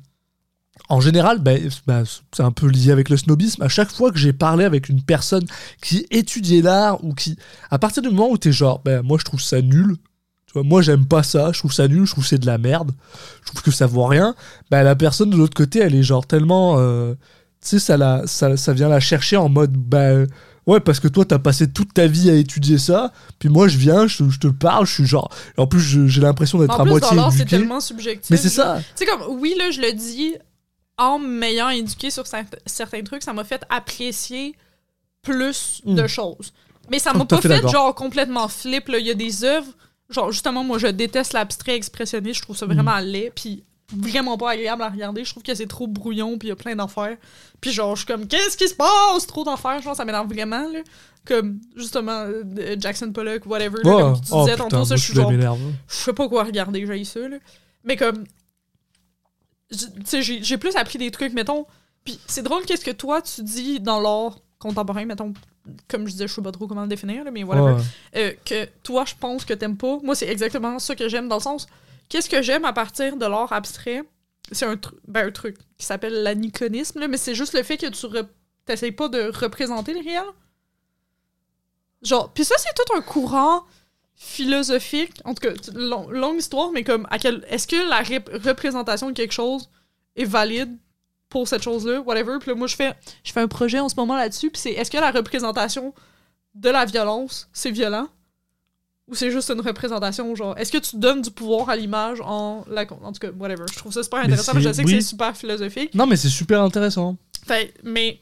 En général, ben, ben, c'est un peu lié avec le snobisme. À chaque fois que j'ai parlé avec une personne qui étudiait l'art ou qui. À partir du moment où t'es genre, ben, moi je trouve ça nul. Tu vois, moi j'aime pas ça, je trouve ça nul, je trouve que c'est de la merde, je trouve que ça vaut rien. Ben, la personne de l'autre côté, elle est genre tellement. euh, tu sais, ça, la, ça, ça vient la chercher en mode. Ben, ouais, parce que toi t'as passé toute ta vie à étudier ça, puis moi je viens, je, je te parle, je suis genre. en plus, j'ai l'impression d'être En à plus, moitié dans l'art, c'est tellement subjectif. Mais c'est ça. Tu sais, comme, oui, là, je le dis, en m'ayant éduqué sur cer- certains trucs, ça m'a fait apprécier plus de Mm. choses. Mais ça m'a pas fait genre, complètement flip. Il y a des œuvres, genre, justement, moi, je déteste l'abstrait expressionniste, je trouve ça vraiment Mm. laid, puis vraiment pas agréable à regarder. Je trouve que c'est trop brouillon, puis il y a plein d'affaires. Puis genre, je suis comme, qu'est-ce qui se passe? Trop d'affaires, genre, ça m'énerve vraiment, là. Comme, justement, euh, Jackson Pollock, whatever, là, Oh, comme tu oh, disais putain, tantôt, ça, je suis genre, je sais pas quoi regarder, j'ai ça, là. Mais comme. je- Tu sais, j'ai j'ai plus appris des trucs, mettons. Puis c'est drôle qu'est-ce que toi tu dis dans l'art contemporain, mettons. Comme je disais, je sais pas trop comment le définir, là, mais whatever. Euh, que toi, je pense que t'aimes pas. Moi, c'est exactement ça que j'aime dans le sens. Qu'est-ce que j'aime à partir de l'art abstrait? C'est un, ben, un truc qui s'appelle l'aniconisme, mais c'est juste le fait que tu t'essayes pas de représenter le réel. Genre, puis ça, c'est tout un courant philosophique. En tout cas, longue histoire, mais comme, à quel, est-ce que la représentation de quelque chose est valide pour cette chose-là, whatever. Puis moi, je fais, je fais un projet en ce moment là-dessus, puis c'est, est-ce que la représentation de la violence, c'est violent? Ou c'est juste une représentation, genre, est-ce que tu donnes du pouvoir à l'image en la... En tout cas, whatever. Je trouve ça super intéressant, mais je sais que c'est super philosophique. Non, mais c'est super intéressant. Fait, mais...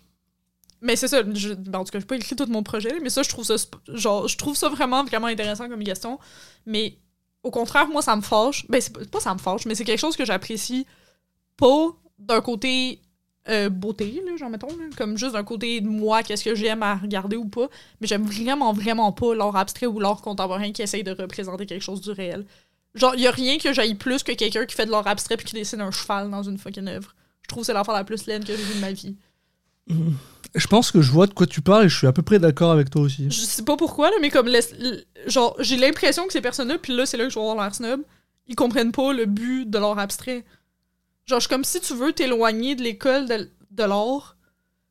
Mais c'est ça, je- ben, en tout cas, j'ai pas écrit tout mon projet, mais ça, je trouve ça, genre, je trouve ça vraiment, vraiment intéressant comme question. Mais au contraire, moi, ça me fâche. Ben, c'est pas- pas ça me fâche, mais c'est quelque chose que j'apprécie pas d'un côté euh, beauté, là, genre, mettons, là, comme juste d'un côté de moi, qu'est-ce que j'aime à regarder ou pas. Mais j'aime vraiment, vraiment pas l'art abstrait ou l'art contemporain qui essaye de représenter quelque chose du réel. Genre, y a rien que j'aille plus que quelqu'un qui fait de l'art abstrait puis qui dessine un cheval dans une fucking œuvre. Je trouve que c'est l'affaire la plus laine que j'ai vue de ma vie. Je pense que je vois de quoi tu parles et je suis à peu près d'accord avec toi aussi. Je sais pas pourquoi, là, mais comme, genre, j'ai l'impression que ces personnes-là, puis là, c'est là que je vais avoir l'air snob, ils comprennent pas le but de l'art abstrait. Genre, je suis comme si tu veux t'éloigner de l'école de, de l'art.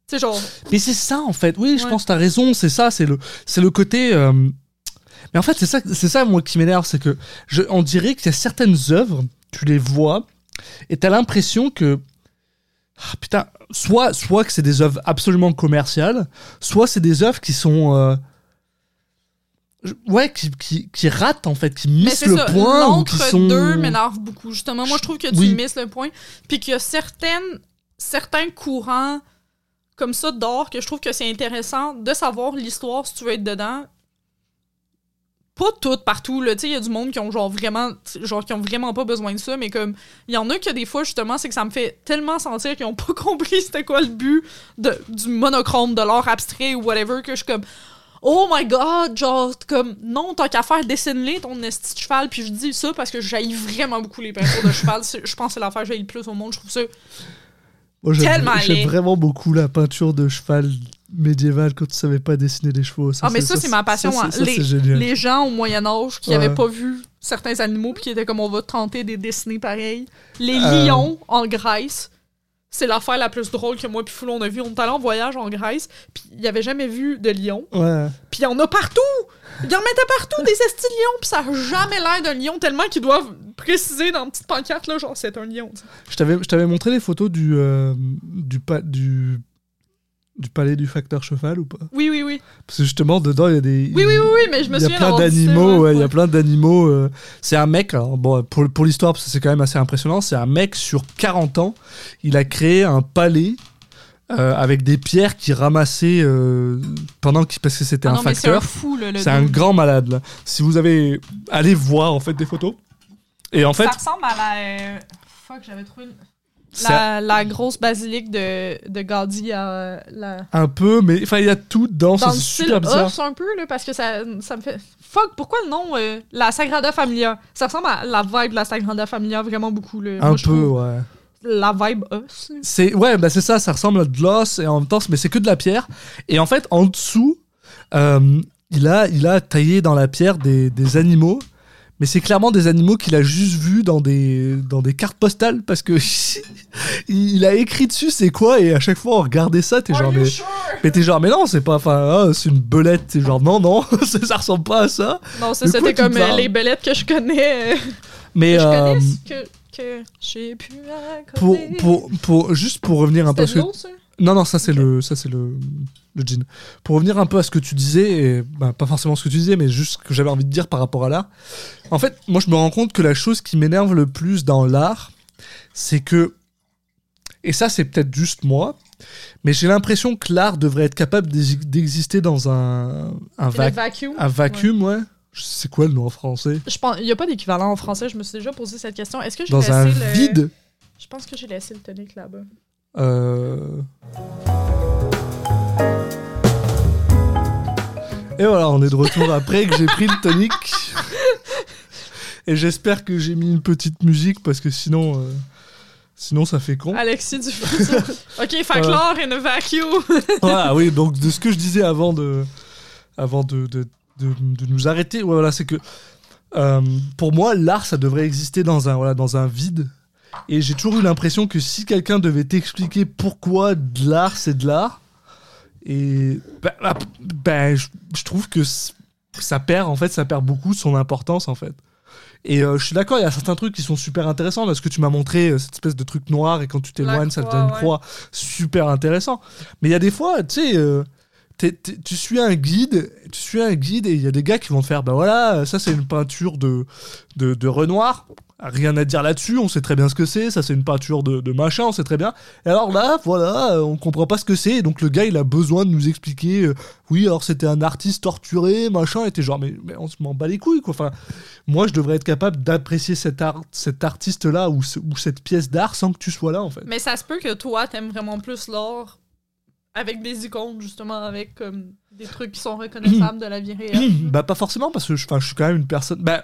Sais, genre, Mais c'est ça en fait. Oui, je pense que t'as raison. C'est ça. C'est le, c'est le côté. euh, Mais en fait, c'est ça, c'est ça moi qui m'énerve, c'est que je, on dirait qu'il y a certaines œuvres, tu les vois Et t'as l'impression que. Ah, putain, soit, soit que c'est des œuvres absolument commerciales, soit c'est des œuvres qui sont. euh, Ouais, qui, qui, qui ratent en fait, qui missent le ça, point ou qui sont. l'entre-deux m'énerve beaucoup. Justement, moi, je trouve que tu Oui. misses le point. Puis qu'il y a certaines, certains courants comme ça d'art que je trouve que c'est intéressant de savoir l'histoire si tu veux être dedans. Pas toutes partout, là. Tu sais, il y a du monde qui ont genre vraiment, genre, qui ont vraiment pas besoin de ça, mais comme, il y en a que des fois, justement, c'est que ça me fait tellement sentir qu'ils ont pas compris c'était quoi le but de, du monochrome, de l'art abstrait ou whatever, que je suis comme, Oh my god, genre, comme, non, tant qu'à faire, dessine-les ton esti de cheval, puis je dis ça parce que j'haïs vraiment beaucoup les peintures de cheval. Je pense que c'est l'affaire que j'haïs le plus au monde. Je trouve ça. Moi, j'aime- tellement laid. J'aime vraiment beaucoup la peinture de cheval médiévale quand tu savais pas dessiner des chevaux. Ah, mais ça, c'est ma passion, ça, hein. ça, Les-. Les gens au Moyen-Âge qui Ouais. avaient pas vu certains animaux, puis qui étaient comme, on va tenter de dessiner pareil. Les Euh. lions en Grèce. C'est l'affaire la plus drôle que moi puis Foulon on a vu. On est allé en voyage en Grèce, puis il y avait jamais vu de lion. Ouais. Puis il y en a partout! Ils en mettaient partout des estis de lions, puis ça a jamais l'air d'un lion, tellement qu'ils doivent préciser dans une petite pancarte, là, genre c'est un lion. Je t'avais, je t'avais montré les photos du, euh, du, pa- du, du palais du facteur cheval ou pas? Oui, oui, oui. Parce que justement, dedans, il y a des. Oui, oui, oui, oui, mais je me Il y a souviens plein d'animaux, ouais, il y a plein d'animaux. euh, C'est un mec, alors, bon, pour, pour l'histoire, parce que c'est quand même assez impressionnant, c'est un mec sur 40 ans, il a créé un palais euh, avec des pierres qu'il ramassait euh, pendant qu'il, parce que c'était Ah un non, mais c'est un facteur. C'est un grand malade, là. Si vous avez. Allez voir, en fait, des photos. Et en fait, Ça ressemble à la... Fuck, j'avais trouvé... une- La, la grosse basilique de, de Gaudi à euh, la... un peu, mais enfin, il y a tout dedans, Dans c'est super bizarre. un peu, là, parce que ça, ça me fait... Fuck, pourquoi le nom? euh, la Sagrada Familia? Ça ressemble à la vibe de la Sagrada Familia vraiment beaucoup, là. Un Moi, peu, ouais. La vibe os. C'est ouais, bah c'est ça, ça ressemble à de l'os et en même temps, mais c'est que de la pierre. Et en fait, en dessous, euh, il a il a taillé dans la pierre des, des animaux, mais c'est clairement des animaux qu'il a juste vus dans des dans des cartes postales parce que il a écrit dessus c'est quoi et à chaque fois on regardait ça, t'es genre mais, sure? mais t'es genre mais non c'est pas enfin ah, c'est une belette, t'es genre non non ça, ça ressemble pas à ça. Non, ça, c'était comme euh, les belettes que je connais. euh, Mais que je euh, connais, que, que j'ai pu pour, pour pour juste pour revenir un peu à Non, non, ça c'est le, ça c'est le, le jean. Pour revenir un peu à ce que tu disais, et, bah, pas forcément ce que tu disais, mais juste ce que j'avais envie de dire par rapport à l'art. En fait, moi je me rends compte que la chose qui m'énerve le plus dans l'art, c'est que, et ça c'est peut-être juste moi, mais j'ai l'impression que l'art devrait être capable d'exi- d'exister dans un, un, vac- vacuum. un vacuum, ouais. C'est quoi le nom en français? Je pense, il n'y a pas d'équivalent en français, je me suis déjà posé cette question. Est-ce que j'ai Dans laissé un le... vide? Je pense que j'ai laissé le tonic là-bas. Euh... Et voilà, on est de retour après que j'ai pris le tonic. Et j'espère que j'ai mis une petite musique parce que sinon, euh, sinon ça fait con. Alexis du futur. ok, fait que Voilà. l'art in a vacuum. Voilà, oui, donc de ce que je disais avant de, avant de, de, de- de nous arrêter, ouais, voilà, c'est que euh, pour moi, l'art, ça devrait exister dans un, voilà, dans un vide. Et j'ai toujours eu l'impression que si quelqu'un devait t'expliquer pourquoi de l'art, c'est de l'art, et ben, bah, ben, je, je trouve que ça perd, en fait, ça perd beaucoup de son importance, en fait. Et euh, je suis d'accord, il y a certains trucs qui sont super intéressants. Là, ce que tu m'as montré, euh, cette espèce de truc noir, et quand tu t'éloignes, ça te donne une ouais. croix, super intéressant. Mais il y a des fois, tu sais, euh, tu suis un guide, tu suis un guide, et il y a des gars qui vont te faire, bah voilà, ça c'est une peinture de, de, de Renoir. Rien à dire là-dessus, on sait très bien ce que c'est. Ça, c'est une peinture de, de machin, on sait très bien. Et alors là, voilà, euh, on comprend pas ce que c'est. Et donc, le gars, il a besoin de nous expliquer. euh, oui, alors c'était un artiste torturé, machin. Et t'es genre, mais, mais on se m'en bat les couilles, quoi. Enfin, moi, je devrais être capable d'apprécier cet, art, cet artiste-là ou, ce- ou cette pièce d'art sans que tu sois là, en fait. Mais ça se peut que toi, t'aimes vraiment plus l'art avec des icônes, justement, avec comme des trucs qui sont reconnaissables de la vie réelle. bah pas forcément parce que je, je suis quand même une personne. Bah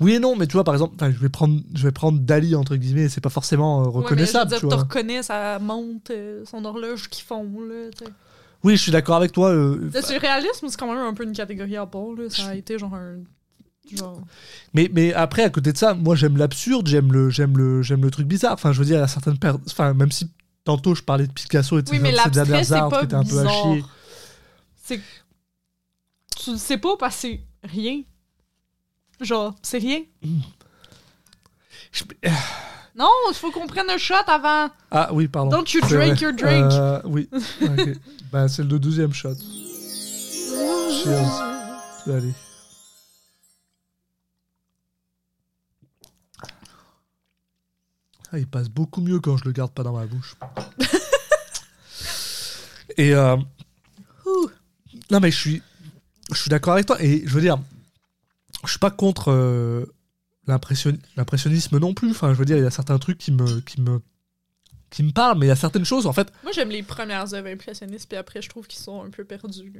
oui et non, mais tu vois par exemple, je vais prendre, je vais prendre Dali entre guillemets, c'est pas forcément euh, reconnaissable, ouais, mais je tu veux dire, vois. te reconnais sa montre, euh, son horloge qui fond, là, tu. Oui, je suis d'accord avec toi. euh, Le surréalisme, c'est quand même un peu une catégorie à part, là. Ça a été genre un. Genre. mais mais après à côté de ça, moi j'aime l'absurde, j'aime le, j'aime le, j'aime le truc bizarre. Enfin, je veux dire, il y a certaines per- enfin même si tantôt je parlais de Picasso et de Oui, mais ces dernières arts qui étaient un peu à chier. C'est. Tu le sais pas parce que c'est rien. Genre, c'est rien. Je- Non, il faut qu'on prenne un shot avant. Ah oui, pardon. Don't you C'est drink vrai. your drink. Euh, oui. Ok. bah, c'est le deuxième shot. Cheers. Allez. Ah, il passe beaucoup mieux quand je le garde pas dans ma bouche. Et euh, Ouh. non mais je suis, je suis d'accord avec toi. Et je veux dire, je suis pas contre euh, l'impression- l'impressionnisme non plus. Enfin, je veux dire, il y a certains trucs qui me, qui me, qui me parlent, mais il y a certaines choses en fait. Moi, j'aime les premières œuvres impressionnistes, puis après, je trouve qu'ils sont un peu perdus.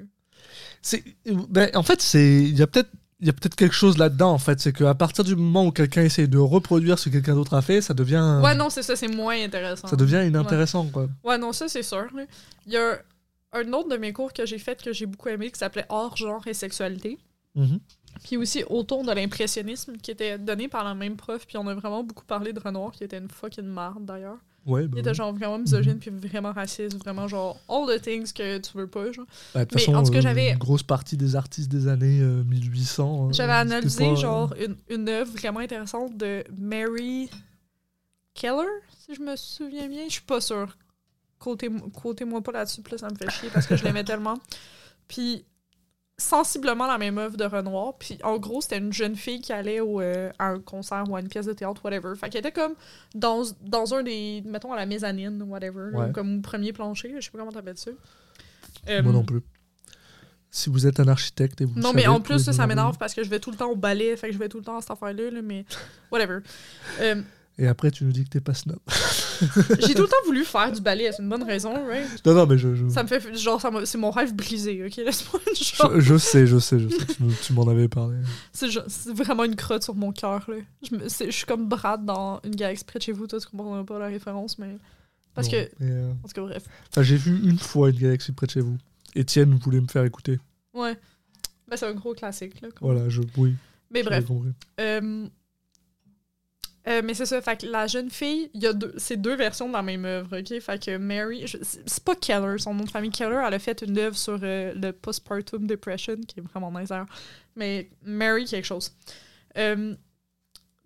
C'est, ben, en fait, c'est, il y a peut-être, il y a peut-être quelque chose là-dedans. En fait, c'est qu'à partir du moment où quelqu'un essaye de reproduire ce que quelqu'un d'autre a fait, ça devient, Ouais, non, c'est ça, c'est moins intéressant. ça devient inintéressant, quoi. Ouais, non, ça, c'est sûr. Il y a un autre de mes cours que j'ai fait que j'ai beaucoup aimé qui s'appelait Hors genre et sexualité. Mhm. Puis aussi autour de l'impressionnisme qui était donné par la même prof. Puis on a vraiment beaucoup parlé de Renoir qui était une fucking marde d'ailleurs. Ouais, Il bah, était genre vraiment misogyne puis vraiment raciste. Vraiment genre all the things que tu veux pas. Genre. Bah, mais façon, en tout cas, euh, j'avais- une grosse partie des artistes des années euh, 1800. euh, J'avais c'était analysé pas, euh, genre une, une œuvre vraiment intéressante de Mary Keller, si je me souviens bien. Je suis pas sûre. Côté- Côté-moi pas là-dessus, plus ça me fait chier parce que je l'aimais tellement. Puis sensiblement la même œuvre de Renoir. Puis en gros, c'était une jeune fille qui allait au, euh, à un concert ou à une pièce de théâtre, whatever. Fait qu'elle était comme dans, dans un des, mettons, à la mezzanine, whatever, Ouais. comme premier plancher, je sais pas comment t'appelles ça. Moi Euh, non plus. Si vous êtes un architecte et vous non, savez, mais en plus, ça, m'énerve parce que je vais tout le temps au ballet, fait que je vais tout le temps à cette affaire-là, là, mais whatever. Euh, Et après, tu nous dis que t'es pas snob. j'ai tout le temps voulu faire du ballet, c'est une bonne raison, right? non, non, mais je, je, Ça me fait, genre, c'est mon rêve brisé, ok? Laisse-moi une chance. je, je sais, je sais, je sais. tu, tu m'en avais parlé. C'est vraiment une crotte sur mon cœur, là. Je, me- c'est- je suis comme Brad dans Une galaxie près de chez vous, toi, tu comprendras pas la référence, mais... Parce que... euh, En tout cas, bref. enfin, j'ai vu une fois une galaxie près de chez vous. Étienne voulait me faire écouter. Ouais. Ben, c'est un gros classique, là. Voilà, je, oui. Mais bref. compris. Euh, euh, mais c'est ça, fait que la jeune fille, il y a deux, c'est deux versions de la même œuvre, ok? Fait que Mary, je- c'est pas Keller, son nom de famille Keller, elle a fait une œuvre sur euh, le postpartum depression, qui est vraiment nice d'ailleurs. Mais Mary, quelque chose. Euh,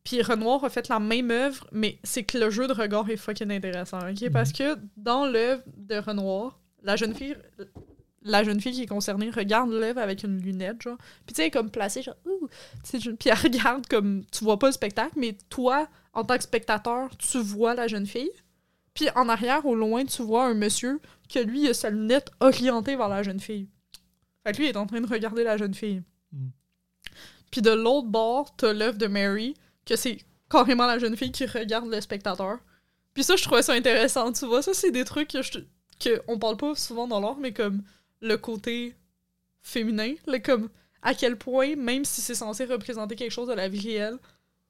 puis Renoir a fait la même œuvre, mais c'est que le jeu de regard est fucking intéressant, ok? Parce que dans l'œuvre de Renoir, la jeune fille. La jeune fille qui est concernée regarde l'œuvre avec une lunette, genre. Puis tu sais, elle est comme placée, genre, ouh, tu sais, je- Puis elle regarde comme tu vois pas le spectacle, mais toi, en tant que spectateur, tu vois la jeune fille. Puis en arrière, au loin, tu vois un monsieur que lui, il a sa lunette orientée vers la jeune fille. Fait que lui, il est en train de regarder la jeune fille. Mm. Puis de l'autre bord, t'as l'œuvre de Mary, que c'est carrément la jeune fille qui regarde le spectateur. Puis ça, je trouvais ça intéressant, tu vois. Ça, c'est des trucs que, je, que on parle pas souvent dans l'art, mais comme le côté féminin, le comme à quel point, même si c'est censé représenter quelque chose de la vie réelle,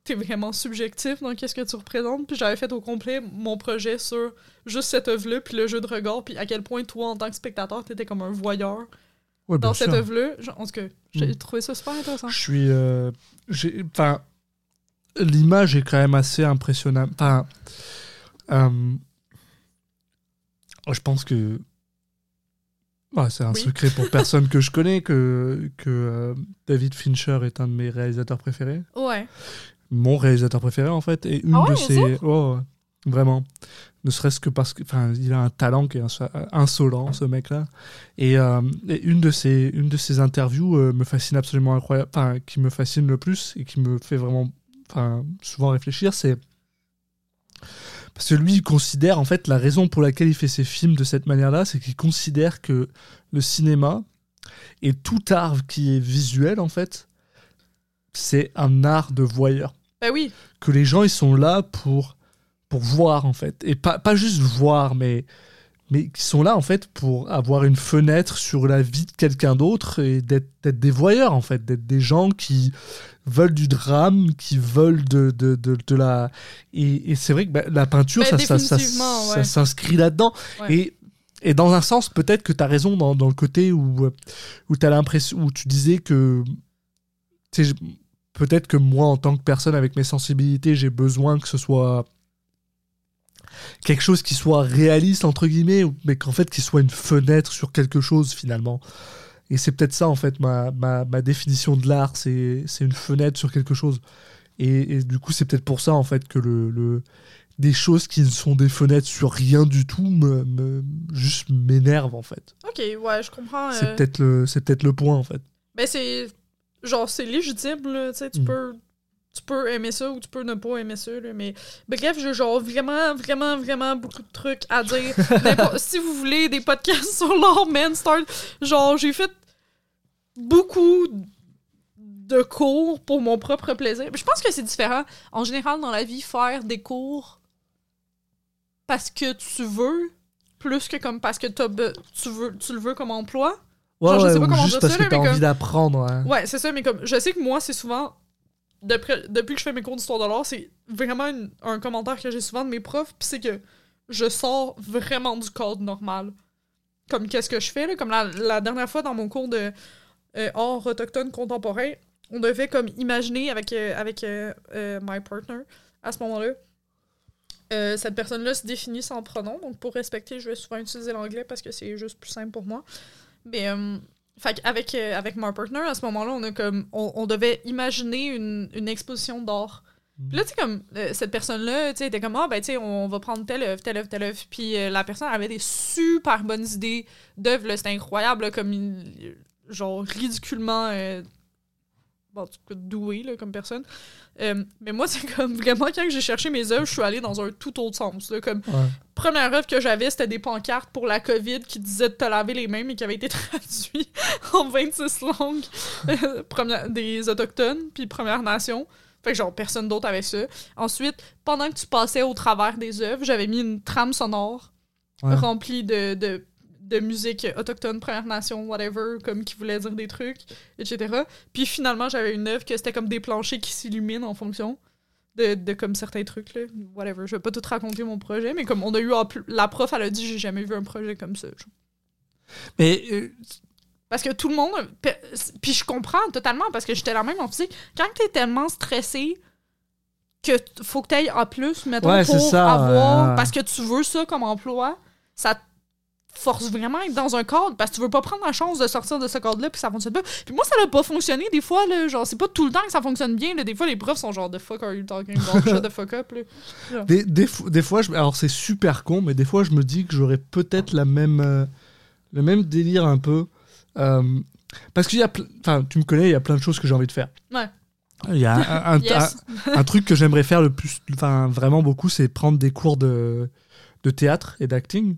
t'es vraiment subjectif dans qu'est-ce que tu représentes. Puis j'avais fait au complet mon projet sur juste cette œuvre-là, puis le jeu de regard, puis à quel point toi, en tant que spectateur, t'étais comme un voyeur Ouais, dans cette œuvre-là. En tout cas, j'ai Mm. trouvé ça super intéressant. Je suis. euh, Enfin, l'image est quand même assez impressionnante. Enfin, euh, je pense que. C'est un Oui. secret pour personne que je connais que, que euh, David Fincher est un de mes réalisateurs préférés. Ouais. Mon réalisateur préféré, en fait. Et une Ah ouais, de ses. Oh, vraiment. Ne serait-ce que parce que. Enfin, il a un talent qui est inso- insolent, ce mec-là. Et, euh, et une, de ses, une de ses interviews euh, me fascine absolument incroyable. Enfin, qui me fascine le plus et qui me fait vraiment. Souvent réfléchir, c'est. Parce que lui, il considère, en fait, la raison pour laquelle il fait ses films de cette manière-là, c'est qu'il considère que le cinéma et tout art qui est visuel, en fait, c'est un art de voyeur Ben oui. que les gens ils sont là pour pour voir en fait et pas, pas juste voir mais mais qui sont là en fait pour avoir une fenêtre sur la vie de quelqu'un d'autre et d'être des voyeurs en fait d'être des gens qui veulent du drame qui veulent de de, de, de la et, et c'est vrai que bah, la peinture Ben, ça ça, ça, ça s'inscrit là-dedans Ouais. et et dans un sens, peut-être que tu as raison dans, dans le côté où, où, as l'impression, où tu disais que peut-être que moi, en tant que personne avec mes sensibilités, j'ai besoin que ce soit quelque chose qui soit réaliste, entre guillemets, mais qu'en fait, qui soit une fenêtre sur quelque chose finalement. Et c'est peut-être ça, en fait, ma, ma, ma définition de l'art, c'est une fenêtre sur quelque chose. Et, et du coup, c'est peut-être pour ça, en fait, que le, le des choses qui sont des fenêtres sur rien du tout me, me- juste m'énervent en fait. Ok, ouais, je comprends. C'est euh, peut-être le, peut-être le point en fait. Ben, c'est. Genre, c'est légitime, là. Tu sais, tu Mm. peux. Tu peux aimer ça ou tu peux ne pas aimer ça, là. Mais bref, j'ai genre vraiment, vraiment, vraiment beaucoup de trucs à dire. Si vous voulez des podcasts sur l'art Man Start, genre, j'ai fait beaucoup de cours pour mon propre plaisir. Je pense que c'est différent. En général, dans la vie, faire des cours parce que tu veux, plus que comme parce que tu, veux, tu le veux comme emploi. Ouais, Genre, je ouais, sais pas comment juste dire parce ça, que t'as envie comme- d'apprendre. hein. Ouais, c'est ça, mais comme je sais que moi, c'est souvent. Depuis que je fais mes cours d'histoire de l'art, c'est vraiment un commentaire que j'ai souvent de mes profs, puis c'est que je sors vraiment du cadre normal. Comme qu'est-ce que je fais, là, comme la, dernière fois dans mon cours de euh, art autochtone contemporain, on devait comme imaginer avec, euh, avec euh, euh, my partner à ce moment-là. euh, cette personne-là se définit sans pronom, donc pour respecter, je vais souvent utiliser l'anglais parce que c'est juste plus simple pour moi. Mais fait avec, avec my partner, à ce moment-là, on a comme on, on devait imaginer une, une exposition d'art. Puis là, tu sais, comme euh, cette personne-là, tu sais, était comme Ah, ben, tu sais, on va prendre telle œuvre, telle œuvre, telle œuvre. Puis euh, la personne avait des super bonnes idées d'œuvres, là, c'était incroyable, là, comme genre ridiculement euh, en tout cas, doué là, comme personne. Euh, mais moi, c'est comme vraiment quand j'ai cherché mes œuvres, je suis allée dans un tout autre sens. Là, comme Ouais. première œuvre que j'avais, c'était des pancartes pour la COVID qui disaient de te laver les mains, mais qui avaient été traduits en 26 langues euh, première- des Autochtones, puis Première Nation. Fait que genre, personne d'autre avait ça. Ensuite, pendant que tu passais au travers des œuvres, j'avais mis une trame sonore Ouais. remplie de, de, de musique autochtone, Première Nation, whatever, comme qui voulait dire des trucs, etc. Puis finalement, j'avais une œuvre que c'était comme des planchers qui s'illuminent en fonction de, de comme certains trucs, là. Whatever. Je vais pas tout raconter mon projet, mais comme on a eu... en plus- La prof, elle a dit, j'ai jamais vu un projet comme ça. Mais euh, Parce que tout le monde. Puis je comprends totalement, parce que j'étais la même en physique. Quand t'es tellement stressé que faut que t'ailles A, mettons, Ouais, pour ça, avoir. Parce que tu veux ça comme emploi, ça te force vraiment à être dans un cadre parce que tu veux pas prendre la chance de sortir de ce cadre-là puis ça fonctionne pas. Puis moi, ça n'a pas fonctionné des fois, là. Genre, c'est pas tout le temps que ça fonctionne bien, là. Des fois, les profs sont genre, the fuck are you talking about? Shut the fuck up, là. des, des, fo- des fois, je, alors c'est super con, mais des fois, je me dis que j'aurais peut-être la même, euh, le même délire un peu. Euh, parce qu'il y a, enfin, tu me connais, il y a plein de choses que j'ai envie de faire. Ouais. Il y a un, un- Yes. un- un truc que j'aimerais faire le plus, enfin, vraiment beaucoup, c'est prendre des cours de, de théâtre et d'acting.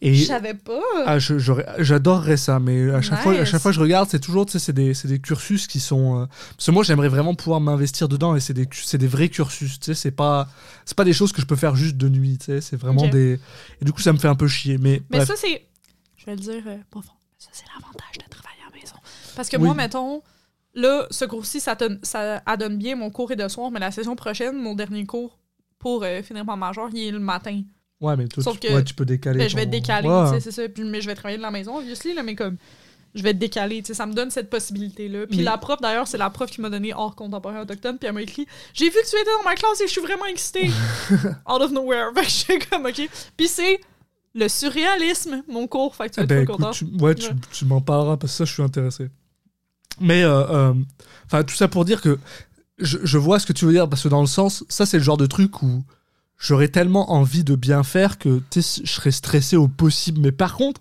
Et Je savais pas. ah, j'adorerais ça, mais à chaque, fois, à chaque fois que je regarde, c'est toujours, tu sais, c'est des, c'est des cursus qui sont. euh, parce que moi, j'aimerais vraiment pouvoir m'investir dedans et c'est des, des vrais cursus, tu sais, c'est pas, c'est pas des choses que je peux faire juste de nuit, tu sais, c'est vraiment des. Et du coup, ça me fait un peu chier, mais. Mais bref. ça, c'est. Je vais le dire euh, mais Ça, c'est l'avantage de travailler à la maison. Parce que Oui. moi, mettons, là, ce cours-ci, ça, donne- ça adonne bien. Mon cours est de soir, mais la session prochaine, mon dernier cours pour euh, finir mon major, il est le matin. Ouais, mais toi, Sauf tu, que- ouais, tu peux décaler. Ben, je vais ton- être décalé, Ouais. tu sais, c'est ça. Puis- mais je vais travailler de la maison, obviously, là, mais comme. Je vais être décalé, tu sais, ça me donne cette possibilité-là. Puis Mais- la prof, d'ailleurs, c'est la prof qui m'a donné hors contemporain autochtone, puis elle m'a écrit J'ai vu que tu étais dans ma classe et je suis vraiment excitée. Out of nowhere. Fait que j'étais comme, ok. Puis c'est le surréalisme, mon cours. Fait que tu vas Eh être ben, écoute, content. tu, ouais, tu, Ouais. tu m'en parleras parce que ça, je suis intéressé. Mais, euh, euh, enfin, tout ça pour dire que je, je vois ce que tu veux dire parce que dans le sens, ça, c'est le genre de truc où j'aurais tellement envie de bien faire que je serais stressé au possible. Mais par contre,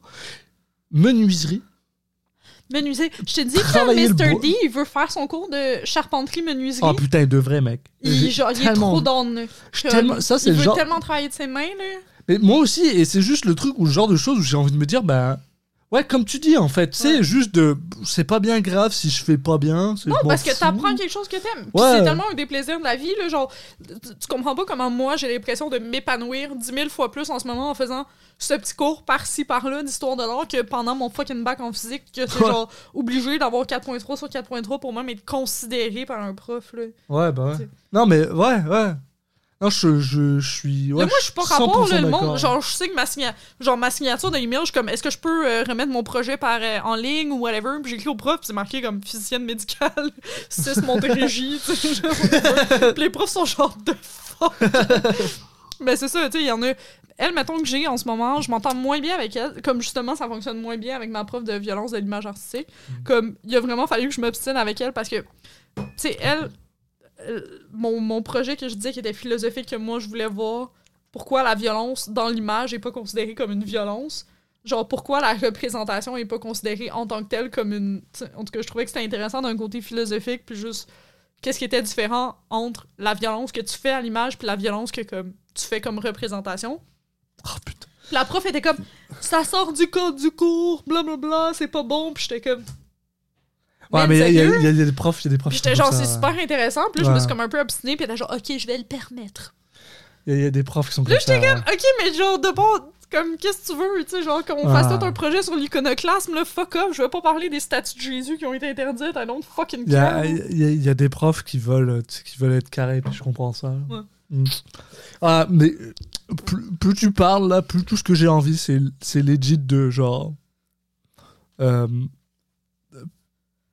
menuiserie, Menuiserie. Je te dis que Mr. D, il veut faire son cours de charpenterie menuiserie. oh putain, il devrait, mec. il, genre, il est trop suis tellement- ça, c'est il veut genre. tellement travailler de ses mains, là. Mais moi aussi, et c'est juste le truc où le genre de choses où j'ai envie de me dire, bah. Ouais, comme tu dis, en fait, c'est Ouais. juste de. C'est pas bien grave si je fais pas bien. Non, parce que t'apprends quelque chose que t'aimes. Ouais. c'est tellement un des plaisirs de la vie, là, genre, tu, comprends pas comment moi j'ai l'impression de m'épanouir dix mille fois plus en ce moment en faisant ce petit cours par-ci par-là d'histoire de l'art que pendant mon fucking bac en physique, que c'est Ouais. genre obligé d'avoir 4.3 sur 4.3 pour même être considéré par un prof, là. Ouais, bah ouais. Non, mais ouais, ouais. Non, je, je, je suis. Ouais, Mais moi, je suis pas rapport, là, le 100% monde. Genre, je sais que ma, signa- genre, ma signature je suis comme, est-ce que je peux euh, remettre mon projet par, euh, en ligne ou whatever? Puis j'écris au prof, c'est marqué comme physicienne médicale, 6 Montérégie. Puis les profs sont genre de fuck? Mais c'est ça, tu sais, il y en a. Elle, mettons que j'ai en ce moment, je m'entends moins bien avec elle. Comme justement, ça fonctionne moins bien avec ma prof de violence de l'image artistique. Comme, il a vraiment fallu que je m'obstine avec elle parce que, tu sais, elle, mon, mon projet que je disais qui était philosophique, que moi je voulais voir, pourquoi la violence dans l'image est pas considérée comme une violence. Genre, pourquoi la représentation est pas considérée en tant que telle comme une. En tout cas, je trouvais que c'était intéressant d'un côté philosophique, puis juste qu'est-ce qui était différent entre la violence que tu fais à l'image puis la violence que comme tu fais comme représentation. Oh putain. La prof était comme ça sort du code du cours, blablabla, c'est pas bon, puis j'étais comme Ouais, mais il y, a- y y des profs, il y a des profs. J'étais genre, c'est super intéressant. Puis là, je me suis comme un peu obstinée. Puis était genre, OK, je vais le permettre. Il y, a- il y a des profs qui sont Là, comme ça. j'étais comme, OK, mais genre, de bon, comme, qu'est-ce que tu veux? Tu sais, genre, qu'on fasse tout un projet sur l'iconoclasme, là, fuck off. Je vais pas parler des statues de Jésus qui ont été interdites. I don't fucking Il y, a, y y des profs qui veulent, qui veulent être carrés, puis je comprends ça. Ouais. Mm. Ah, mais plus, plus tu parles, là, plus tout ce que j'ai envie, c'est, c'est legit de genre. euh,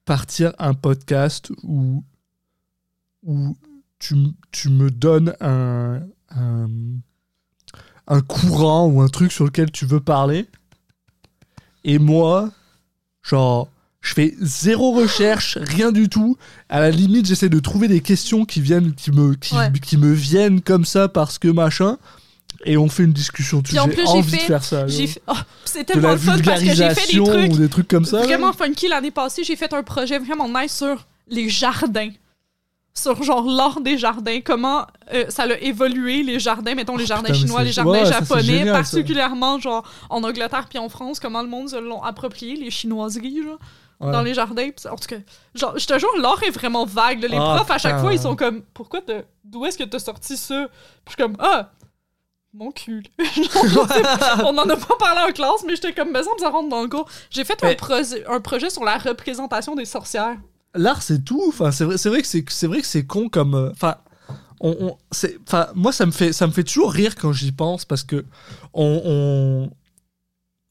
partir un podcast où, où tu, me donnes un, un, un courant ou un truc sur lequel tu veux parler. Et moi, genre, je fais zéro recherche, rien du tout. À la limite, j'essaie de trouver des questions qui viennent, qui me, qui, Ouais. qui me viennent comme ça parce que machin. Et on fait une discussion. Puis en plus, j'ai envie de fait- faire ça. Oh, c'est de tellement le fun parce que j'ai fait des trucs ou des trucs comme ça. là. vraiment funky l'année passée. J'ai fait un projet vraiment nice sur les jardins. Sur genre l'art des jardins, comment euh, ça a évolué les jardins, mettons les jardins putain, mais chinois, les jardins ouais, ça, c'est japonais, ça. particulièrement genre en Angleterre puis en France, comment le monde se l'ont approprié, les chinoiseries, genre, Ouais. dans les jardins. En tout cas, genre, je te jure, l'art est vraiment vague. là. Les Ah, profs, à chaque putain. fois, ils sont comme, pourquoi d'où est-ce que t'as sorti ça? Puis je suis comme, ah, mon cul. On en a pas parlé en classe, mais j'étais comme, me semble ça rentre dans le cours. J'ai fait un, projet- un projet sur la représentation des sorcières. L'art, c'est tout. Enfin, c'est vrai, c'est vrai que c'est, c'est vrai que c'est con comme. euh, Enfin, on, on- c'est, enfin, moi, ça me fait, ça me fait toujours rire quand j'y pense parce que on, on-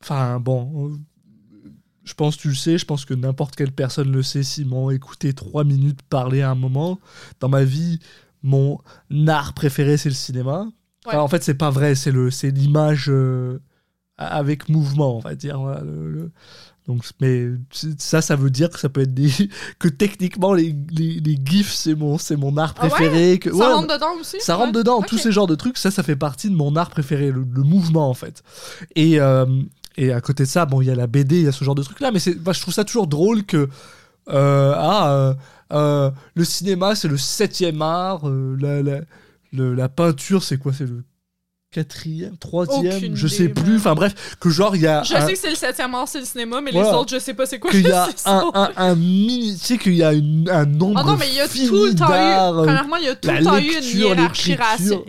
enfin, bon, on- je pense tu le sais. Je pense que n'importe quelle personne le sait. S'ils m'ont écouté trois minutes parler à un moment dans ma vie, mon art préféré, c'est le cinéma. Enfin, en fait, c'est pas vrai. C'est le, c'est l'image euh, avec mouvement, on va dire. voilà, le- le- donc, mais ça, ça veut dire que ça peut être des que techniquement les, les, les gifs c'est mon c'est mon art Ah ouais? préféré. que, Ça ouais, rentre dedans aussi? ça rentre dedans, tous ces genres de trucs, ça, ça fait partie de mon art préféré, le, le mouvement en fait. Et, euh, et à côté de ça, bon, il y a la BD, il y a ce genre de trucs là, mais c'est, bah, je trouve ça toujours drôle que euh, ah, euh, le cinéma c'est le septième art, la, la, le- la peinture c'est quoi, c'est le quatrième, troisième, Aucune je sais idée, plus. Enfin bref, que genre il y a Je un- sais que c'est le septième art, c'est le cinéma, mais les autres, je sais pas c'est quoi. qu'il y a c'est un, un, un mini, tu sais qu'il y a une- un nombre Ah non, mais il y a tout le temps eu. euh, Premièrement, il y a tout le temps eu une lecture,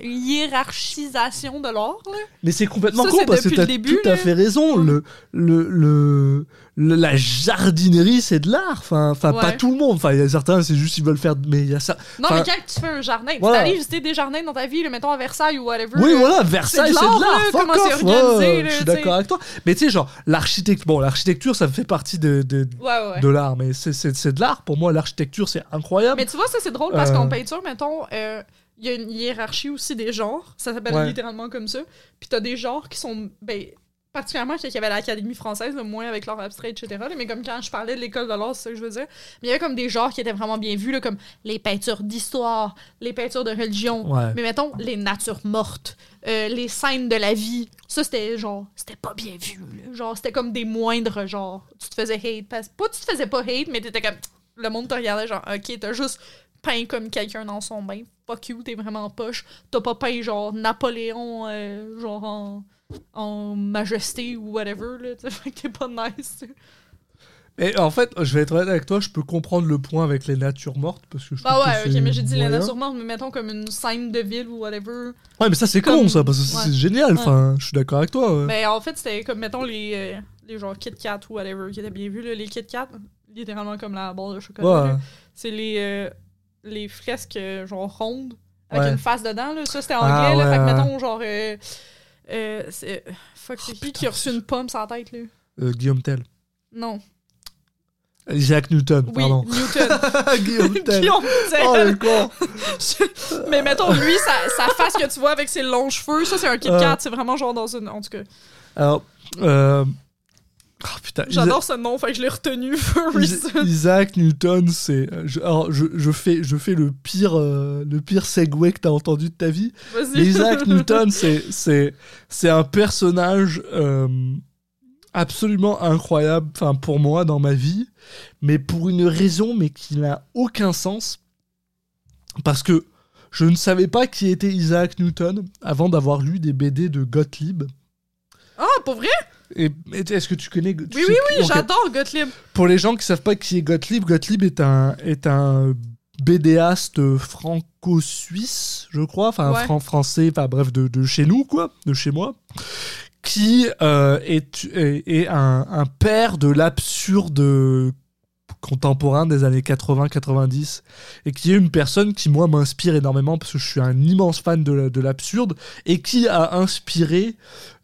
hiérarchisation, de l'art. Mais c'est complètement con c'est parce que t'as tout à fait raison. Le, le, le, le- la jardinerie, c'est de l'art. Enfin, enfin pas tout le monde. Enfin, il y a certains, c'est juste ils veulent faire. Mais il y a ça. Non, mais quand tu fais un jardin, voilà. tu allé visiter des jardins dans ta vie, là, mettons à Versailles ou whatever. Oui, là. voilà, Versailles, c'est de l'art. comment c'est organisé, ouais, là, Je suis d'accord avec toi. Mais tu sais, genre, l'architecture, bon, l'architecture, ça fait partie de, de, Ouais, de l'art. Mais c'est- de l'art. Pour moi, l'architecture, c'est incroyable. Mais tu vois, ça c'est drôle parce Euh. qu'en peinture, mettons, euh, il y a une hiérarchie aussi des genres. Ça s'appelle Ouais. littéralement comme ça. Puis t'as des genres qui sont, ben, particulièrement quand il y avait l'Académie française, là, moins avec l'art abstrait, etc. là, mais comme quand je parlais de l'école de l'art, c'est ça que je veux dire. Mais il y avait comme des genres qui étaient vraiment bien vus, là, comme les peintures d'histoire, les peintures de religion. Ouais. Mais mettons, les natures mortes, euh, les scènes de la vie. Ça, c'était genre, c'était pas bien vu. là. Genre, c'était comme des moindres, genre, tu te faisais hate. Parce... Pas tu te faisais pas hate, mais t'étais comme, le monde te regardait, genre, ok, t'as juste peint comme quelqu'un dans son bain. Fuck you, t'es vraiment poche. T'as pas peint, genre, Napoléon, euh, genre, en, en majesté ou whatever, là. tu Fait que t'es pas nice. Et en fait, je vais être honnête avec toi, je peux comprendre le point avec les natures mortes. Parce que je Bah ouais, ok, mais j'ai dit les natures mortes, mais mettons comme une scène de ville ou whatever. Ouais, mais ça, c'est Comme- con, ça, parce que c'est ouais. c'est génial. Ouais. Enfin, je suis d'accord avec toi. ouais. Ben, en fait, c'était comme, mettons, les, euh, les genre Kit Kat ou whatever qui étaient bien vus. là. Les Kit Kat, littéralement comme la barre de chocolat. Là. C'est les, euh, les fresques, euh, genre, rondes, avec une face dedans. Là. Ça, c'était Ah, anglais. là. ouais, Fait que, mettons, genre... euh, euh, c'est- fuck, c'est qui putain, qui a reçu une pomme sur la tête, là? Euh, Guillaume Tell. Non. Isaac Newton, Oui, pardon. Newton. Guillaume Tell. Guillaume Oh, Tell. le con. Mais mettons, lui, sa, sa face que tu vois avec ses longs cheveux, ça, c'est un Kit Euh. Kat. C'est vraiment genre dans une... En tout cas. Alors, euh, Oh, putain, J'adore ce nom, fait que je l'ai retenu for Isa- reason. Isaac Newton, c'est. euh, je- Alors, je, je fais, je fais le pire, euh, le pire segue que t'as entendu de ta vie. Mais. Isaac Newton, c'est, c'est, c'est un personnage euh, absolument incroyable, enfin pour moi dans ma vie, mais pour une raison, mais qui n'a aucun sens, parce que je ne savais pas qui était Isaac Newton avant d'avoir lu des BD de Gottlieb. Ah, pour vrai? Et, est-ce que tu connais tu Oui, oui, qui- oui, j'adore Gottlieb. Pour les gens qui savent pas qui est Gottlieb, Gottlieb est un, est un BDaste franco-suisse, je crois, enfin Ouais. fran- français, enfin bref, de, de chez nous, quoi, de chez moi, qui euh, est, est, est un, un père de l'absurde contemporain des années 80-90 et qui est une personne qui moi m'inspire énormément parce que je suis un immense fan de, la- de l'absurde et qui a inspiré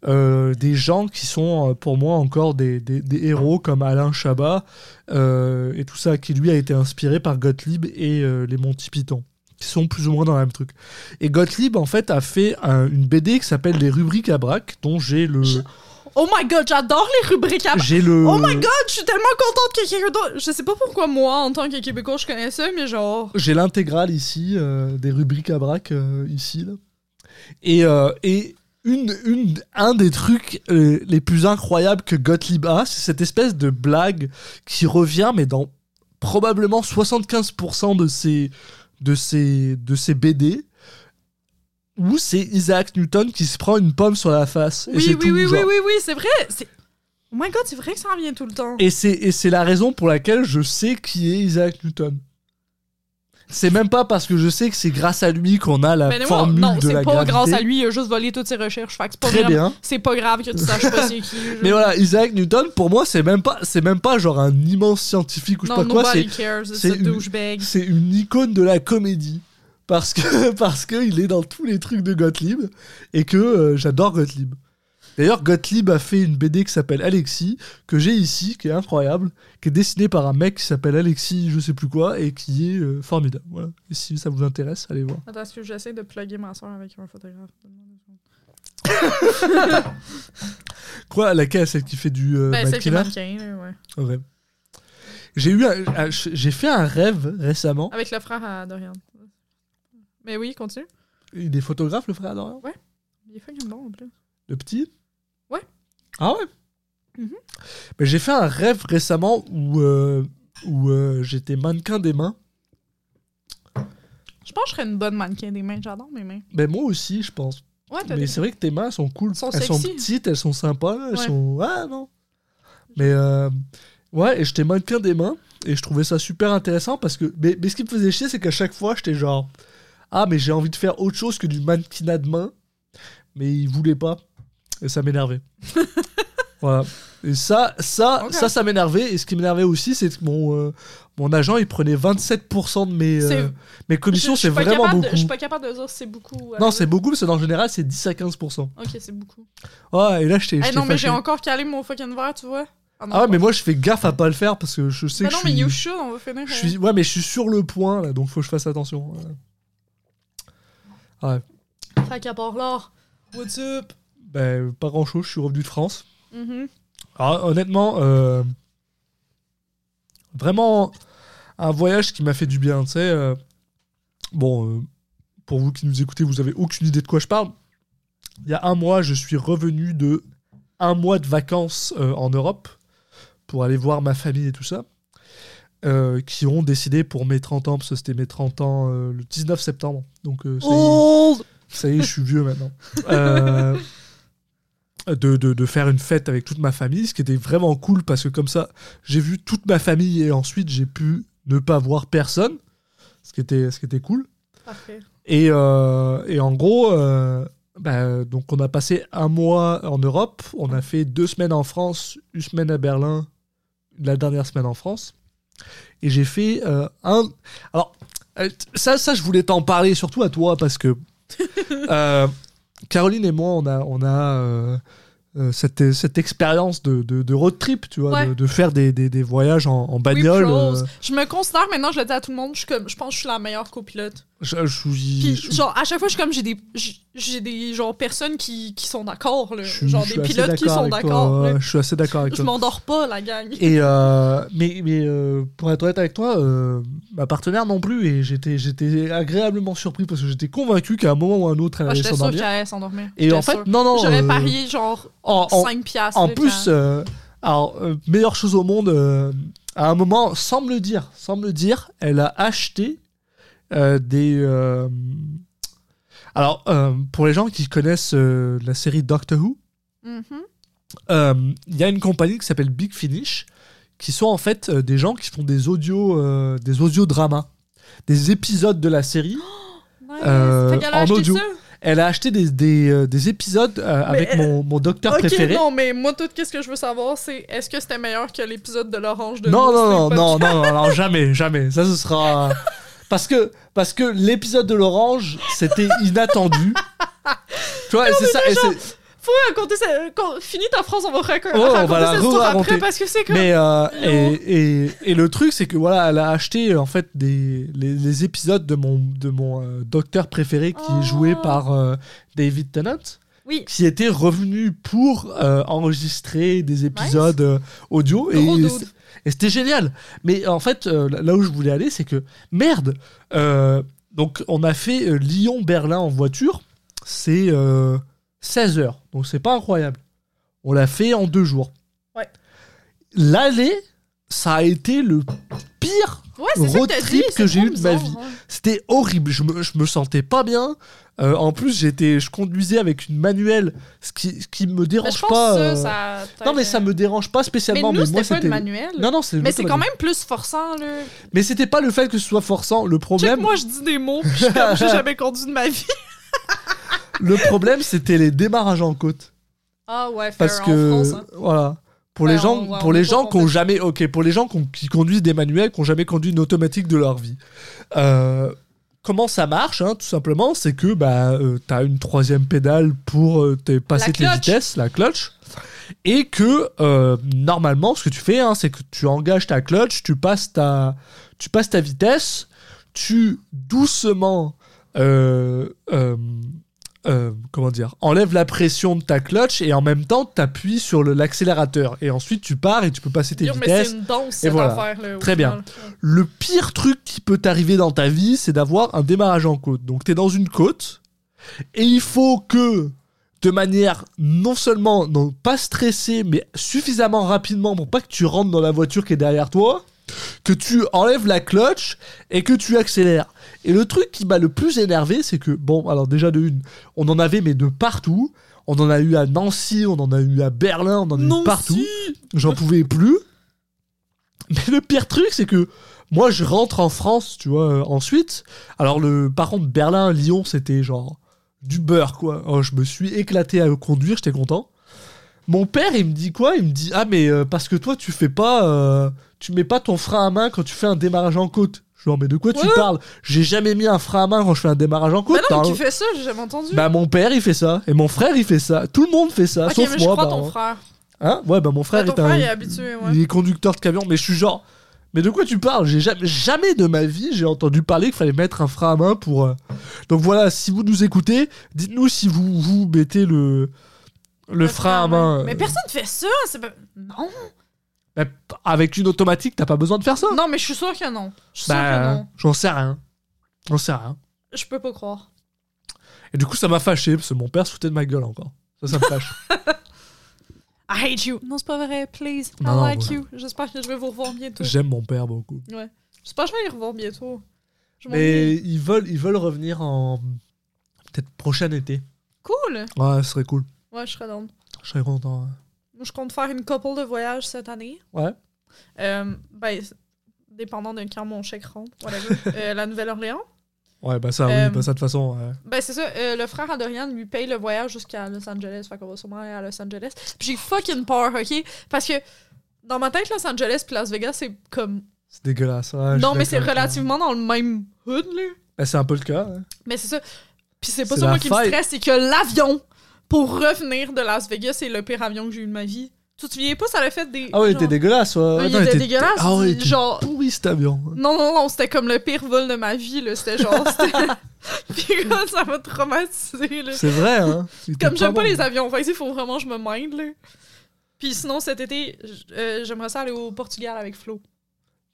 euh, des gens qui sont euh, pour moi encore des, héros comme Alain Chabat euh, et tout ça qui lui a été inspiré par Gottlieb et les Monty Python qui sont plus ou moins dans le même truc. Et Gottlieb en fait a fait un- une BD qui s'appelle Les rubriques à braque dont j'ai le Oh my god, j'adore les rubriques à... j'ai le Oh my god, je suis tellement contente que quelqu'un d'autre... Je sais pas pourquoi moi, en tant que Québécois, je connais ça, mais genre... J'ai l'intégrale ici, euh, des rubriques à braque euh, ici. Là. Et, euh, et une, une, un des trucs les plus incroyables que Gottlieb a, c'est cette espèce de blague qui revient, mais dans probablement 75% de ses, de, ses, de ses BD, où c'est Isaac Newton qui se prend une pomme sur la face. et Oui, c'est oui, tout, oui, oui, genre. oui, oui, c'est vrai. C'est... Oh my god, c'est vrai que ça revient tout le temps. Et c'est, et c'est la raison pour laquelle je sais qui est Isaac Newton. C'est même pas parce que je sais que c'est grâce à lui qu'on a la non, formule non, de c'est la pas gravité. grâce à lui, il a juste volé toutes ses recherches. Fait que c'est pas Très bien. C'est pas grave que tu saches pas c'est qui. je- Mais voilà, Isaac Newton, pour moi, c'est même pas, c'est même pas genre un immense scientifique ou je sais Non, pas quoi. C'est, c'est c'est une- c'est une icône de la comédie parce que parce que il est dans tous les trucs de Gottlieb et que euh, j'adore Gottlieb. D'ailleurs, Gottlieb a fait une BD qui s'appelle Alexis, que j'ai ici, qui est incroyable, qui est dessinée par un mec qui s'appelle Alexis, je sais plus quoi, et qui est euh, formidable. Voilà. Et si ça vous intéresse, allez voir. Attends, est-ce que j'essaie de plugger ma soeur avec un photographe? Quoi, laquelle Celle qui fait du euh, Ben, celle qui est mannequinat mannequin, là, ouais. Ouais. J'ai eu un- j'ai fait un rêve récemment. Avec le frère à Dorian. Mais oui, continue. Il est photographe, le frère Dorian? Il est fucking bon en plus. Le petit? Ouais. Ah ouais? Mhm. Mais j'ai fait un rêve récemment où, euh, où euh, j'étais mannequin des mains. Je pense que je serais une bonne mannequin des mains. J'adore mes mains. Mais moi aussi, je pense. Ouais, t'as Mais c'est vrai que tes mains elles sont cool. Elles sont elles sont sexy. petites, elles sont sympas. Elles Ouais. sont. Ah non. Mais euh, ouais, et j'étais mannequin des mains. Et je trouvais ça super intéressant parce que. Mais, mais ce qui me faisait chier, c'est qu'à chaque fois, j'étais genre. Ah, mais j'ai envie de faire autre chose que du mannequinat de main. Mais il voulait pas. Et ça m'énervait. voilà. Et ça, ça, ça, ça m'énervait. Et ce qui m'énervait aussi, c'est que mon, euh, mon agent, il prenait 27% de mes, euh, mes commissions. Je- je C'est vraiment capable de- beaucoup. Je suis pas capable de dire c'est beaucoup. Non, c'est beaucoup, parce que en général, c'est 10 à 15%. Ok, c'est beaucoup. Ouais, et là, j'étais. Eh j'étais non, mais j'ai encore calé mon fucking verre, tu vois. Ah, non, Ah ouais, mais moi, je fais gaffe à pas le faire parce que je sais Mais que non, je mais suis. you should, on va finir. Je suis, ouais, mais je suis sur le point là, donc faut que je fasse attention. Euh, Fait qu'à part là, what's up? Ben, pas grand chose, je suis revenu de France. Mhm. Alors, honnêtement, euh, vraiment un voyage qui m'a fait du bien, tu sais. euh, bon, euh, pour vous qui nous écoutez, vous avez aucune idée de quoi je parle. Il y a un mois, je suis revenu de un mois de vacances euh, en Europe pour aller voir ma famille et tout ça. Euh, qui ont décidé pour mes 30 ans, parce que c'était mes 30 ans euh, le 19 septembre. Donc, euh, ça y est. Old! Ça y est, je suis vieux maintenant. Euh, de, de, de faire une fête avec toute ma famille, ce qui était vraiment cool parce que comme ça, j'ai vu toute ma famille et ensuite j'ai pu ne pas voir personne, ce qui était, ce qui était cool. Parfait. Et, euh, et en gros, bah, donc on a passé un mois en Europe, on a fait deux semaines en France, une semaine à Berlin, la dernière semaine en France. Et j'ai fait euh, un. Alors, euh, ça, ça, je voulais t'en parler, surtout à toi, parce que euh, Caroline et moi, on a, on a euh, cette, cette expérience de, de, de road trip, tu vois, Ouais. de, de faire des, des, des voyages en, bagnole. Je me considère maintenant, je le dis à tout le monde, je, comme, je pense que je suis la meilleure copilote. Je, je, Puis, je- genre, à chaque fois, je suis comme, j'ai des, j'ai- des, genre, personnes qui, qui sont d'accord, là. je- genre, je des pilotes qui sont d'accord. Je suis assez d'accord avec Je toi. m'endors pas, la gang. Et euh, mais mais euh, pour être honnête avec toi, euh, ma partenaire non plus et j'étais j'étais agréablement surpris parce que j'étais convaincu qu'à un moment ou à un autre elle Ah, allait J'étais sûre qu'elle s'endormir. s'endormir. Et en fait sûre. non non. J'aurais parié, genre, en, en- 5 piastres. en plus, alors meilleure chose au monde. à un moment, sans me le dire, sans me le dire, elle a acheté des. euh, alors euh, pour les gens qui connaissent euh, la série Doctor Who. Mhm. Euh, il y a une compagnie qui s'appelle Big Finish, qui sont en fait euh, des gens qui font des audios, euh, des audiodramas, des épisodes de la série. Nice. Euh, a en audio. ça? Elle a acheté des, des, euh, des épisodes euh, avec elle- mon, mon docteur préféré. non, mais moi, tout ce que je veux savoir, c'est est-ce que c'était meilleur que l'épisode de l'orange de Non, non, non, non, non, non, non, jamais, jamais. Ça, ce sera. Parce que, parce que l'épisode de l'orange, c'était inattendu. tu vois, et c'est ça. et c'est- Faut raconter ça. Quand, finis ta phrase, on va raconter, Oh, on va la cette histoire re-raconter. après parce que c'est comme. Mais euh, et, et, et le truc c'est que voilà elle a acheté en fait des les, les épisodes de mon de mon euh, docteur préféré qui est joué Oh. par euh, David Tennant Oui. qui était revenu pour euh, enregistrer des épisodes euh, audio et, Gros dude. Et c'était génial. Mais en fait euh, là où je voulais aller c'est que merde euh, donc on a fait euh, Lyon Berlin en voiture. C'est euh, 16 heures. Donc c'est pas incroyable. On l'a fait en deux jours. Ouais. l'aller ça a été le pire Ouais, que road t'as trip dit. que j'ai eu de ma vie. hein. c'était horrible je me, je me sentais pas bien Euh, en plus j'étais je conduisais avec une manuelle ce qui, ce qui me Mais dérange pas que euh, ça, non mais ça me dérange pas Mais spécialement nous, mais, c'était moi pas c'était une manuel. non non c'est Mais c'est quand même plus forçant, là. mais c'était pas le fait que ce soit forçant le Check, problème moi, je dis des mots, puis je j'ai jamais conduit de ma vie. le problème c'était les démarrages en côte Ah ouais, faire parce en que France. hein. voilà pour Ouais, les gens on- pour on les gens qui ont jamais ok pour les gens qui, conduisent des manuels qui ont jamais conduit une automatique de leur vie. Euh, comment ça marche hein, tout simplement c'est que bah euh, t'as une troisième pédale pour euh, passer tes vitesses la clutch et que euh, normalement ce que tu fais hein, c'est que tu engages ta clutch tu passes ta tu passes ta vitesse tu doucement euh, comment dire, enlève la pression de ta clutch et en même temps t'appuies sur l'accélérateur et ensuite tu pars et tu peux passer tes mais vitesses. c'est une danse, cette voilà. Très bien. Le pire truc qui peut t'arriver dans ta vie, c'est d'avoir un démarrage en côte. Donc t'es dans une côte et il faut que de manière non seulement non pas stressée mais suffisamment rapidement pour pas que tu rentres dans la voiture qui est derrière toi, que tu enlèves la clutch et que tu accélères. Et le truc qui m'a le plus énervé, c'est que bon, alors déjà de une, on en avait mais de partout. On en a eu à Nancy, on en a eu à Berlin, on en a eu partout. J'en pouvais plus. Mais le pire truc, c'est que moi, je rentre en France, tu vois, euh, ensuite. Alors, le, par contre, Berlin, Lyon, c'était genre du beurre, quoi. Oh, je me suis éclaté à conduire, j'étais content. Mon père, il me dit quoi? Il me dit Ah, mais euh, parce que toi, tu fais pas. euh, tu mets pas ton frein à main quand tu fais un démarrage en côte. Oh, mais de quoi tu Ouais. parles? J'ai jamais mis un frein à main quand je fais un démarrage en côte. Mais non, t'as mais un- qui fait ça, j'ai jamais entendu. Bah, mon père, il fait ça. Et mon frère, il fait ça. Tout le monde fait ça, ok, sauf mais je moi. crois bah, ton frère. Hein? Ouais, bah, mon frère, Ouais, ton est un- frère est habitué, ouais. il est conducteur de camion, mais je suis genre. Mais de quoi tu parles? J'ai jamais, jamais de ma vie j'ai entendu parler qu'il fallait mettre un frein à main pour. euh, Donc voilà, si vous nous écoutez, dites-nous si vous vous mettez le le frein à main. Mais euh, personne fait ça, c'est pas... Non. Avec une automatique, t'as pas besoin de faire ça. Non, mais je suis sûr que non. Je suis sûr que bah, non. j'en sais rien. J'en sais rien. Je peux pas croire. Et du coup, ça m'a fâché parce que mon père se foutait de ma gueule encore. Ça, ça me fâche. I hate you. Non, c'est pas vrai, please. I Non, like ouais. you. J'espère que je vais vous revoir bientôt. J'aime mon père beaucoup. J'espère que je vais les revoir bientôt. Je Mais ils veulent, ils veulent revenir en peut-être prochain été. Cool. Ouais, ce serait cool. Ouais, je serais down. Je serais content. hein. Je compte faire une couple de voyages cette année. Ouais. Euh, ben, dépendant de quand mon chèque rentre, whatever. Euh, la Nouvelle-Orléans. Ouais, bah ça, Euh, oui, bah ça de toute façon. Ben, c'est ça. euh, le frère à Dorian lui paye le voyage jusqu'à Los Angeles. Fait qu'on va sûrement aller à Los Angeles. Puis j'ai fucking peur, ok? Parce que dans ma tête, Los Angeles puis Las Vegas, c'est comme. C'est dégueulasse. ouais, non, mais c'est relativement dans le même hood, là. Bah, c'est un peu le cas. hein. Mais c'est ça. Puis c'est pas ça, moi, qui me stresse, c'est que l'avion pour revenir de Las Vegas, c'est le pire avion que j'ai eu de ma vie. Tu te souviens pas, ça avait fait des. Ah ouais, il genre- était dégueulasse, ouais. Ouais, il Non, était dégueulasse, Ah ouais, il genre- pourri cet avion. Non, non, non, c'était comme le pire vol de ma vie, là. C'était genre. Puis ça m'a traumatisé, là. C'est vrai, hein. Il Comme j'aime pas bon. les avions, fait il faut vraiment que je me mind, là. Puis sinon, cet été, euh, j'aimerais ça aller au Portugal avec Flo.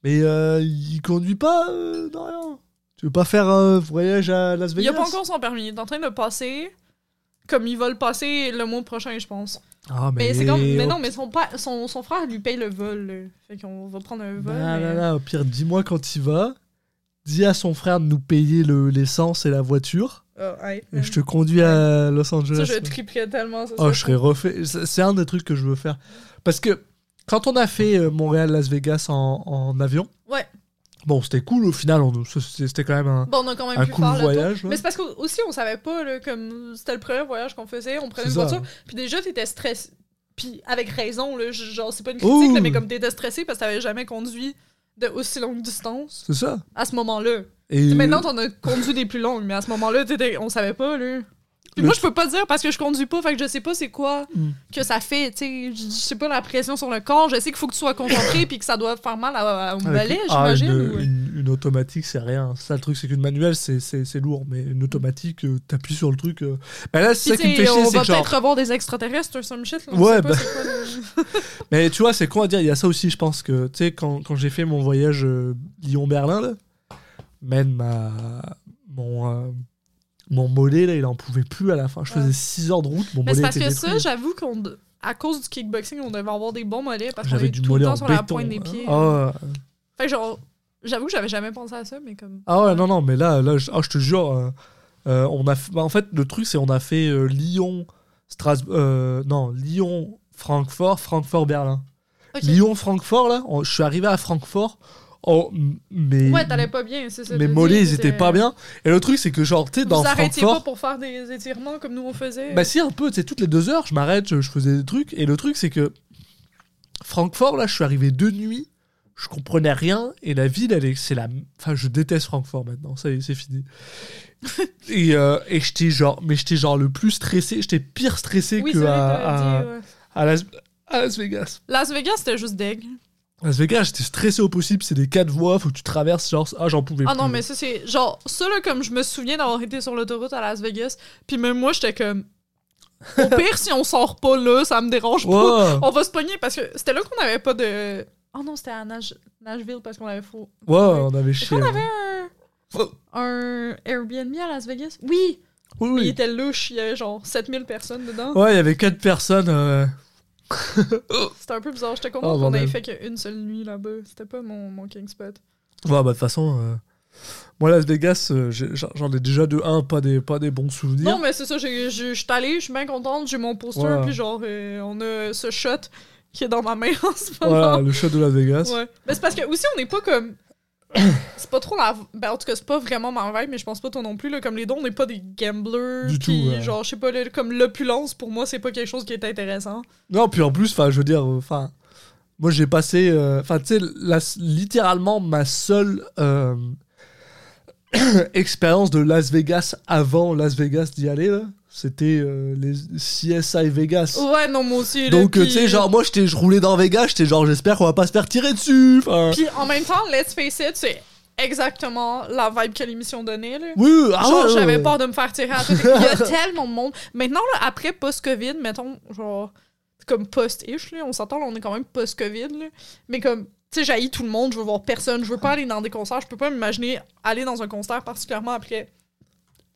Mais euh, il conduit pas, euh, non, rien. Tu veux pas faire un voyage à Las Il Vegas a pas encore son permis, il est en train de passer. Comme il va le passer le mois prochain, je pense. Ah, Mais, c'est comme. Mais non, mais son, pa- son, son frère lui paye le vol, là. Fait qu'on va prendre un vol. Ah là là, au pire, dis-moi quand il va. Dis à son frère de nous payer le- l'essence et la voiture. Ouais. Et je te conduis à Los Angeles. Ça, je triperais tellement. Ça, Oh, je serais refait. C'est c'est un des trucs que je veux faire. Parce que quand on a fait euh, Montréal-Las Vegas en, en avion, Ouais. Bon, c'était cool au final. on- C'était quand même un, Bon, on a quand même un pu cool faire voyage. ouais. Mais c'est parce qu'aussi, on savait pas, là, comme c'était le premier voyage qu'on faisait, on prenait une ça. voiture, puis déjà, t'étais stressé. Puis avec raison, là, genre, c'est pas une critique, là, mais comme t'étais stressé parce que t'avais jamais conduit de aussi longue distance C'est ça. à ce moment-là. Et Maintenant, t'en as conduit des plus longues, mais à ce moment-là, t'étais- on savait pas, là. Puis moi, je peux pas dire parce que je conduis pas, fait que je sais pas c'est quoi Mm. que ça fait, tu sais. Je sais pas la pression sur le corps, je sais qu'il faut que tu sois concentré puis que ça doit faire mal à, à- au avec- balai, ah, j'imagine. une, ou- une- une automatique, c'est rien. Ça, le truc, c'est qu'une manuelle, c'est- lourd. Mais une automatique, euh, t'appuies sur le truc. euh. Bah là, c'est ça qui me tu fait chier. on va que genre. peut-être revoir des extraterrestres, some shit. Là, Ouais, bah. c'est quoi le- Mais tu vois, c'est con à dire. Il y a ça aussi, je pense que, tu sais, quand, quand j'ai fait mon voyage euh, Lyon-Berlin, là, man, ma, mon, euh, mon mollet, là, il en pouvait plus à la fin. Je faisais 6 heures de route, mon Mais c'est parce était que ça, j'avoue qu'on. À cause du kickboxing, on devait avoir des bons mollets parce qu'on J'avais est du tout le mollet temps en sur la béton. pointe des pieds. Ah, ouais. Fait que genre, j'avoue que j'avais jamais pensé à ça, mais comme. Ah ouais, non, non, mais là, là je, ah, je te jure, euh, euh, on a bah, en fait, le truc, c'est on a fait euh, Lyon, Strasbourg, non, Lyon, Francfort, Francfort, Berlin. Ok. Lyon, Francfort, là, on- je suis arrivé à Francfort, oh, mais Ouais, t'allais pas bien, c'est ça. mollets, dis, ils étaient pas bien. Et le truc, c'est que, genre, tu sais, dans Vous arrêtiez pas pour faire des étirements comme nous on faisait. bah si, un peu, tu sais, toutes les deux heures, je m'arrête, je, je faisais des trucs. Et le truc, c'est que Francfort, là, je suis arrivé de nuit, je comprenais rien. Et la ville, elle est, c'est la. Enfin, je déteste Francfort maintenant, ça y est, c'est fini. et euh, et j'étais genre, mais j'étais genre le plus stressé, j'étais pire stressé oui, que à, à, dit, ouais. à Las, à Las Vegas. Las Vegas, c'était juste deg. Las Vegas, j'étais stressé au possible, c'est des quatre voies, faut que tu traverses, genre, ah, j'en pouvais Ah plus. non, mais ça, c'est. Genre, ça, là, comme je me souviens d'avoir été sur l'autoroute à Las Vegas, puis même moi, j'étais comme. Au pire, si on sort pas là, ça me dérange pas. On va se pogner parce que c'était là qu'on avait pas de. Oh non, c'était à Nash- Nashville parce qu'on avait faux. ouais, on avait chié. qu'on avait un. Oh. un Airbnb à Las Vegas? Oui! Oui, Mais il oui. était louche, il y avait genre 7000 personnes dedans. Ouais, il y avait quatre personnes. euh, C'était un peu bizarre. J'étais contente Oh, qu'on ait fait qu'une seule nuit là-bas. C'était pas mon, mon king spot. Ouais, bah de toute façon, euh, moi Las Vegas, euh, j'ai- j'en ai déjà de un, pas des, pas des bons souvenirs. Non, mais c'est ça, j'ai- j'ai- je suis allée, je suis bien contente, j'ai mon poster, Ouais. puis genre, euh, on a ce shot qui est dans ma main en ce moment. Voilà, le show de Las Vegas. Ouais. Mais c'est parce que aussi, on n'est pas comme. c'est pas trop la. Ben, en tout cas, c'est pas vraiment ma vibe, mais je pense pas toi non plus. Là. Comme les deux, on n'est pas des gamblers. Du puis tout, ouais. genre, je sais pas, là, comme l'opulence, pour moi, c'est pas quelque chose qui est intéressant. Non, puis en plus, enfin, je veux dire, enfin, moi j'ai passé, euh, enfin, tu sais, littéralement ma seule euh, expérience de Las Vegas avant Las Vegas d'y aller, là, c'était euh, les CSI Vegas. Ouais, non, moi aussi. Donc, euh, tu sais, genre, moi, je roulais dans Vegas, j'étais genre, j'espère qu'on va pas se faire tirer dessus. Puis en même temps, let's face it, c'est exactement la vibe que l'émission donnait. Là. oui, ah genre, ouais, j'avais ouais. peur de me faire tirer à tout. Il y a tellement de monde. Maintenant, là, après post-Covid, mettons, genre, comme post-ish, on s'entend, on est quand même post-Covid. Mais comme, tu sais, j'haïs tout le monde, je veux voir personne, je veux pas aller dans des concerts, je peux pas m'imaginer aller dans un concert, particulièrement après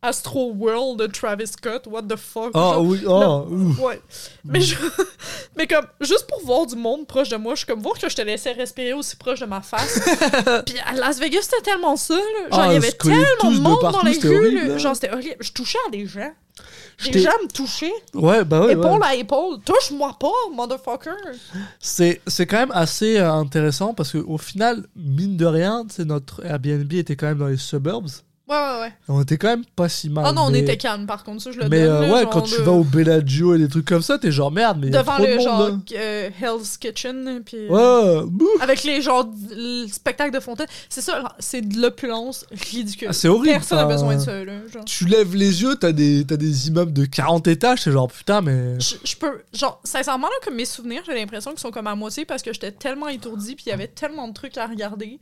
Astro World de Travis Scott, what the fuck? Ah genre. oui, ah, ouf. Ouais. Mais, je... mais comme, juste pour voir du monde proche de moi, je suis comme, voir que je te laissais respirer aussi proche de ma face. Puis à Las Vegas, c'était tellement ça, là. Genre, Ah, il y avait tellement de de monde dans les rues, là. Genre, c'était horrible. Je touchais à des gens. J'étais- Des gens me touchaient. Ouais, bah ouais, ouais. épaule à épaule. Touche-moi pas, motherfucker. C'est, quand même assez euh, intéressant parce qu'au final, mine de rien, notre Airbnb était quand même dans les suburbs. Ouais, ouais, ouais. On était quand même pas si mal. Ah non, on mais- était calme par contre, ça je le Mais donne. euh, là, ouais, genre quand tu de- vas au Bellagio et des trucs comme ça, t'es genre merde, mais y a Devant trop de le monde, genre là. euh, Hell's Kitchen, puis. Ouais, bouh. Avec les genres le spectacle de fontaine. C'est ça, c'est de l'opulence ridicule. Ah, c'est horrible. Personne n'a enfin, besoin de ça, là. Genre. Tu lèves les yeux, t'as des, t'as des immeubles de 40 étages, c'est genre putain, mais. Je, je peux. Genre, sincèrement, là, comme mes souvenirs, j'ai l'impression qu'ils sont comme à moitié parce que j'étais tellement étourdie puis il y avait tellement de trucs à regarder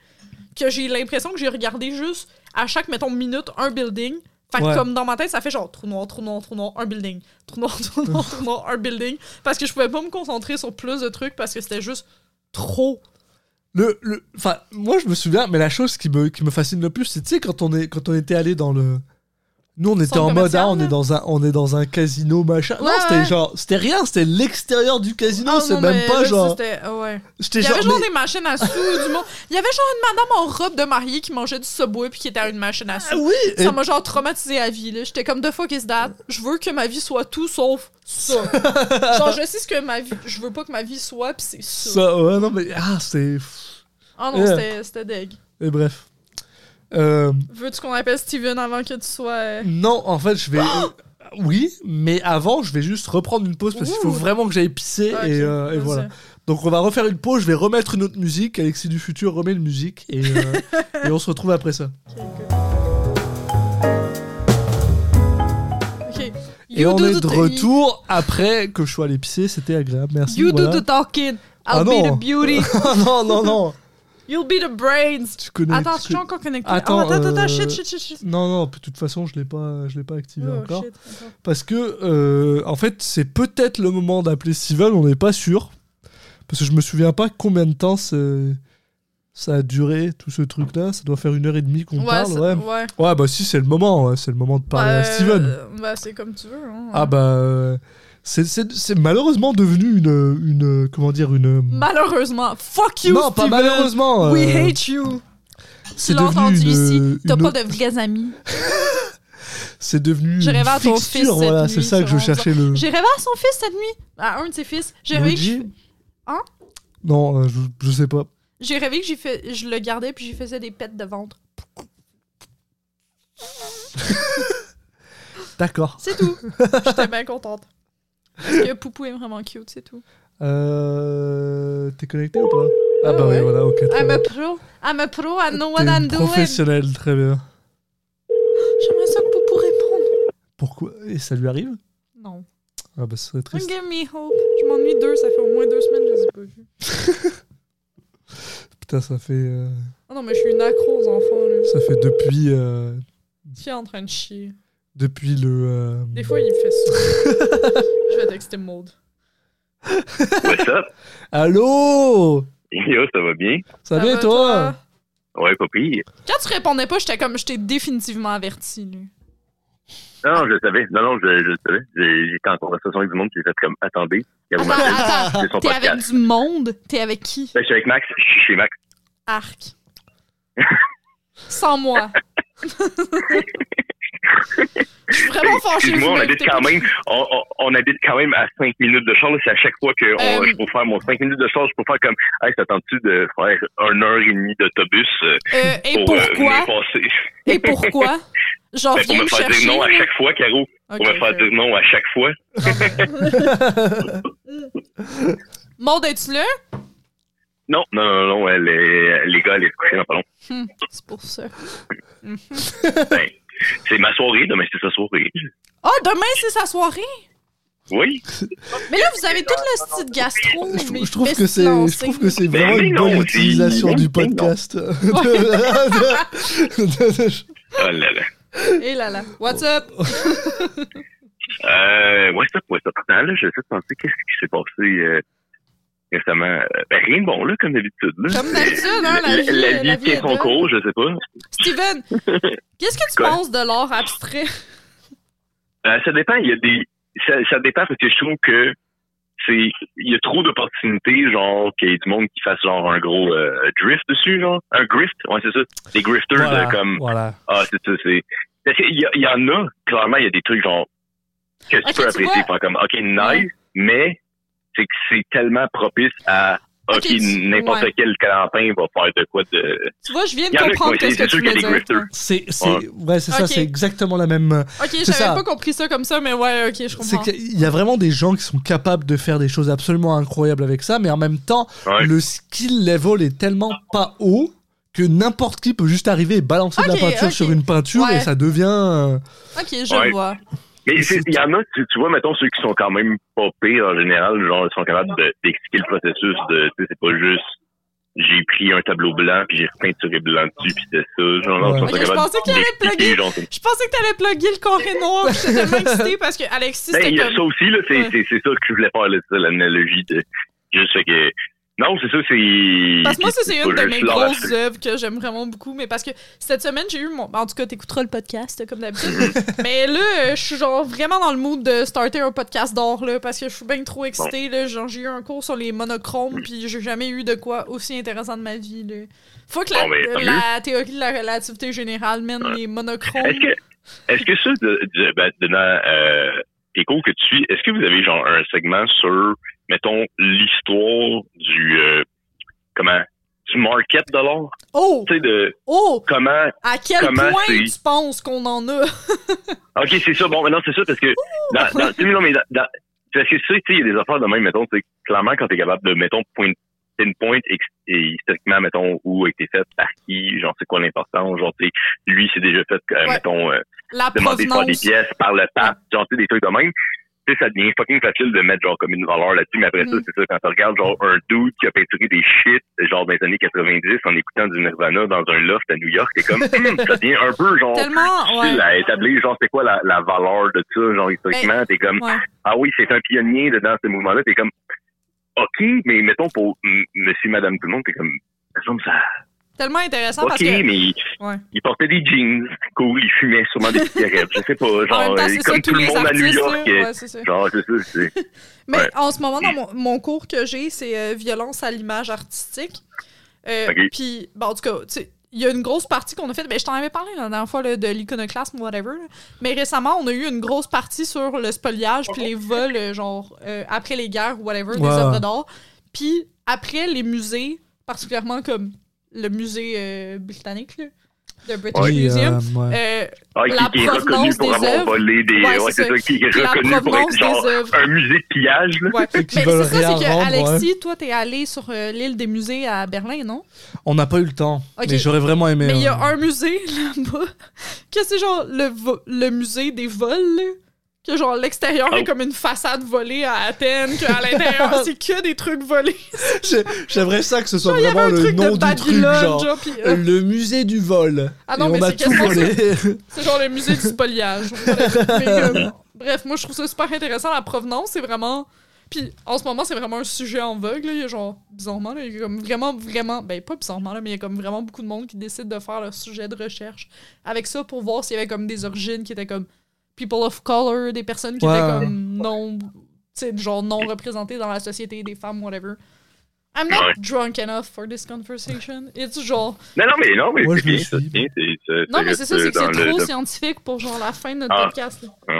que j'ai l'impression que j'ai regardé juste à chaque, mettons, minute un building. Fait que Ouais. comme dans ma tête, ça fait genre trou noir, trou noir, trou noir, un building. Trou noir, trou noir, trou noir, un building. Parce que je pouvais pas me concentrer sur plus de trucs parce que c'était juste trop. Le, le, moi je me souviens, mais la chose qui me, qui me fascine le plus, c'est tu sais quand on est, quand on était allé dans le, nous on était en mode, ah, on est dans un, on est dans un casino machin. non, c'était ouais. genre, c'était rien, c'était l'extérieur du casino, Ah, c'est même pas genre, c'était- ah ouais. j'étais Il y avait genre mais- des machines à sous du monde. Il y avait genre une madame en robe de mariée qui mangeait du Subway puis qui était à une machine à Ah sous. oui, et- Ça m'a genre traumatisé à vie là. J'étais comme the fuck is that? Je veux que ma vie soit tout sauf ça. genre je sais ce que ma vie je veux pas que ma vie soit puis c'est ça. ça, ouais, non mais, ah, c'est, Ah non, Yeah. c'était c'était deg. et bref. Euh, Veux-tu qu'on appelle Steven avant que tu sois euh, non, en fait, je vais, euh, oui, mais avant, je vais juste reprendre une pause parce qu'il faut vraiment que j'aille pisser ah, et, euh, voilà. Donc on va refaire une pause, je vais remettre une autre musique, Alexis du futur remet une musique et, euh, et on se retrouve après ça. Et You on est de retour après que je sois allé pisser, c'était agréable, merci. You voilà. do the talking. Ah I'll be non. the beauty. Ah non, non, non, You'll be the brains. tu connais. Attends, tu je suis encore connecté. Attends, oh, attends, attends, euh, shit, shit, shit, shit. Non, non, de toute façon, je l'ai pas, je l'ai pas activé Oh, encore. shit, attends. Parce que, euh, en fait, c'est peut-être le moment d'appeler Steven, on n'est pas sûr. Parce que je me souviens pas combien de temps ça a duré, tout ce truc-là. Ça doit faire une heure et demie qu'on Ouais, parle, ouais. ouais. Ouais, bah si, c'est le moment, ouais, c'est le moment de parler à Bah, Steven. euh, bah, c'est comme tu veux. Hein. Ah bah, euh, c'est- malheureusement devenu une, une, comment dire, une... Malheureusement. Fuck you, non, pas Steven. malheureusement. We euh, hate you. c'est Tu l'as entendu une- ici. T'as pas autre- de vrais amis. C'est devenu J'ai rêvé à ton fils cette voilà, c'est ça que je cherchais le... J'ai rêvé à son fils cette nuit. À un de ses fils. J'ai rêvé, que je... Hein? Non, euh, je, je sais pas. j'ai rêvé que fait... je le gardais puis j'y faisais des pets de ventre. D'accord. C'est tout. J'étais bien contente. Parce que Poupou est vraiment cute, c'est tout. Euh... T'es connecté ou pas? Ah Ah bah oui, voilà, ok. I'm a pro. I'm a pro. I know what I'm doing. professionnelle, très bien. J'aimerais ça que Poupou réponde. Pourquoi? Et ça lui arrive? Non. Ah bah ce serait Don't triste. give me hope. Je m'ennuie d'eux. Ça fait au moins deux semaines que je les ai pas vus. Putain, ça fait... euh, Ah non, mais je suis une accro aux enfants, là. Ça fait depuis... euh, Qui est en train de chier. Depuis le... euh, Des fois, il fait ça. je vais texter Maud. What's up? Allô? Yo, ça va bien? Ça va bien va, toi? Ouais, pas pire. Quand tu répondais pas, j'étais comme, je t'ai définitivement averti, lui. Non, non, je le savais. Non, non, je, je le savais. J'ai- J'étais en conversation avec du monde qui fait comme, attendez. Attends, attends. Son T'es avec du monde? T'es avec qui? Ben, je suis avec Max. Je suis chez Max. Arc. Sans moi. Je suis vraiment fâchée. Vous on habite quand même, on, on, on habite quand même à 5 minutes de char. C'est à chaque fois que on- Euh, je peux faire mon 5 minutes de char, je peux faire comme, hey, t'attends-tu de faire une heure et demie d'autobus euh, Euh, et pour euh, pourquoi? passer? Et pourquoi? Genre, Ben, pour me faire chercher. dire non à chaque fois, Caro. Pour Ok, me faire dire non à chaque fois. Maud, es-tu là? Non, non, non, non, elle est- les gars, elle est couchée dans pas long. Hum, c'est pour ça. Ben, c'est ma soirée, demain c'est sa soirée. Ah, demain, c'est sa soirée? Oui. Mais là, vous avez toute le style gastro. je, mais je trouve que c'est, je lancé. trouve que c'est Ben, vraiment une bonne utilisation du podcast. Oh là là. Et là là. What's up? Euh, what's up, what's up? Attends, là, j'essaie de penser qu'est-ce qui s'est passé euh, récemment. Euh, Ben, rien de bon, là, comme d'habitude. Comme d'habitude, hein, la La, vie, la vie la vie tient est son cours, je sais pas. Steven, qu'est-ce que tu Quoi? penses de l'art abstrait? Euh, ça dépend, il y a des... Ça, ça dépend parce que je trouve que c'est... Il y a trop d'opportunités, genre, qu'il y ait du monde qui fasse, genre, un gros euh, drift dessus, genre. Un grift, ouais, c'est ça. Des grifters, voilà, euh, comme... voilà. Ah, c'est ça, c'est... Parce qu'il y, il y en a, clairement, il y a des trucs, genre, que tu peux tu apprécier, vois- faire comme, OK, nice, Ouais. mais c'est que c'est tellement propice à ok, Ok, tu- n'importe ouais. quel clampin va faire de quoi de. Tu vois, je viens de comprendre qu'est-ce que tu c'est dire. grifters. C'est, c'est, Ouais. ouais, c'est ça, c'est exactement la même. euh, Ok, C'est j'avais pas compris ça comme ça, mais ouais, ok, je C'est comprends. qu'il y a vraiment des gens qui sont capables de faire des choses absolument incroyables avec ça, mais en même temps, Ouais. le skill level est tellement pas haut que n'importe qui peut juste arriver et balancer de la peinture sur une peinture Ouais. et ça devient. euh, Ok, je Ouais. vois. Mais c'est- il y en a, tu, tu vois, mettons, ceux qui sont quand même pas pires en général, genre, ils sont capables de- d'expliquer le processus de, tu sais, c'est pas juste, j'ai pris un tableau blanc puis j'ai repeinturé blanc dessus puis c'était ça, genre, Ouais. ils sont Ok, je pensais qu'il allait d'expliquer, plugger. genre, Je pensais que t'allais plugger le carré noir. pis J'étais tellement excitée parce que Alexis, Ben, il y a comme. ça aussi, là, c'est, Ouais. c'est, c'est ça que je voulais faire, là, ça, l'analogie de, juste fait que, non, c'est ça, c'est... Parce que moi, ça, c'est une de mes grosses œuvres que j'aime vraiment beaucoup. Mais parce que cette semaine, j'ai eu mon. En tout cas, t'écouteras le podcast, comme d'habitude. mais là, euh, je suis genre vraiment dans le mood de starter un podcast d'or, là. Parce que je suis bien trop excitée, là. Genre, j'ai eu un cours sur les monochromes, puis j'ai jamais eu de quoi aussi intéressant de ma vie, là. Faut que la, Bon, ben, tant la théorie de la relativité générale mène les monochromes. Est-ce que, est-ce que ça, de, de, ben, de- dans euh, cours que tu suis, est-ce que vous avez genre un segment sur, mettons, l'histoire du, euh, comment, du market de l'art? Oh! Tu sais, de Oh! comment, À quel Comment point tu penses qu'on en a? ok, c'est ça, bon, maintenant c'est ça, parce que, dans, dans, tu sais, non, mais dans, parce que tu sais, tu sais, il y a des affaires de même, mettons, c'est clairement quand t'es capable de, mettons, point, pinpoint ex- et historiquement, mettons, où a été fait, par qui, genre, c'est quoi l'importance, genre, tu sais, lui, c'est déjà fait, euh, Ouais. mettons, euh, demander de faire des pièces par le pape, genre, tu sais, des trucs de même. Tu sais, ça devient fucking facile de mettre, genre, comme une valeur là-dessus, mais après ça, Mm. c'est ça, quand tu regardes, genre, un dude qui a peinturé des shit, genre, dans les années 90, en écoutant du Nirvana dans un loft à New York, t'es comme, Hum, ça devient un peu, genre, Tellement, ouais. à établir, genre, c'est quoi la, la valeur de ça, genre, historiquement, t'es comme, Ouais. ah oui, c'est un pionnier dans ce mouvement-là, t'es comme, ok, mais mettons, pour monsieur, madame, tout le monde, t'es comme, ça ça, Tellement intéressant parce que. mais Ouais. il portait des jeans, cool, il fumait sûrement des cigarettes, je sais pas, genre, temps, euh, c'est ça, comme tous tout le les monde à New artistes, York, euh, Ouais, c'est ça. genre, c'est ça, c'est, Mais Ouais. en ce moment, dans mon, mon cours que j'ai, c'est euh, violence à l'image artistique. Euh. Puis, bon, en tout cas, tu sais, il y a une grosse partie qu'on a faite. Ben, je t'en avais parlé la dernière fois là, de l'iconoclasme, whatever. là. Mais récemment, on a eu une grosse partie sur le spoliage puis les vols, genre, euh, après les guerres ou whatever, des Ouais. œuvres d'art. Puis, après les musées, particulièrement comme le musée euh, britannique, là, de British oui, Museum. euh, ouais. euh, ah, qui, La qui est reconnu pour des avoir œuvres. volé des, Ouais, ouais, c'est ça, qui est reconnu pour être, genre, des œuvres. un musée de pillage, là. Ouais. Mais c'est ça, c'est que Alexis, toi, t'es allé sur euh, l'île des musées à Berlin, non? On n'a pas eu le temps. Ok. Mais j'aurais vraiment aimé. Mais il y a euh, un musée là-bas que c'est genre le, vo- le musée des vols, là? Que genre l'extérieur Oh. est comme une façade volée à Athènes, qu'à l'intérieur c'est que des trucs volés. j'ai- J'aimerais ça que ce soit vraiment un le truc nom de du truc, Babylone, genre. genre, pis, euh, Le musée du vol. Ah non, Et mais on a c'est tout volé. c'est genre le musée du spoliage. Euh, bref, moi je trouve ça super intéressant. La provenance, c'est vraiment. Puis en ce moment, c'est vraiment un sujet en vogue. Là. Il y a genre, bizarrement, là, il y a comme vraiment, vraiment. Ben, pas bizarrement, là, mais il y a comme vraiment beaucoup de monde qui décide de faire leur sujet de recherche avec ça pour voir s'il y avait comme des origines qui étaient comme people of color, des personnes qui Ouais. étaient comme non. Genre non représentées dans la société, des femmes, whatever. I'm not Ouais. drunk enough for this conversation. It's genre. Non, non, mais non, mais Moi, c'est bien, ça, c'est bien, c'est, c'est- Non, mais c'est ça, c'est que c'est le- trop scientifique pour genre la fin de notre Ah. podcast. Ouais.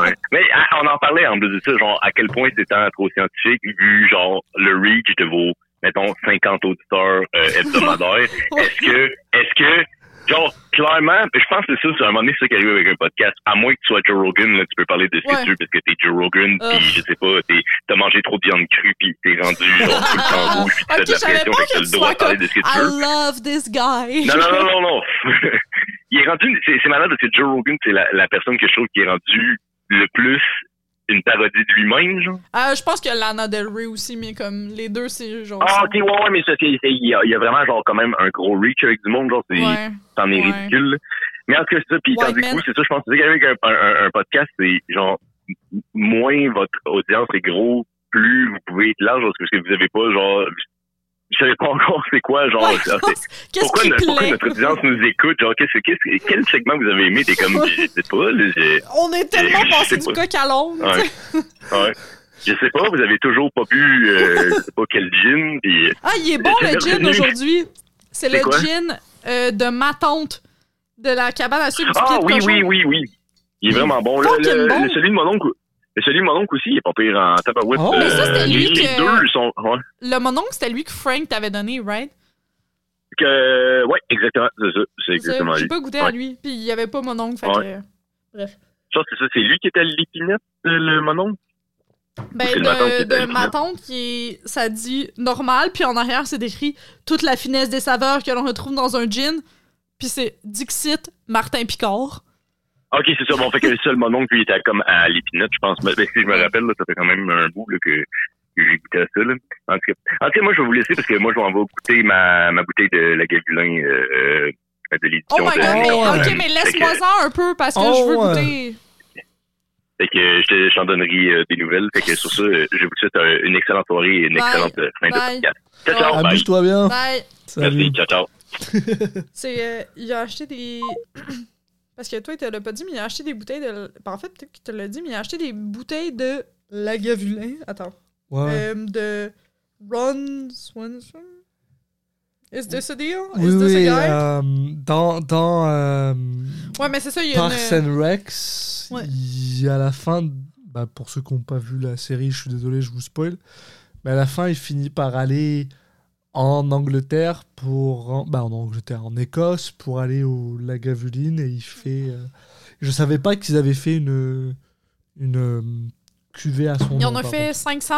ouais. Mais ah, on en parlait en plus de ça, genre, à quel point c'est trop scientifique, vu, genre, le reach de vos, mettons, 50 auditeurs euh, hebdomadaires. Est-ce que, est-ce que, genre, clairement, je pense que c'est ça, c'est à un moment donné, c'est ça qui arrive avec un podcast. À moins que tu sois Joe Rogan, là, tu peux parler de ce Ouais. que tu veux parce que t'es Joe Rogan, puis je sais pas, t'es, t'as mangé trop de viande crue, puis t'es rendu, genre, tout le temps rouge, fais Ok, de la pression, fait que t'as le droit de parler de ce que tu I veux. love this guy. Non, non, non, non, non. il est rendu, c'est, c'est malade parce que Joe Rogan, c'est la, la personne que je trouve qui est rendu le plus une parodie de lui-même, genre? Euh, je pense que Lana Del Rey aussi, mais comme les deux, c'est genre. Ah, ok, ouais, ouais, mais ça, il y, a, il y a vraiment, genre, quand même un gros reach avec du monde, genre, c'est, Ouais. c'en est ouais. ridicule. Mais en tout cas, c'est ça, puis tandis que c'est ça, je pense que qu'avec un, un, un podcast, c'est, genre, moins votre audience est gros, plus vous pouvez être large, parce que vous avez pas, genre, vous savez pas encore c'est quoi, genre, Ouais, pourquoi, notre audience nous écoute, genre, qu'est-ce, qu'est-ce, quel segment vous avez aimé, t'es comme, je sais pas, là, On est tellement Je passé du coq à l'onde. Ouais. Je sais pas, vous avez toujours pas bu, euh, je sais pas quel gin, pis... Ah, il est bon le gin aujourd'hui. C'est le gin euh, de ma tante de la cabane à sucre du Ah pied de oui, cochon. oui, oui, oui. Il est vraiment bon. Le- bon. le- celui de mon oncle, Mais celui de mon oncle aussi, il est pas pire en tabarouette. Oh, mais ça, c'était lui les que- deux sont. Ouais. Le mononcle, c'était lui que Frank t'avait donné, right? Que, ouais, exactement. C'est ça. C'est exactement J'ai lui. pas goûté à lui, puis il y avait pas mononcle, fait Ouais. que... Bref. Je pense que c'est ça. C'est lui qui était à l'épinette, euh, le mon oncle? Ben, de, de le ma tante, qui est, ça dit normal, puis en arrière, c'est décrit toute la finesse des saveurs que l'on retrouve dans un gin, puis c'est Dixit Martin Picard. Ok, c'est ça. Bon, fait que le seul mon oncle, lui, était comme à l'épinette, je pense. Mais, ben, si je me rappelle, là, ça fait quand même un bout là, que, j'ai goûté à ça. Là. En, tout cas, en tout cas, moi, je vais vous laisser parce que moi, je vais en vais goûter ma, ma bouteille de la Gavulin euh, euh, de l'édition. Oh my god, mais, Oh, ok, mais Fait laisse-moi que- ça un peu parce que Oh, je veux ouais. goûter. Fait que je te- je t'en donnerai euh, des nouvelles. Fait que sur ça, euh, je vous souhaite euh, une excellente soirée et une Bye. excellente euh, fin de Bye. podcast. Ciao, ciao. Bye. Amuse-toi bien. Bye. Salut. Merci. Ciao, ciao. C'est. euh, il a acheté des. Parce que toi, il te l'a pas dit, mais il a acheté des bouteilles de. ben, en fait, peut-être qu'il te l'a dit, mais il a acheté des bouteilles de Lagavulin. Attends. Ouais. Euh, de Ron Swanson? Is this a deal? oui, Is this oui. a guy? euh, dans dans euh, ouais, mais c'est ça, il y a Parks une. and Rex, Ouais. il à la fin, bah, pour ceux qui n'ont pas vu la série, je suis désolé, je vous spoil, mais à la fin, il finit par aller en Angleterre pour, bah, en Angleterre, en Écosse pour aller au Lagavulin et il fait. euh, Je savais pas qu'ils avaient fait une une euh, cuvée à son Il nom. en a fait contre. 500.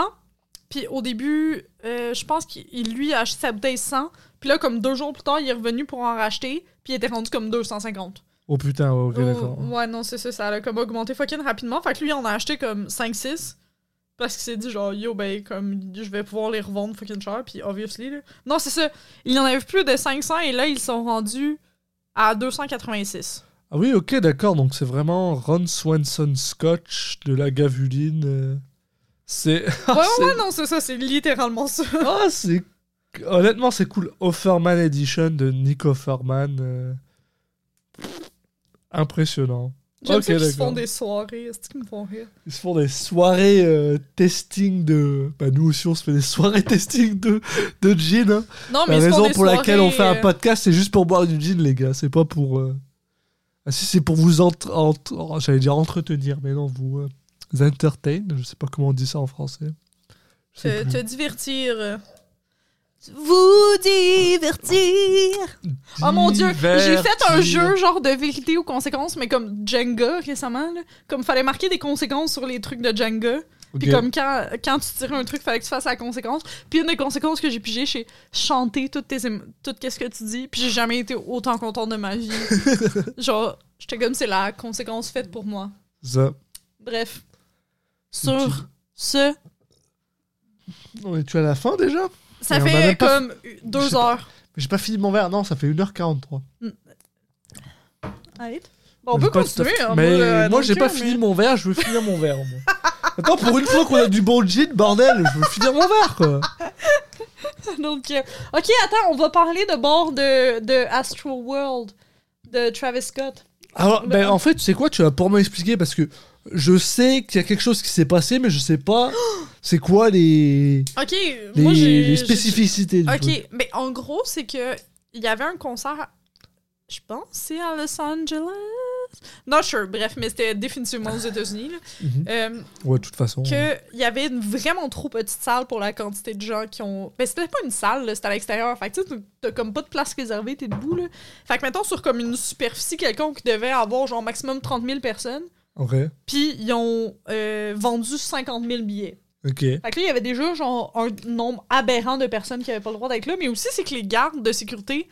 Puis au début, euh, je pense qu'il lui a acheté sa bouteille 100. Puis là, comme deux jours plus tard, il est revenu pour en racheter. Puis il était rendu comme 250. Oh putain, ok, Oh, d'accord. ouais, non, c'est ça. Ça a comme augmenté fucking rapidement. Fait que lui, il en a acheté comme 5-6. Parce qu'il s'est dit, genre, yo, ben, comme, je vais pouvoir les revendre fucking cher. Puis, obviously, là. Non, c'est ça. Il en avait plus de 500 et là, ils sont rendus à 286. Ah oui, ok, d'accord. Donc c'est vraiment Ron Swanson Scotch de la Gavuline. euh, C'est. Ouais, Ah, ouais, ouais, non, c'est ça. C'est littéralement ça. Ah, c'est. Honnêtement, c'est cool. Offerman Edition de Nick Offerman. euh, Impressionnant. J'aime Ok, ça qu'ils se d'accord. font des soirées. C'est qu'ils me font rire. Ils se font des soirées euh, testing de. Bah, nous aussi, on se fait des soirées testing de, de gin. hein. Non, mais La raison pour laquelle on fait un euh, podcast, c'est juste pour boire du gin, les gars. C'est pas pour. euh, Ah, si, c'est pour vous. entre- entre- oh, J'allais dire entretenir, mais non, vous. euh, entertain. Je sais pas comment on dit ça en français. Te, te divertir. Vous divertir. Oh mon dieu, j'ai fait un jeu genre de vérité ou conséquences, mais comme Jenga récemment. Là. Comme fallait marquer des conséquences sur les trucs de Jenga. Puis Ok. comme quand, quand tu tirais un truc, fallait que tu fasses la conséquence. Puis une des conséquences que j'ai pigé, c'est chanter toutes tes tout qu'est-ce que tu dis. Puis j'ai jamais été autant contente de ma vie. genre, j'étais comme c'est la conséquence faite pour moi. Ça. Bref. Sur ce, On est-tu à la fin déjà? Ça fait comme Je deux heures. Mais J'ai pas fini mon verre. Non, ça fait 1h43. Arrête. Bon, on peut continuer. hein, Mais moi, euh, moi, j'ai pas cœur, fini mais- mon verre, je veux finir mon verre, moi. Attends, pour une fois qu'on a du bon gin, bordel, je veux finir mon verre, quoi. Donc, euh, ok, attends, on va parler de bord de, de Astro World de Travis Scott. Alors, ben, en fait, tu sais quoi, tu vas pour m'expliquer parce que je sais qu'il y a quelque chose qui s'est passé, mais je sais pas c'est quoi les, Ok, les, moi les spécificités du truc. Ok, mais en gros, c'est que il y avait un concert, je pense, c'est à Los Angeles. Not sure, bref, mais c'était définitivement aux États-Unis. Mhm. Euh, Ouais, de toute façon. que il y avait une vraiment trop petite salle pour la quantité de gens qui ont. Ben, c'était pas une salle, c'était à l'extérieur. Fait que tu sais, t'as comme pas de place réservée, t'es debout, là. Fait que mettons sur comme une superficie quelconque qui devait avoir genre maximum 30 000 personnes. Ok. Puis ils ont euh, vendu 50 000 billets. Ok. Fait que là, il y avait déjà genre un nombre aberrant de personnes qui avaient pas le droit d'être là, mais aussi c'est que les gardes de sécurité,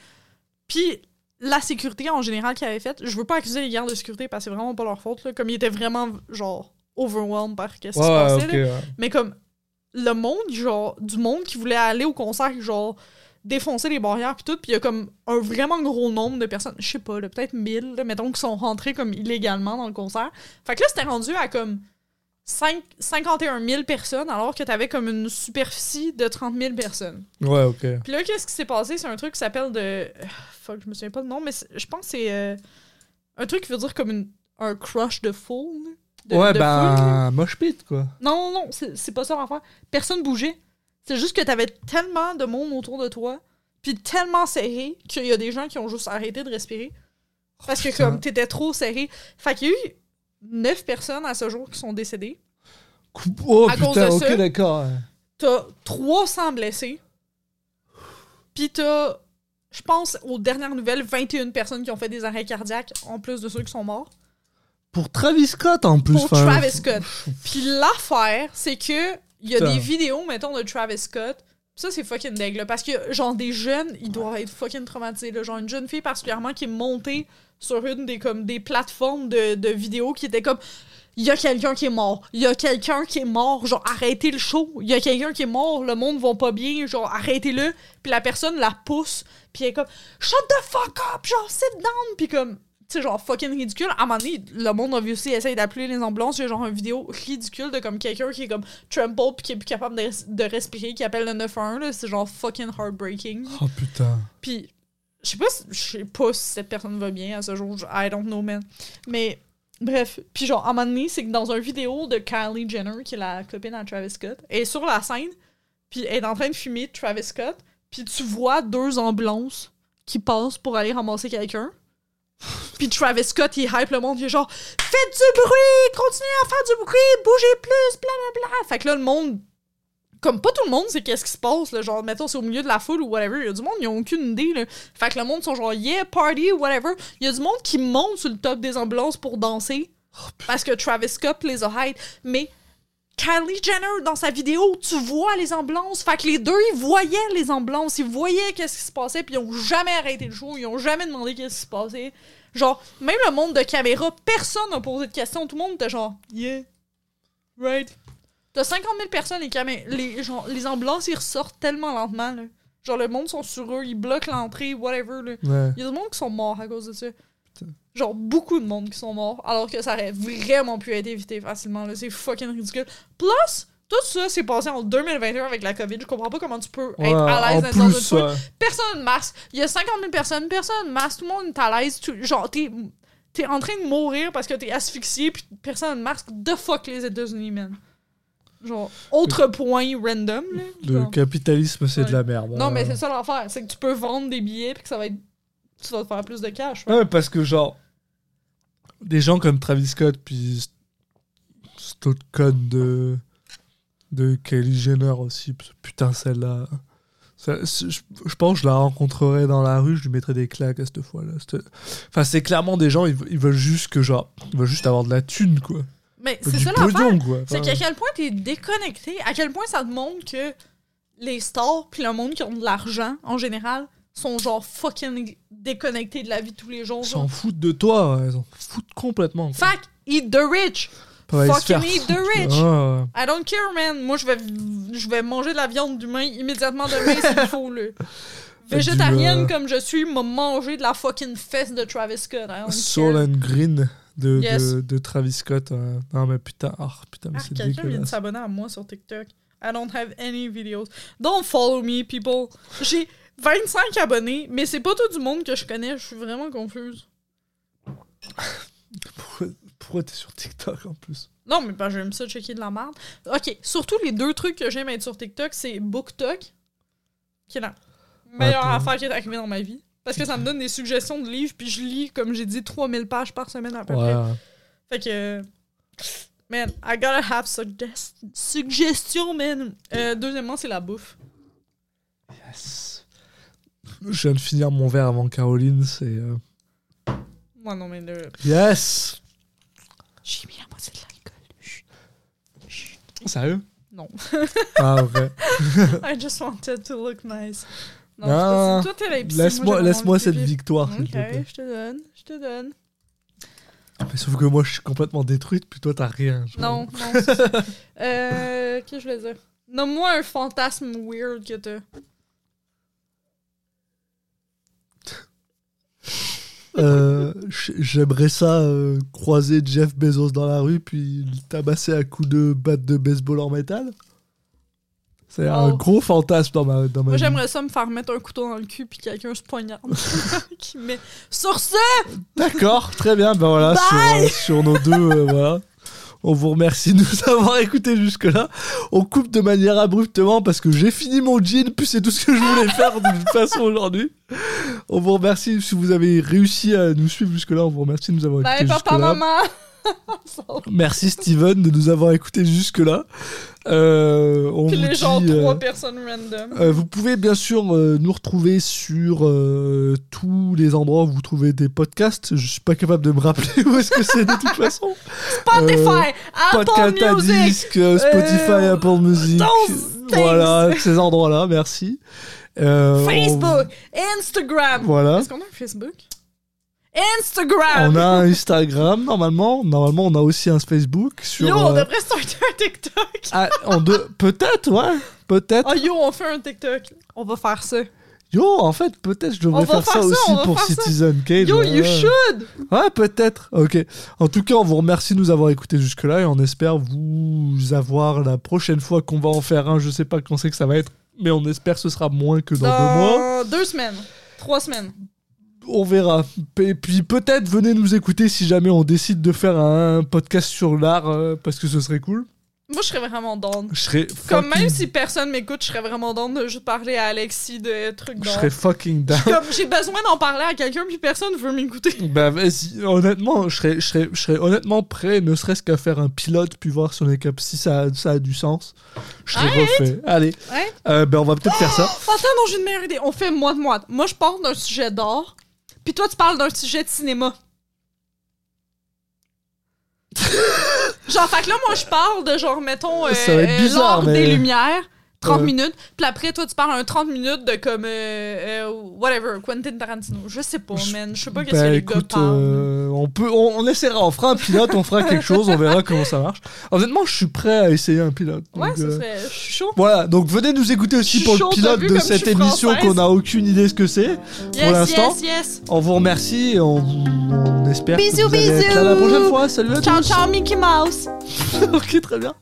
puis la sécurité en général qui avait fait, je veux pas accuser les gardes de sécurité parce que c'est vraiment pas leur faute, là, comme ils étaient vraiment genre overwhelmed par qu'est-ce qui se passait. ok. là. ouais. Mais comme le monde, genre, du monde qui voulait aller au concert, genre, défoncer les barrières puis tout, puis il y a comme un vraiment gros nombre de personnes, je sais pas, là, peut-être 1000, là, mettons, qui sont rentrés comme illégalement dans le concert. Fait que là, c'était rendu à comme 5, 51 000 personnes, alors que t'avais comme une superficie de 30 000 personnes. Ouais, ok. Puis là, qu'est-ce qui s'est passé? C'est un truc qui s'appelle de... euh, Fuck, je me souviens pas de nom, mais je pense que c'est euh, un truc qui veut dire comme une- un crush de foule. de- ouais, de ben, moche pit, quoi. Non, non, non, c'est c'est pas ça l'affaire. Personne bougeait. C'est juste que t'avais tellement de monde autour de toi, puis tellement serré, qu'il y a des gens qui ont juste arrêté de respirer. Parce que putain. comme t'étais trop serré. Fait qu'il y a eu neuf personnes à ce jour qui sont décédées. Oh À cause putain, de ok, ça. d'accord. T'as 300 blessés. Puis t'as, je pense, aux dernières nouvelles, 21 personnes qui ont fait des arrêts cardiaques, en plus de ceux qui sont morts. Pour Travis Scott en plus. Pour Travis Scott. Puis l'affaire, c'est que il y a des vidéos, mettons, de Travis Scott. Ça, c'est fucking deg, là, Parce que, genre, des jeunes, ils doivent être fucking traumatisés, là. Genre, une jeune fille particulièrement qui est montée sur une des, comme, des plateformes de, de vidéos qui était comme... Il y a quelqu'un qui est mort. Il y a quelqu'un qui est mort. Genre, arrêtez le show. Il y a quelqu'un qui est mort. Le monde va pas bien. Genre, arrêtez-le. Puis la personne la pousse. Puis elle est comme, shut the fuck up. Genre, sit down. Puis comme, tu sais, genre, fucking ridicule. À un moment donné, le monde, obviously, essaye d'appeler les ambulances. Il y a genre une vidéo ridicule de comme quelqu'un qui est comme trample puis qui est plus capable de, res- de respirer, qui appelle le 911. là. C'est genre fucking heartbreaking. Oh putain. Puis, je sais pas, si- je sais pas si cette personne va bien à ce jour. I don't know, man. Mais, bref. Puis, genre, à un moment donné, c'est que dans une vidéo de Kylie Jenner, qui est la copine à Travis Scott, elle est sur la scène, puis elle est en train de fumer Travis Scott, puis tu vois deux ambulances qui passent pour aller ramasser quelqu'un. Puis Travis Scott, il hype le monde, il est genre Faites du bruit, continuez à faire du bruit, bougez plus, blablabla. Fait que là, le monde comme pas tout le monde sait qu'est-ce qui se passe, là, genre, mettons, c'est au milieu de la foule ou whatever, il y a du monde, ils ont aucune idée, là. Fait que le monde sont genre, yeah, party, whatever. Il y a du monde qui monte sur le top des ambulances pour danser, parce que Travis Scott les a hype. Mais Kylie Jenner, dans sa vidéo, tu vois les ambulances. Fait que les deux, ils voyaient les ambulances, ils voyaient qu'est-ce qui se passait, puis ils ont jamais arrêté le show, ils ont jamais demandé qu'est-ce qui se passait. Genre, même le monde de caméra, personne n'a posé de questions, tout le monde était genre, yeah, right. T'as 50 000 personnes, les, camé- les, genre, les ambulances, ils ressortent tellement lentement, là. Genre, le monde sont sur eux, ils bloquent l'entrée, whatever. Ouais. Il y a du monde qui sont morts à cause de ça. Genre, beaucoup de monde qui sont morts, alors que ça aurait vraiment pu être évité facilement, là. C'est fucking ridicule. Plus, tout ça s'est passé en 2021 avec la COVID. Je comprends pas comment tu peux Ouais, être à l'aise dans une foule. Personne de masque. Il y a 50 000 personnes, personne de masque. Tout le monde est à l'aise. Tu- Genre, t'es, t'es en train de mourir parce que t'es asphyxié, puis personne de masque. The fuck les États-Unis, man. Genre, autre point random, là. Le Genre. capitalisme, c'est Ouais. de la merde. Non, hein. mais c'est ça l'affaire. C'est que tu peux vendre des billets, puis que ça va être. Tu vas te faire plus de cash. ouais. Ouais, parce que genre, des gens comme Travis Scott, puis c- cet autre code de, de Kylie Jenner aussi, putain, celle-là. Je, je pense que je la rencontrerais dans la rue, je lui mettrais des claques à cette fois-là. Enfin, c'est clairement des gens, ils, ve- ils veulent juste que genre, ils veulent juste avoir de la thune, quoi. Mais c'est ça l'affaire. pognon, quoi. C'est qu'à quel point t'es déconnecté, à quel point ça te montre que les stars puis le monde qui ont de l'argent, en général, sont genre fucking déconnectés de la vie de tous les jours. Ils s'en foutent de toi, ouais, ils s'en foutent complètement. quoi. Fact, eat the rich. Se fucking eat the rich. Ouais, ouais. I don't care, man. Moi, je vais, je vais manger de la viande d'humain immédiatement demain s'il faut, là. Végétarienne Du, euh, comme je suis, m'a mangé de la fucking fesse de Travis Scott. I don't Soul care. and Green de, Yes. de, de Travis Scott. ouais. Non, mais putain, ah, putain, mais Ah, c'est quelqu'un vient de s'abonner à moi sur TikTok. I don't have any videos. Don't follow me, people. J'ai 25 abonnés, mais c'est pas tout du monde que je connais. Je suis vraiment confuse. Pourquoi, pourquoi t'es sur TikTok en plus? Non, mais ben, j'aime ça checker de la merde. Ok, surtout les deux trucs que j'aime être sur TikTok, c'est BookTok, qui est la meilleure affaire qui est arrivée dans ma vie. Parce que ça me donne des suggestions de livres, puis je lis, comme j'ai dit, 3000 pages par semaine à peu près. Fait que. Man, I gotta have suggest suggestions, man. Euh, deuxièmement, c'est la bouffe. Yes. Je viens de finir mon verre avant Caroline, c'est. euh, Moi, non, mais le. Yes J'ai mis la moitié de l'alcool. Chut. Chut. Sérieux? Non. Ah, ok. I just wanted to look nice. Non, Ah, toi, t'es la psy, Laisse-moi j'ai laisse vraiment cette envie de pipi. victoire, s'il te Ok, plaît. je te donne, je te donne. Mais sauf que moi, je suis complètement détruite, puis toi, t'as rien. genre. Non, non. c'est ça. euh, qu'est-ce que je voulais dire? Nomme-moi un fantasme weird que t'as. Euh, J'aimerais ça euh, croiser Jeff Bezos dans la rue, puis le tabasser à coups de batte de baseball en métal. C'est un gros fantasme dans ma, dans ma Moi, vie. j'aimerais ça me faire mettre un couteau dans le cul puis quelqu'un se poignarde. qui met. Sur ce! D'accord, très bien. Ben voilà, sur, euh, sur nos deux, voilà. On vous remercie de nous avoir écoutés jusque-là. On coupe de manière abruptement parce que j'ai fini mon jean, puis c'est tout ce que je voulais faire de toute façon aujourd'hui. On vous remercie si vous avez réussi à nous suivre jusque-là. On vous remercie de nous avoir Bye, écoutés papa, jusque-là. maman! Merci Steven de nous avoir écoutés jusque-là. Euh, on vous les gens, dit, euh, trois personnes random. euh, vous pouvez bien sûr euh, nous retrouver sur tous les endroits où vous trouvez des podcasts. Je suis pas capable de me rappeler où est-ce que c'est de toute façon. Spotify, Apple Music, disque, Spotify, Apple Music. Voilà, ces endroits-là, merci. Facebook, Instagram. Voilà. Est-ce qu'on a un Facebook? Instagram! On a un Instagram normalement. Normalement, on a aussi un Facebook. Sur, Yo, on euh, devrait starter un TikTok. ah, deux- Peut-être, ouais. Peut-être. Oh yo, on fait un TikTok. On va faire ça. Yo, en fait, peut-être je devrais faire, ça faire ça, aussi pour faire ça. Citizen Kane. Yo, ouais, you should! Ouais, peut-être. Ok. En tout cas, on vous remercie de nous avoir écoutés jusque-là et on espère vous avoir la prochaine fois qu'on va en faire un. Je sais pas quand c'est que ça va être, mais on espère que ce sera moins que dans, deux mois. Dans deux semaines. Trois semaines. On verra. Et puis peut-être venez nous écouter si jamais on décide de faire un podcast sur l'art euh, parce que ce serait cool. Moi, je serais vraiment down. Je serais Comme fucking, même si personne m'écoute, je serais vraiment down de juste parler à Alexis de trucs je d'art. serais fucking down. Comme j'ai besoin d'en parler à quelqu'un puis personne veut m'écouter. Bah vas-y, honnêtement, je serais, je, serais, je serais honnêtement prêt, ne serait-ce qu'à faire un pilote, puis voir si on est cap si ça, a- ça a du sens. Je serais Alright. refait. Allez, Ouais. euh, ben on va peut-être faire ça. Attends, non, j'ai une meilleure idée. On fait moite-moite. Moi, je parle d'un sujet d'art, puis toi, tu parles d'un sujet de cinéma. genre, fait que là, moi, je parle de genre, mettons, euh, Ça va être bizarre, mais- des lumières. 30 Ouais. minutes, puis après, toi, tu parles un 30 minutes de comme, euh, euh, whatever, Quentin Tarantino. Je sais pas, man. Je sais pas qu'est-ce Bah, que les écoute, gars parlent. euh, on peut, on, on essaiera, on fera un pilote, on fera quelque chose, on verra comment ça marche. Honnêtement, je suis prêt à essayer un pilote. ouais, donc, ça euh, serait. Je suis chaud. Voilà, donc venez nous écouter aussi pour chaud, le pilote vu de cette émission qu'on n'a aucune idée ce que c'est. Yes, l'instant. yes, yes. On vous remercie et on, espère que Bisous, vous allez être là la bisous. prochaine fois. Salut à Ciao, tous. ciao, Mickey Mouse. ok, très bien.